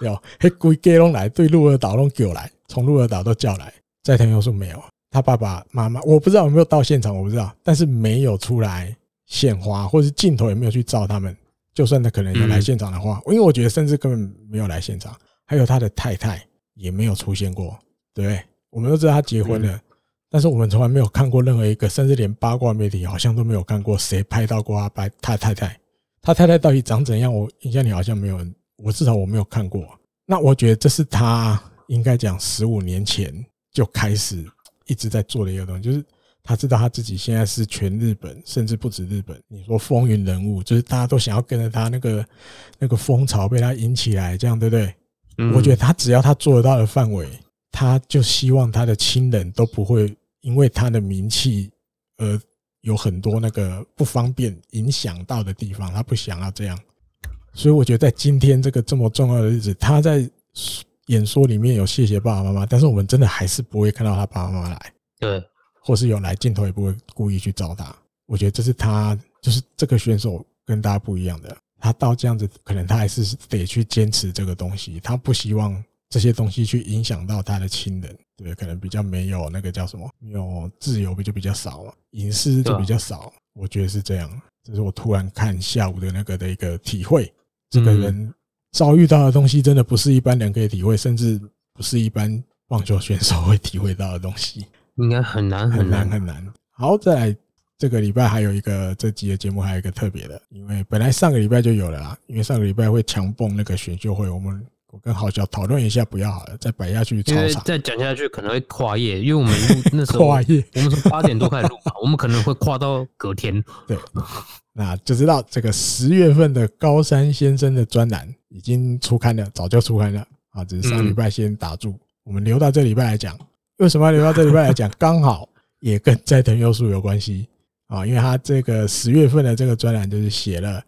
有嘿龟给龙来，对鹿儿岛龙给来，从鹿儿岛都叫来。斋藤优树没有，他爸爸妈妈我不知道有没有到现场，我不知道，但是没有出来献花，或者是镜头也没有去照他们。就算他可能有来现场的话，因为我觉得甚至根本没有来现场，还有他的太太也没有出现过，对不对？我们都知道他结婚了。但是我们从来没有看过任何一个，甚至连八卦媒体好像都没有看过谁拍到过他拍他太太，他太太到底长怎样？我印象里好像没有人，我至少我没有看过。那我觉得这是他应该讲十五年前就开始一直在做的一个东西，就是他知道他自己现在是全日本，甚至不止日本，你说风云人物，就是大家都想要跟着他那个那个风潮被他引起来，这样对不对？我觉得他只要他做得到的范围，他就希望他的亲人都不会。因为他的名气，而有很多那个不方便影响到的地方，他不想要这样，所以我觉得在今天这个这么重要的日子，他在演说里面有谢谢爸爸妈妈，但是我们真的还是不会看到他爸爸妈妈来，对，或是有来镜头也不会故意去找他。我觉得这是他，就是这个选手跟大家不一样的，他到这样子，可能他还是得去坚持这个东西，他不希望这些东西去影响到他的亲人。对，可能比较没有那个叫什么，没有自由不就比较少嘛，隐私就比较少，我觉得是这样。这是我突然看下午的那个的一个体会。这个人遭遇到的东西，真的不是一般人可以体会，甚至不是一般棒球选手会体会到的东西，应该很难很难很难。好，再来这个礼拜还有一个这集的节目，还有一个特别的，因为本来上个礼拜就有了啦，因为上个礼拜会强蹦那个选秀会，我们。我跟郝小讨论一下，不要好了，再摆下去。因为再讲下去可能会跨夜，因为我们录 那时候跨夜，我们从八点多开始录嘛，我们可能会跨到隔天。对，那就知道这个十月份的高山先生的专栏已经出刊了，早就出刊了啊，只是上礼拜先打住，我们留到这礼拜来讲。为什么要留到这礼拜来讲？刚好也跟斋藤优树有关系啊，因为他这个十月份的这个专栏就是写了。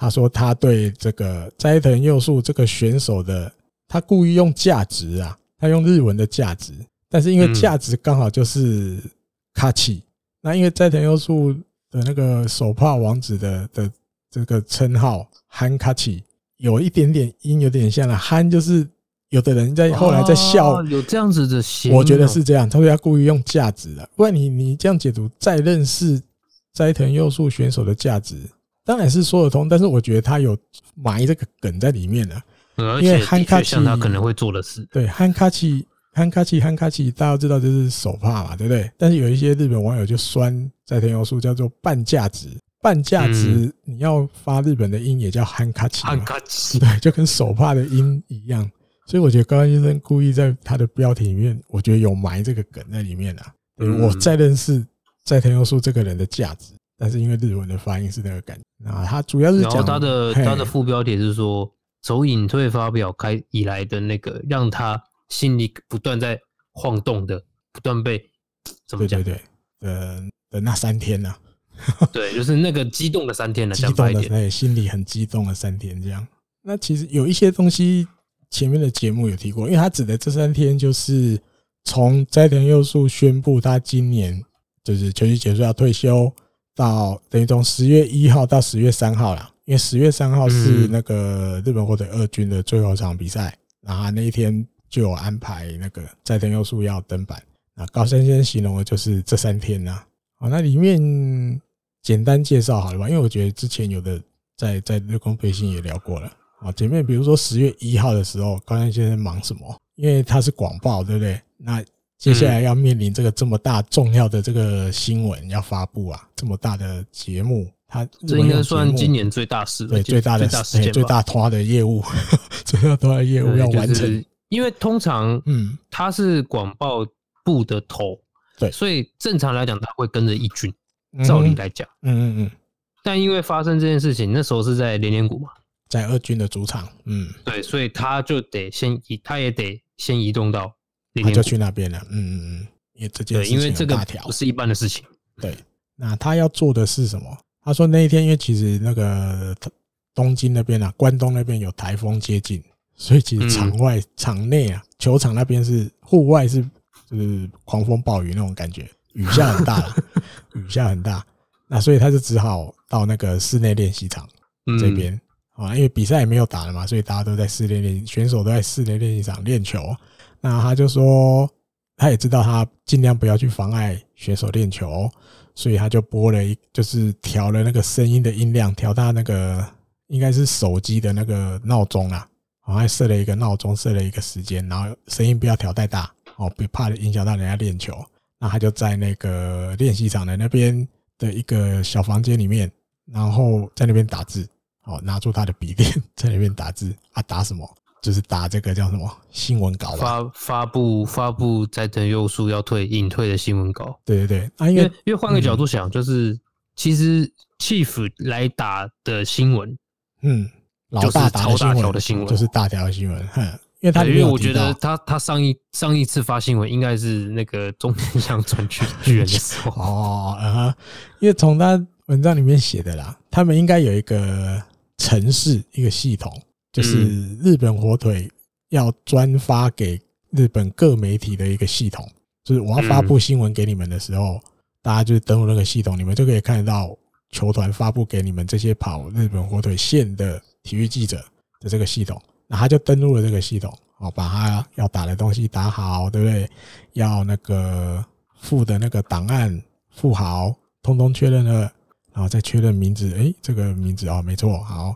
他说他对这个斋藤佑树这个选手的，他故意用价值啊，他用日文的价值，但是因为价值刚好就是卡奇，那因为斋藤佑树的那个手帕王子的的这个称号憨卡奇，有一点点音，有点像了憨，就是有的人在后来在笑，有这样子的写，我觉得是这样，他说他故意用价值的，不然你你这样解读，再认识斋藤佑树选手的价值。当然是说得通，但是我觉得他有埋这个梗在里面了，因为憨卡奇他可能会做的事，对，憨卡奇，憨卡奇，憨卡奇，大家都知道这是手帕嘛，对不对？但是有一些日本网友就酸斋藤佑树叫做半价值，半价值，你要发日本的音也叫汉卡奇，憨卡奇，对，就跟手帕的音一样。所以我觉得高山先生故意在他的标题里面，我觉得有埋这个梗在里面啊。我再认识在藤优树这个人的价值，但是因为日文的发音是那个感觉，啊他主要是讲，他的他的副标题是说，从隐退发表开以来的那个让他心里不断在晃动的，不断被怎么讲？对对对，呃的那三天呢、啊？对，就是那个激动的三天了，激动的对，心里很激动的三天这样。那其实有一些东西前面的节目有提过，因为他指的这三天就是。从斋藤佑树宣布他今年就是球季结束要退休，到等于从十月一号到十月三号啦，因为十月三号是那个日本火腿二军的最后一场比赛，然后那一天就有安排那个斋藤佑树要登板。那高山先生形容的就是这三天呐。好，那里面简单介绍好了吧？因为我觉得之前有的在在日工背心也聊过了。啊，前面比如说十月一号的时候，高山先生忙什么？因为他是广报，对不对？那接下来要面临这个这么大重要的这个新闻要发布啊，这么大的节目，他这应该算今年最大事，对，最大的事件，最大拖的业务，最大拖的业务要完成。因为通常，嗯，他是广报部的头，对，所以正常来讲他会跟着一军，照理来讲，嗯嗯嗯。但因为发生这件事情，那时候是在连连谷嘛，在二军的主场，嗯，对，所以他就得先移，他也得。先移动到，他就去那边了。嗯嗯嗯，因为这件事情，因为这个不是一般的事情。对，那他要做的是什么？他说那一天，因为其实那个东京那边啊，关东那边有台风接近，所以其实场外、场内啊，球场那边是户外是就是狂风暴雨那种感觉，雨下很大，雨下很大。那所以他就只好到那个室内练习场这边。啊，因为比赛也没有打了嘛，所以大家都在室内练，选手都在室内练习场练球。那他就说，他也知道他尽量不要去妨碍选手练球，所以他就播了一，就是调了那个声音的音量，调他那个应该是手机的那个闹钟啦，好像设了一个闹钟，设了一个时间，然后声音不要调太大，哦，别怕影响到人家练球。那他就在那个练习场的那边的一个小房间里面，然后在那边打字。哦，拿出他的笔电在那边打字啊，打什么？就是打这个叫什么新闻稿吧？发发布发布斋藤佑树要退隐退的新闻稿。对对对，啊，因为因为换个角度想，就是其实 Chief 来打的新闻，嗯，老大打超大条的新闻，就是大条的新闻。哼，因为他因为我觉得他他上一上一次发新闻应该是那个中田翔转去 巨人的时候。哦，啊，因为从他文章里面写的啦，他们应该有一个。城市一个系统，就是日本火腿要专发给日本各媒体的一个系统。就是我要发布新闻给你们的时候，大家就是登录那个系统，你们就可以看得到球团发布给你们这些跑日本火腿线的体育记者的这个系统。那他就登录了这个系统，哦，把他要打的东西打好，对不对？要那个付的那个档案付好，通通确认了。然后再确认名字，诶，这个名字哦，没错，好，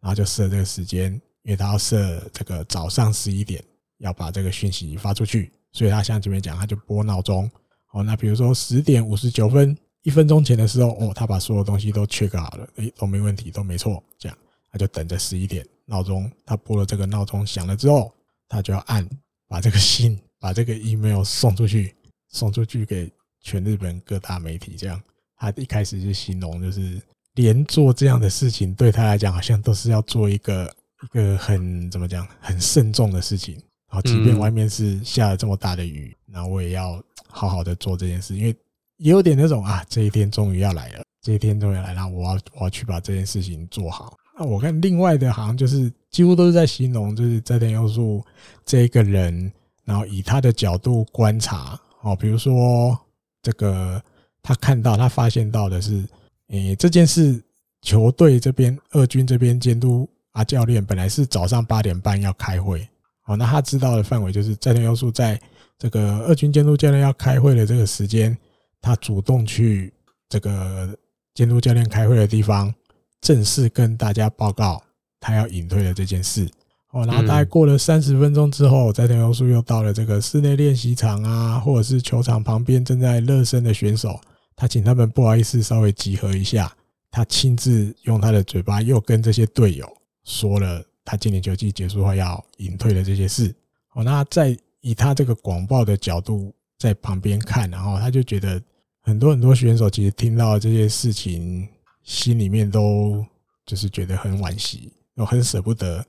然后就设这个时间，因为他要设这个早上十一点要把这个讯息发出去，所以他像这边讲，他就拨闹钟，哦，那比如说十点五十九分，一分钟前的时候，哦，他把所有东西都 check 好了，诶，都没问题，都没错，这样他就等着十一点闹钟，他拨了这个闹钟响了之后，他就要按把这个信，把这个 email 送出去，送出去给全日本各大媒体，这样。他一开始就形容，就是连做这样的事情对他来讲，好像都是要做一个一个很怎么讲，很慎重的事情。然后，即便外面是下了这么大的雨，那我也要好好的做这件事，因为也有点那种啊，这一天终于要来了，这一天终于来了，我要我要去把这件事情做好。那我看另外的，好像就是几乎都是在形容，就是斋藤佑树这一个人，然后以他的角度观察，哦，比如说这个。他看到，他发现到的是，诶，这件事球队这边二军这边监督啊教练本来是早上八点半要开会，哦，那他知道的范围就是斋藤优树在这个二军监督教练要开会的这个时间，他主动去这个监督教练开会的地方，正式跟大家报告他要隐退的这件事。哦，然后大概过了三十分钟之后，斋藤优树又到了这个室内练习场啊，或者是球场旁边正在热身的选手。他请他们不好意思稍微集合一下，他亲自用他的嘴巴又跟这些队友说了他今年球季结束后要隐退的这些事。哦，那在以他这个广报的角度在旁边看，然后他就觉得很多很多选手其实听到这些事情，心里面都就是觉得很惋惜，又很舍不得，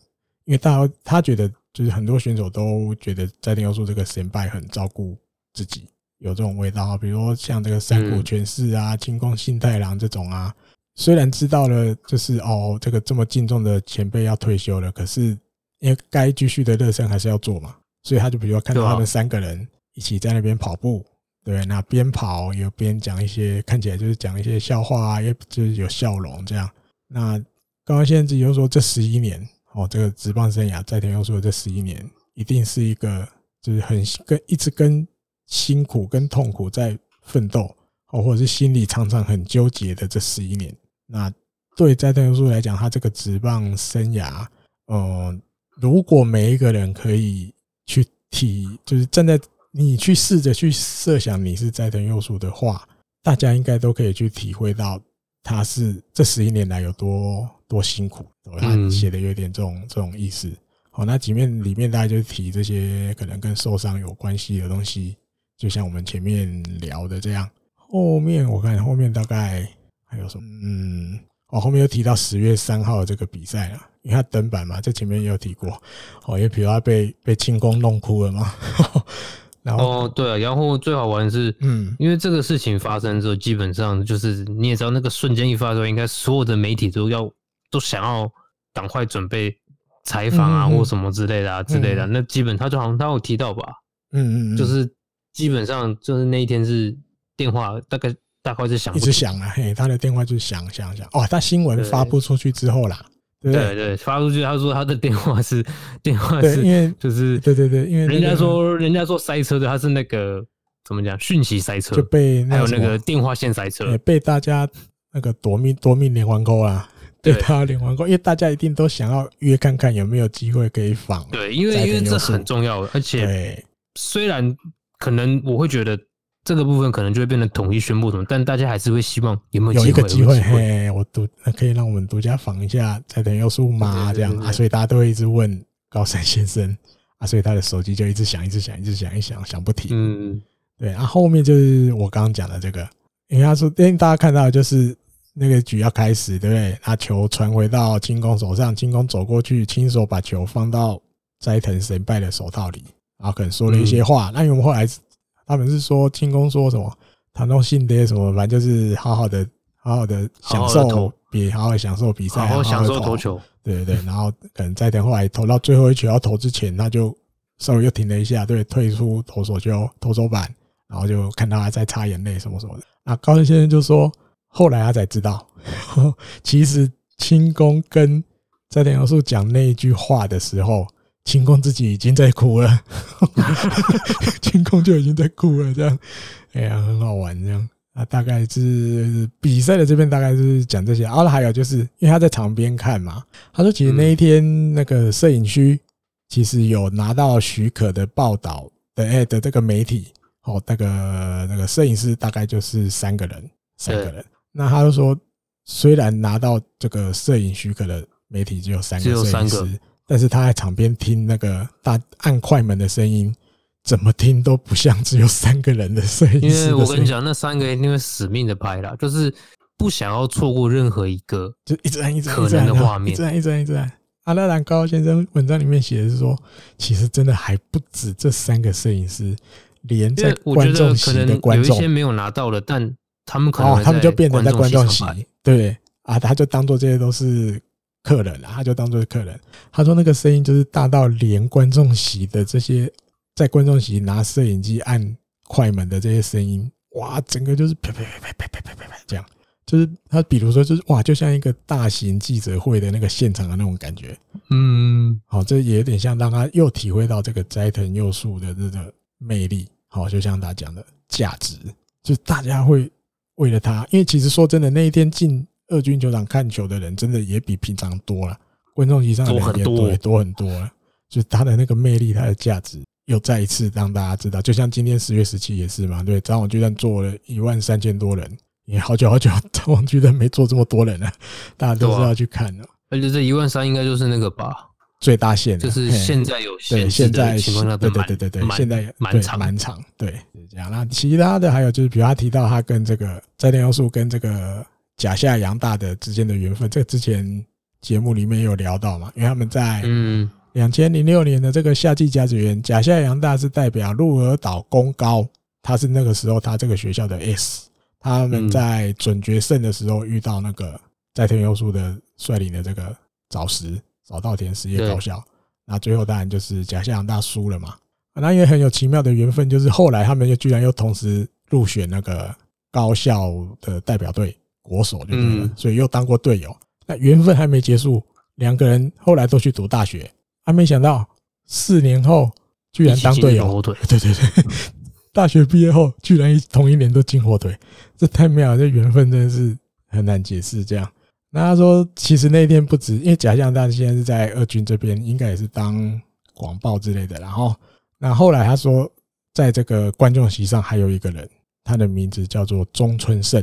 因为大家他觉得就是很多选手都觉得斋藤优树这个先辈很照顾自己，有这种味道，比如说像这个山谷拳士啊、清宫信太郎这种啊，虽然知道了就是哦这个这么敬重的前辈要退休了，可是因为该继续的热身还是要做嘛，所以他就比如说看到他们三个人一起在那边跑步。对，那边跑有边讲一些，看起来就是讲一些笑话啊，也就是有笑容这样。那刚刚先生又说，这十一年哦，这个职棒生涯，斋藤优树的这十一年，一定是一个就是很跟一直跟辛苦跟痛苦在奋斗哦，或者是心里常常很纠结的这十一年。那对斋藤优树来讲，他这个职棒生涯，嗯，如果每一个人可以去体，就是站在。你去试着去设想你是斋藤佑树的话，大家应该都可以去体会到他是这十一年来有多多辛苦。他写的有点这种这种意思。好，那几面里面大家就提这些可能跟受伤有关系的东西，就像我们前面聊的这样。后面我看后面大概还有什么？嗯，哦，后面又提到十月三号的这个比赛了，因为他登板嘛，这前面也有提过。哦，因为比如他被被清宫弄哭了嘛。然后哦，对啊，然后最好玩的是，嗯，因为这个事情发生之后，基本上就是你也知道，那个瞬间一发生，应该所有的媒体都要都想要赶快准备采访啊，或什么之类的啊之类的。那基本他就好像他有提到吧，嗯嗯，就是基本上就是那一天是电话大概大概是响，一直响啊，嘿，他的电话就响响响，哦，他新闻发布出去之后啦。对。对，对，发出去，他说他的电话是电话是，因为就是对对对，因为人家说人家说塞车的，他是那个怎么讲，讯息塞车，就被还有那个电话线塞车，被大家那个夺命夺命连环钩啊，对。他连环扣，因为大家一定都想要约看看有没有机会可以访，对，因为因为这很重要，而且虽然可能我会觉得。这个部分可能就会变成统一宣布什么，但大家还是会希望有没有有一个机会，嘿，我独可以让我们独家访一下斋藤优树吗？这样啊，所以大家都会一直问高山先生啊，所以他的手机就一直响，一直响，一直响，一响响不停。嗯，对啊，后面就是我刚刚讲的这个，因为他说，因为大家看到就是那个局要开始，对不对？他球传回到清宫手上，清宫走过去，亲手把球放到斋藤神拜的手套里，然后可能说了一些话。那因为我们后来。他们是说清宫说什么，他弄信爹什么，反正就是好好的、好好的享受比好好享受比赛，好好享受投球。对对对，然后可能在等后来投到最后一球要投之前，他就稍微又停了一下，对，退出投手就投手板，然后就看到他在擦眼泪什么什么的。那高山先生就说，后来他才知道，其实清宫跟斋藤优树讲那一句话的时候。清空自己已经在哭了，清空就已经在哭了，这样，哎呀，很好玩，这样。啊，大概是比赛的这边大概是讲这些，然后还有就是因为他在场边看嘛，他说其实那一天那个摄影区其实有拿到许可的报道的，哎的这个媒体哦，那个那个摄影师大概就是三个人，三个人，那他就说虽然拿到这个摄影许可的媒体只有三个。摄影师。但是他在场边听那个大按快门的声音，怎么听都不像只有三个人的声音。因为我跟你讲，那三个人因为死命的拍啦，就是不想要错过任何一个，就一直按一直按可能的画面，一直按一直按一直按。阿拉兰高先生文章里面写的是说，其实真的还不止这三个摄影师，连在观众席的观众有一些没有拿到了，但他们可能哦，他们就变成在观众席，对啊，他就当做这些都是。客人啊，他就当做是客人。他说那个声音就是大到连观众席的这些在观众席拿摄影机按快门的这些声音，哇，整个就是啪啪啪啪啪啪啪啪这样。就是他比如说就是哇，就像一个大型记者会的那个现场的那种感觉。嗯，好，这也有点像让他又体会到这个斋藤佑树的这个魅力。好，就像他讲的价值，就大家会为了他，因为其实说真的，那一天进。二军球场看球的人真的也比平常多了，观众席上的人也多多很多了，就他的那个魅力，他的价值又再一次让大家知道。就像今天十月十七也是嘛，对，早晚巨蛋坐了一万三千多人，也好久好久 早晚巨蛋没坐这么多人了，大家都是要去看的。而且这一万三应该就是那个吧，最大限，就是现在有对现在情况下对对对对对，现在蛮长蛮长，对，是这样。那其他的还有就是，比如他提到他跟这个斋藤优树跟这个甲夏阳大的之间的缘分，这个之前节目里面有聊到嘛，因为他们在嗯两千零六年的这个夏季甲子园，甲夏阳大是代表鹿儿岛功高，他是那个时候他这个学校的 S，他们在准决胜的时候遇到那个在天优树的率领的这个早石。早稻田实业高校，那最后当然就是甲夏阳大输了嘛。那因为很有奇妙的缘分，就是后来他们又居然又同时入选那个高校的代表队国手，就对了，所以又当过队友。那缘分还没结束，两个人后来都去读大学，还没想到四年后居然当队友。对对对，大学毕业后居然同一年都进火腿，这太妙了，这缘分真的是很难解释。这样。那他说，其实那天不止，因为甲夏阳大现在是在二军这边，应该也是当广报之类的。然后，那后来他说，在这个观众席上还有一个人，他的名字叫做中村胜。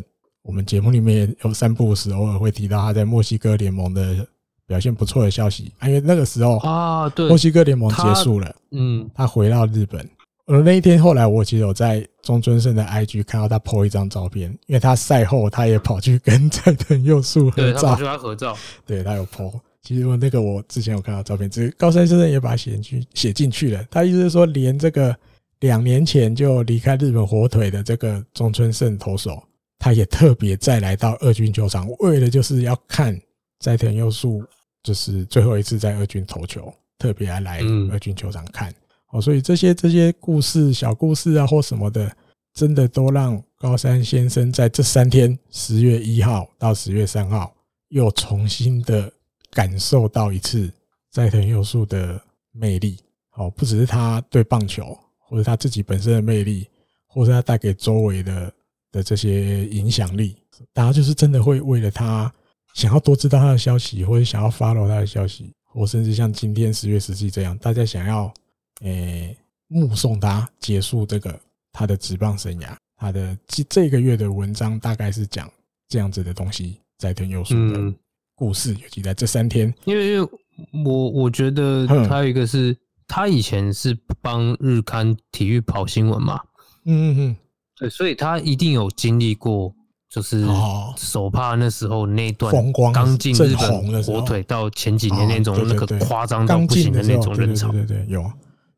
我们节目里面也有三不五时偶尔会提到他在墨西哥联盟的表现不错的消息，因为那个时候啊，对，墨西哥联盟结束了，嗯，他回到日本。而那一天，后来我其实有在中村胜的 IG 看到他 po 一张照片，因为他赛后他也跑去跟斋藤佑树合照，对，他合照，对他有 po。其实我那个我之前有看到照片，只是高山先生也把他写进去写进去了。他意思是说，连这个两年前就离开日本火腿的这个中村胜投手，他也特别再来到二军球场，为了就是要看斋藤佑树，就是最后一次在二军投球，特别还来二军球场看。哦，所以这些这些故事、小故事啊，或什么的，真的都让高山先生在这三天，十月一号到十月三号，又重新的感受到一次斋藤佑树的魅力。哦，不只是他对棒球，或者他自己本身的魅力，或者他带给周围的的这些影响力，大家就是真的会为了他想要多知道他的消息，或者想要 follow 他的消息，或甚至像今天十月十七这样，大家想要。诶、欸，目送他结束这个他的职棒生涯，他的这这个月的文章大概是讲这样子的东西，斋藤佑树的故事，尤其在这三天。因为，因为我我觉得他有一个是，他以前是帮日刊体育跑新闻嘛，嗯嗯嗯，对，所以他一定有经历过，就是手帕那时候那段风光，刚进日本火腿到前几年那种那个夸张到不行的那种人潮，对对对，有。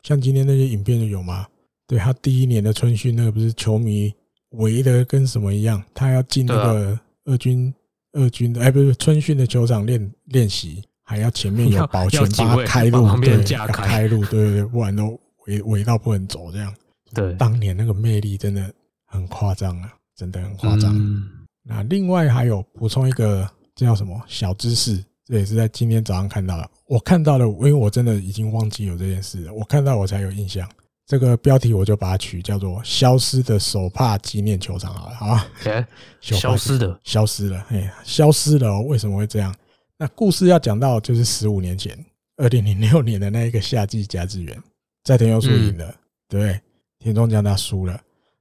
像今天那些影片就有吗？对，他第一年的春训，那个不是球迷围的跟什么一样？他要进那个二军二军的，哎，不是春训的球场练练习，还要前面有保全帮他开路，对，开路，对对对，不然都围围到不能走这样。对，当年那个魅力真的很夸张啊，真的很夸张。嗯那另外还有补充一个，这叫什么小知识？这也是在今天早上看到的。我看到了，因为我真的已经忘记有这件事了。我看到我才有印象。这个标题我就把它取叫做“消失的手帕纪念球场”好了，好吧？消失的，消失了，哎，消失了。为什么会这样？那故事要讲到就是十五年前，二零零六年的那一个夏季甲子园，在田优树赢了，对，田中将他输了。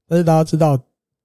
但是大家知道，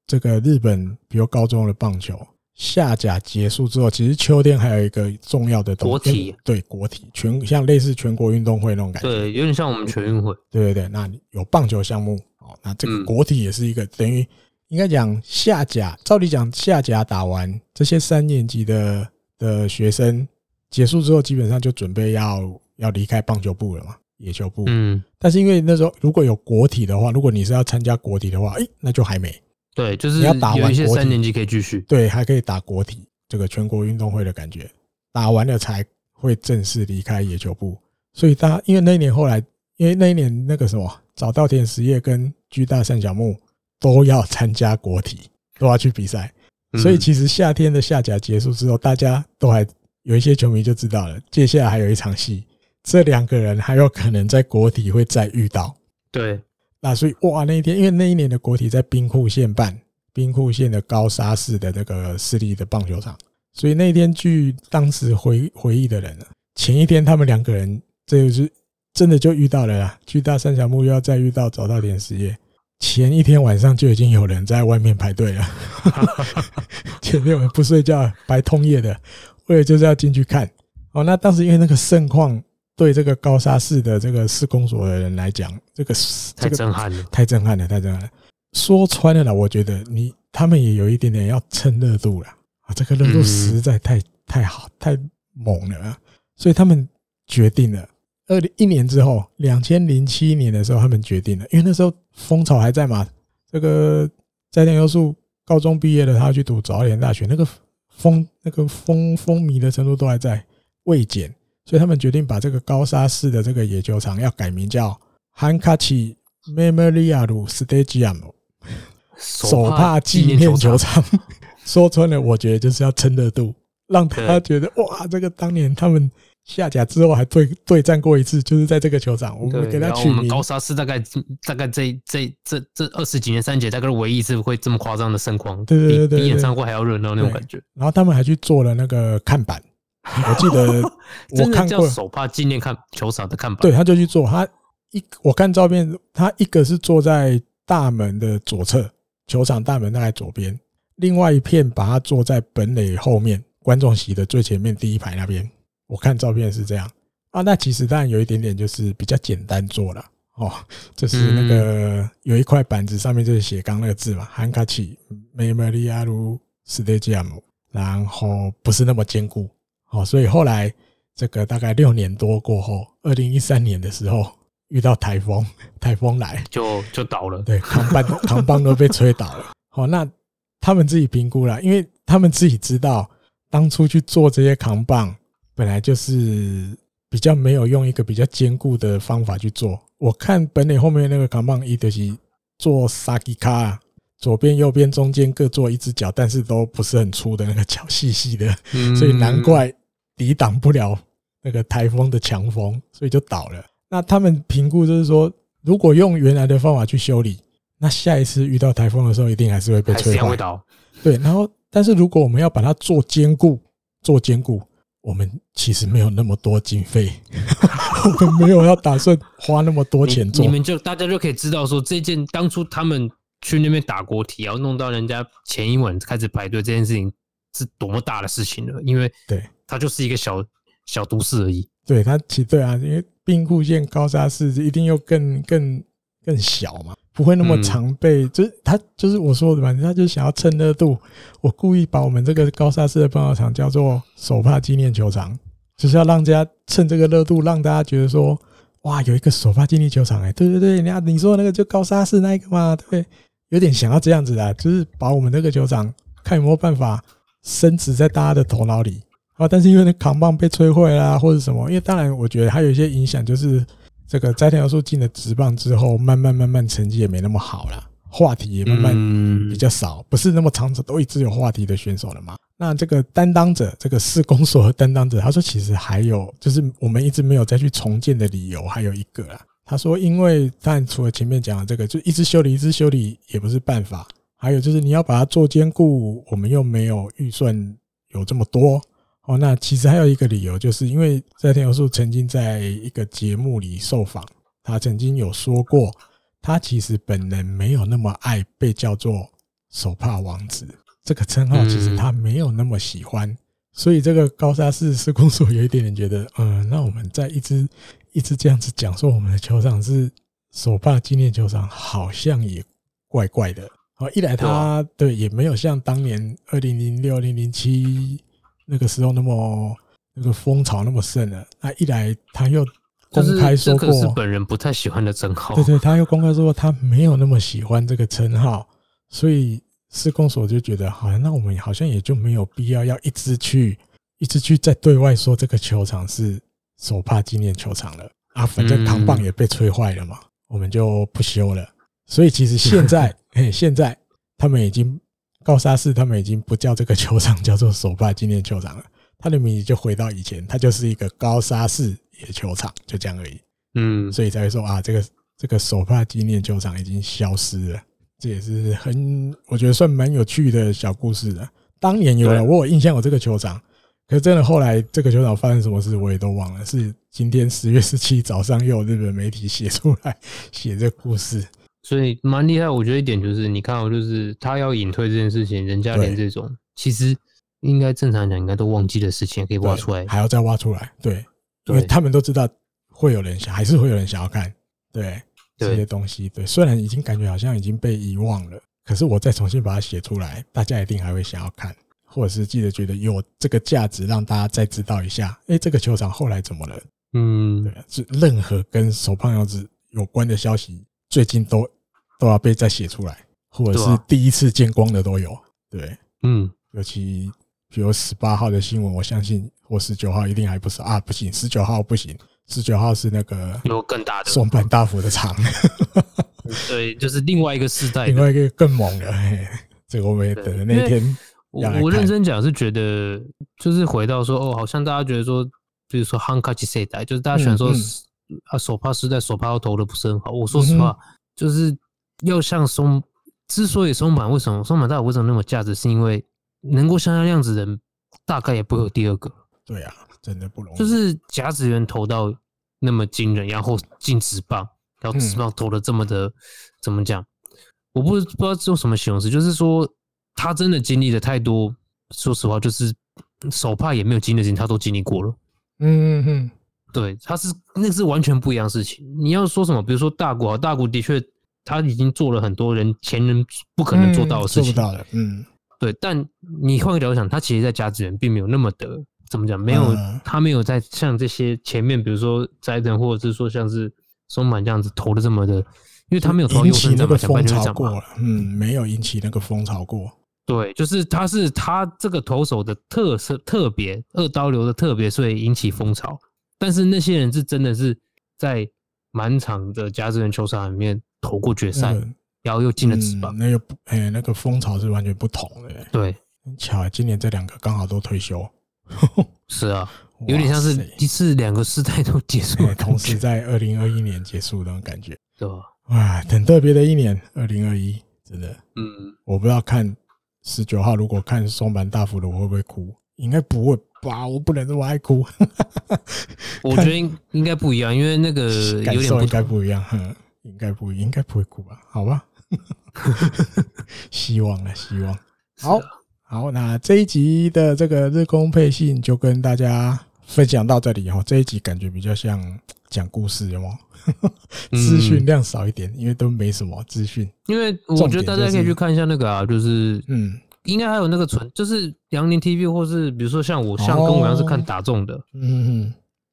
这个日本比如高中的棒球。下甲结束之后，其实秋天还有一个重要的东西，国体，对，国体全像类似全国运动会那种感觉，对，有点像我们全运会，对对对。那有棒球项目哦，那这个国体也是一个等于应该讲下甲，照理讲下甲打完，这些三年级的的学生结束之后，基本上就准备要要离开棒球部了嘛，野球部。嗯，但是因为那时候如果有国体的话，如果你是要参加国体的话，诶，那就还没。对，就是你要打完一些三年级可以继续，对，还可以打国体这个全国运动会的感觉，打完了才会正式离开野球部。所以他因为那一年后来，因为那一年那个什么早稻田实业跟巨大三角木都要参加国体，都要去比赛，所以其实夏天的夏甲结束之后，大家都还有一些球迷就知道了，接下来还有一场戏，这两个人还有可能在国体会再遇到。对。那所以哇，那一天因为那一年的国体在兵库县办，兵库县的高沙市的那个市立的棒球场，所以那一天据当时回回忆的人，前一天他们两个人这就是真的就遇到了啦，巨大三小木又要再遇到早稻田实业，前一天晚上就已经有人在外面排队了，前天晚上不睡觉，白通夜的，为了就是要进去看。哦，那当时因为那个盛况对这个高沙市的这个市公所的人来讲，这个太震撼了，太震撼了，太震撼了。说穿了啦，我觉得你他们也有一点点要蹭热度了啊，这个热度实在太太好，太猛了，啊所以他们决定了，二零一年之后，两千零七年的时候，他们决定了，因为那时候风潮还在嘛，这个斋田优树高中毕业了，他要去读早稻田大学，那个风那个风风靡的程度都还在未减。所以他们决定把这个高砂市的这个野球场要改名叫ハンカチメモリアルスタジアム，手帕纪念球场。说穿了，我觉得就是要蹭热度，让他觉得哇，这个当年他们下甲之后还对对战过一次，就是在这个球场，我们给他取名。高砂市大概大概这这这这二十几年三杰大概是唯一一次会这么夸张的盛况，对对对，比演唱会还要热闹那种感觉。然后他们还去做了那个看板。 我记得我看过手帕纪念看球场的看板，对，他就去做。他一我看照片，他一个是坐在大门的左侧，球场大门大概左边，另外一片把他坐在本垒后面观众席的最前面第一排那边。我看照片是这样啊，那其实当然有一点点就是比较简单做了哦，就是那个有一块板子上面就是写刚那个字嘛，ハンカチメモリアルスタジアム，然后不是那么坚固。 哦，所以后来这个大概六年多过后，二零一三年的时候遇到台风，台风来就就倒了。对，扛棒扛棒都被吹倒了。好，那他们自己评估了，因为他们自己知道当初去做这些扛棒，本来就是比较没有用一个比较坚固的方法去做。我看本垒后面那个扛棒，一就是做萨基卡。左边、右边、中间各做一只脚，但是都不是很粗的那个脚，细细的，所以难怪抵挡不了那个台风的强风，所以就倒了。那他们评估就是说，如果用原来的方法去修理，那下一次遇到台风的时候，一定还是会被吹坏。对，然后，但是如果我们要把它做坚固，做坚固，我们其实没有那么多经费，我们没有要打算花那么多钱做。你们就大家就可以知道说，这件当初他们。去那边打国体，然后弄到人家前一晚开始排队，这件事情是多么大的事情了。因为对，它就是一个小小都市而已。对，它其实对啊，因为兵库县高砂市一定又更更更小嘛，不会那么常被。就是他就是我说的嘛，他就想要蹭热度。我故意把我们这个高砂市的棒球场叫做手帕纪念球场，就是要让大家蹭这个热度，让大家觉得说，哇，有一个手帕纪念球场哎，对对对，你看你说那个就高砂市那一个嘛，对。有点想要这样子的，就是把我们这个球场看有没有办法深植在大家的头脑里啊。但是因为那扛棒被摧毁啦，或者什么，因为当然我觉得还有一些影响，就是这个斋藤优树进了职棒之后，慢慢慢慢成绩也没那么好了，话题也慢慢比较少，不是那么长久都一直有话题的选手了嘛。那这个担当者，这个市公所的担当者，他说其实还有就是我们一直没有再去重建的理由，还有一个啦。他说：“因为但除了前面讲的这个，就一直修理，一直修理也不是办法。还有就是你要把它做坚固，我们又没有预算有这么多。哦，那其实还有一个理由，就是因为斋藤优树曾经在一个节目里受访，他曾经有说过，他其实本人没有那么爱被叫做‘手帕王子’这个称号，其实他没有那么喜欢。所以这个高砂市施工所有一点点觉得，嗯，那我们在一直。”一直这样子讲说我们的球场是手帕纪念球场，好像也怪怪的。哦，一来他对也没有像当年二零零六、二零零七那个时候那么那个风潮那么盛了。那一来他又公开说过，是本人不太喜欢的称号。对 对，他又公开说他没有那么喜欢这个称号，所以施工所就觉得，好像那我们好像也就没有必要要一直去一直去在对外说这个球场是。手帕纪念球场了啊，反正扛棒也被吹坏了嘛，我们就不修了。所以其实现在，哎，现在他们已经高沙市，他们已经不叫这个球场叫做首帕纪念球场了，它的名字就回到以前，它就是一个高沙市野球场，就这样而已。嗯，所以才会说啊，这个这个手帕纪念球场已经消失了。这也是很我觉得算蛮有趣的小故事的。当年有了，我有印象有这个球场。可是真的，后来这个球场发生什么事，我也都忘了。是今天十月十七早上，又有日本媒体写出来写这故事，所以蛮厉害。我觉得一点就是，你看，哦就是他要隐退这件事情，人家连这种其实应该正常讲应该都忘记的事情，可以挖出来，还要再挖出来。对，因为他们都知道会有人想，还是会有人想要看，对这些东西，对，虽然已经感觉好像已经被遗忘了，可是我再重新把它写出来，大家一定还会想要看，或者是记得觉得有这个价值，让大家再知道一下，哎，这个球场后来怎么了？嗯，对，是任何跟手胖腰子有关的消息，最近都都要被再写出来，或者是第一次见光的都有，对，嗯，尤其比如十八号的新闻，我相信或十九号一定还不是啊，不行，十九号不行，十九号是那个有更大的松本大幅的场，对，就是另外一个世代，另外一个更猛的，这个我们也等着那天。我我认真讲是觉得，就是回到说，哦，好像大家觉得说。比如说汉卡奇世代，就是大家喜欢说啊，手帕时代手帕投的不是很好。我说实话，就是要像松，之所以松坂为什么松坂大辅为什么那么价值，是因为能够像他那样子的人，大概也不会有第二个。对啊，真的不容易。就是甲子园投到那么惊人，然后进职棒，然后直棒投的这么的，怎么讲？我不不知道用什么形容词，就是说他真的经历了太多。说实话，就是手帕也没有经历的事情，他都经历过了。嗯嗯嗯，对，他是那是完全不一样的事情。你要说什么？比如说大谷啊，大谷的确他已经做了很多人前人不可能做到的事情，做不到的。嗯，对。但你换个角度想，他其实，在甲子园并没有那么的怎么讲，没有他没有在像这些前面，比如说斋藤或者是说像是松坂这样子投的这么的，因为他没有投引起那个风潮过，嗯，没有引起那个风潮过。对，就是他是他这个投手的特色特别二刀流的特别，所以引起风潮。但是那些人是真的是在满场的甲子园球场里面投过决赛，然后又进了职棒。那个哎，那个风潮是完全不同的。对，很巧，今年这两个刚好都退休。是啊，有点像是一次两个世代都结束，同时在二零二一年结束那种感觉。对，哇，很特别的一年，二零二一，真的。嗯，我不知道看。十九号如果看松坂大辅的，我会不会哭？应该不会吧，我不能这么爱哭。我觉得应应该不一样，因为那个有点应该不一样，应该不应该不会哭吧？好吧，希望啊，希望。好，好，那这一集的这个日工配信就跟大家分享到这里哈。这一集感觉比较像讲故事，有吗？资讯量少一点，因为都没什么资讯。因为我觉得大家可以去看一下那个啊，就是嗯，应该还有那个纯，就是阳明 TV 或是比如说像我，像跟我一样是看打中的，嗯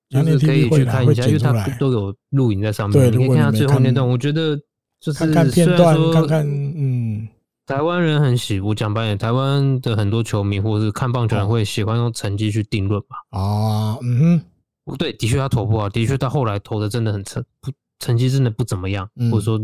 嗯，就是可以去看一下，因为它都有录影在上面。对，你可以看到最后那段，我觉得就是看看片段，看看嗯，台湾人很喜，我讲白点，台湾的很多球迷或者是看棒球人会喜欢用成绩去定论吧。啊，嗯对，的确他投不好，的确他后来投的真的很成不成绩真的不怎么样，或者说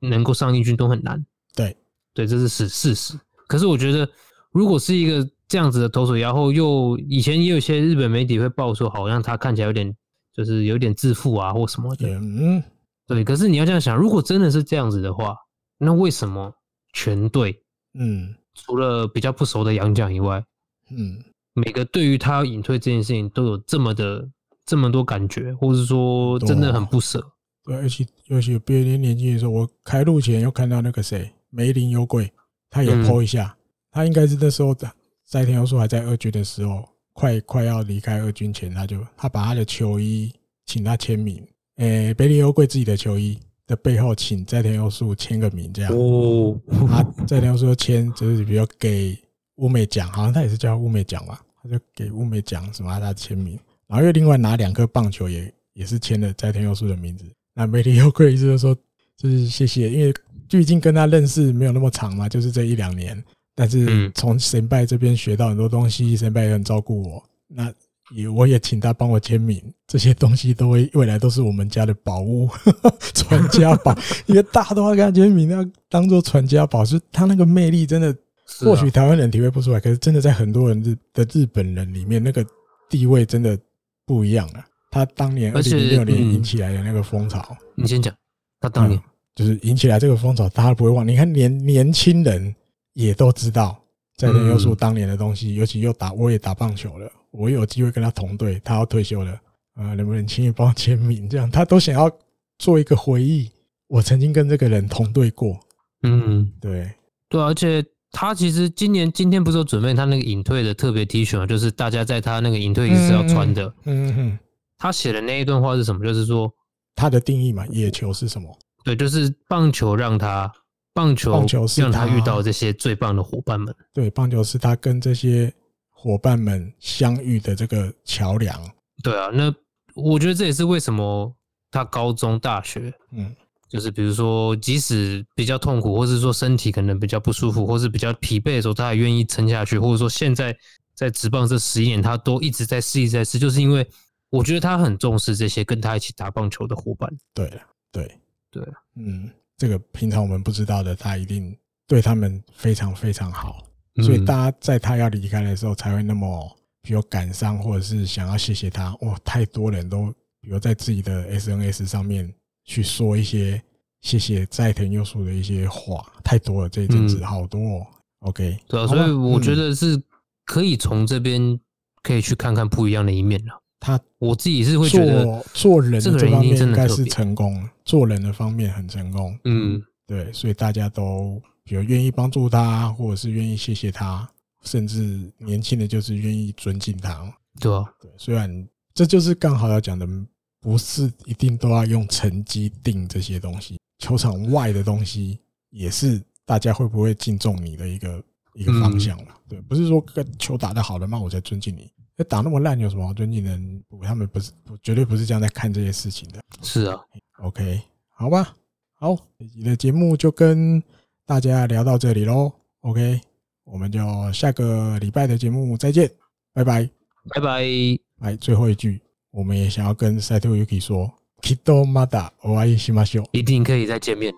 能够上一军都很难。对对，这是事事实。可是我觉得，如果是一个这样子的投手，然后又以前也有一些日本媒体会报说，好像他看起来有点就是有点自负啊或什么的。嗯，对。可是你要这样想，如果真的是这样子的话，那为什么全队嗯，除了比较不熟的洋将以外，嗯，每个对于他隐退这件事情都有这么的。这么多感觉，或是说真的很不舍。对，尤其尤其别人年轻的时候，我开路前又看到那个谁梅林优贵，他也 po 一下，他应该是那时候在斋藤优树还在二军的时候，快快要离开二军前，他就他把他的球衣请他签名，诶，梅林优贵自己的球衣的背后请斋藤优树签个名，这样哦。他斋藤优树签就是比如给乌美奖，好像他也是叫乌美奖吧，他就给乌美奖什么他签名。然后又另外拿两颗棒球也也是签了斋藤优树的名字。那梅林优贵意思就是说，就是谢谢，因为毕竟跟他认识没有那么长嘛，就是这一两年。但是从神拜这边学到很多东西，神拜也很照顾我。那也我也请他帮我签名，这些东西都会未来都是我们家的宝物，传家宝。因为大家都要跟他签名，要当做传家宝，是他那个魅力真的，或许台湾人体会不出来，可是真的在很多人日的日本人里面，那个地位真的。不一样了，他当年二零零六年引起来的那个风潮，你先讲。他当年就是引起来这个风潮，大家不会忘。你看，连年轻人也都知道斋藤优树当年的东西，尤其又打，我也打棒球了，我有机会跟他同队，他要退休了啊，能不能轻易帮我签名？这样他都想要做一个回忆。我曾经跟这个人同队过，嗯，对对，而且。他其实今年今天不是有准备他那个隐退的特别 T 恤嘛？就是大家在他那个隐退仪式要穿的。嗯哼，他写的那一段话是什么？就是说他的定义嘛，野球是什么？对，就是棒球让他棒球，棒球是让他遇到这些最棒的伙伴们。对，棒球是他跟这些伙伴们相遇的这个桥梁。对啊，那我觉得这也是为什么他高中、大学，嗯，就是比如说，即使比较痛苦，或是说身体可能比较不舒服，或是比较疲惫的时候，他还愿意撑下去，或者说现在在职棒这十一年，他都一直在试一在试，就是因为。我觉得他很重视这些跟他一起打棒球的伙伴。对了，对对，嗯，这个平常我们不知道的，他一定对他们非常非常好。所以大家在他要离开的时候，才会那么比如感伤，或者是想要谢谢他。哇，太多人都比如在自己的 SNS 上面去说一些谢谢斋藤佑树的一些话，太多了。这一阵子好多哦。OK，对啊，所以我觉得是可以从这边可以去看看不一样的一面了。他我自己是会觉得做人这方面应该是成功，做人的方面很成功。嗯，对，所以大家都比如愿意帮助他，或者是愿意谢谢他，甚至年轻的就是愿意尊敬他。对啊，对，虽然这就是刚好要讲的，不是一定都要用成绩定这些东西，球场外的东西也是大家会不会敬重你的一个一个方向嘛。对，不是说个球打得好了嘛，我才尊敬你。打那么烂有什么好尊敬的？不，他们不是，绝对不是这样在看这些事情的。是啊，OK，好吧，好，这集的节目就跟大家聊到这里喽。OK，我们就下个礼拜的节目再见，拜拜，拜拜。来，最后一句，我们也想要跟 Saito Yuki 说，Kitto mata o ai shimasho，一定可以再见面。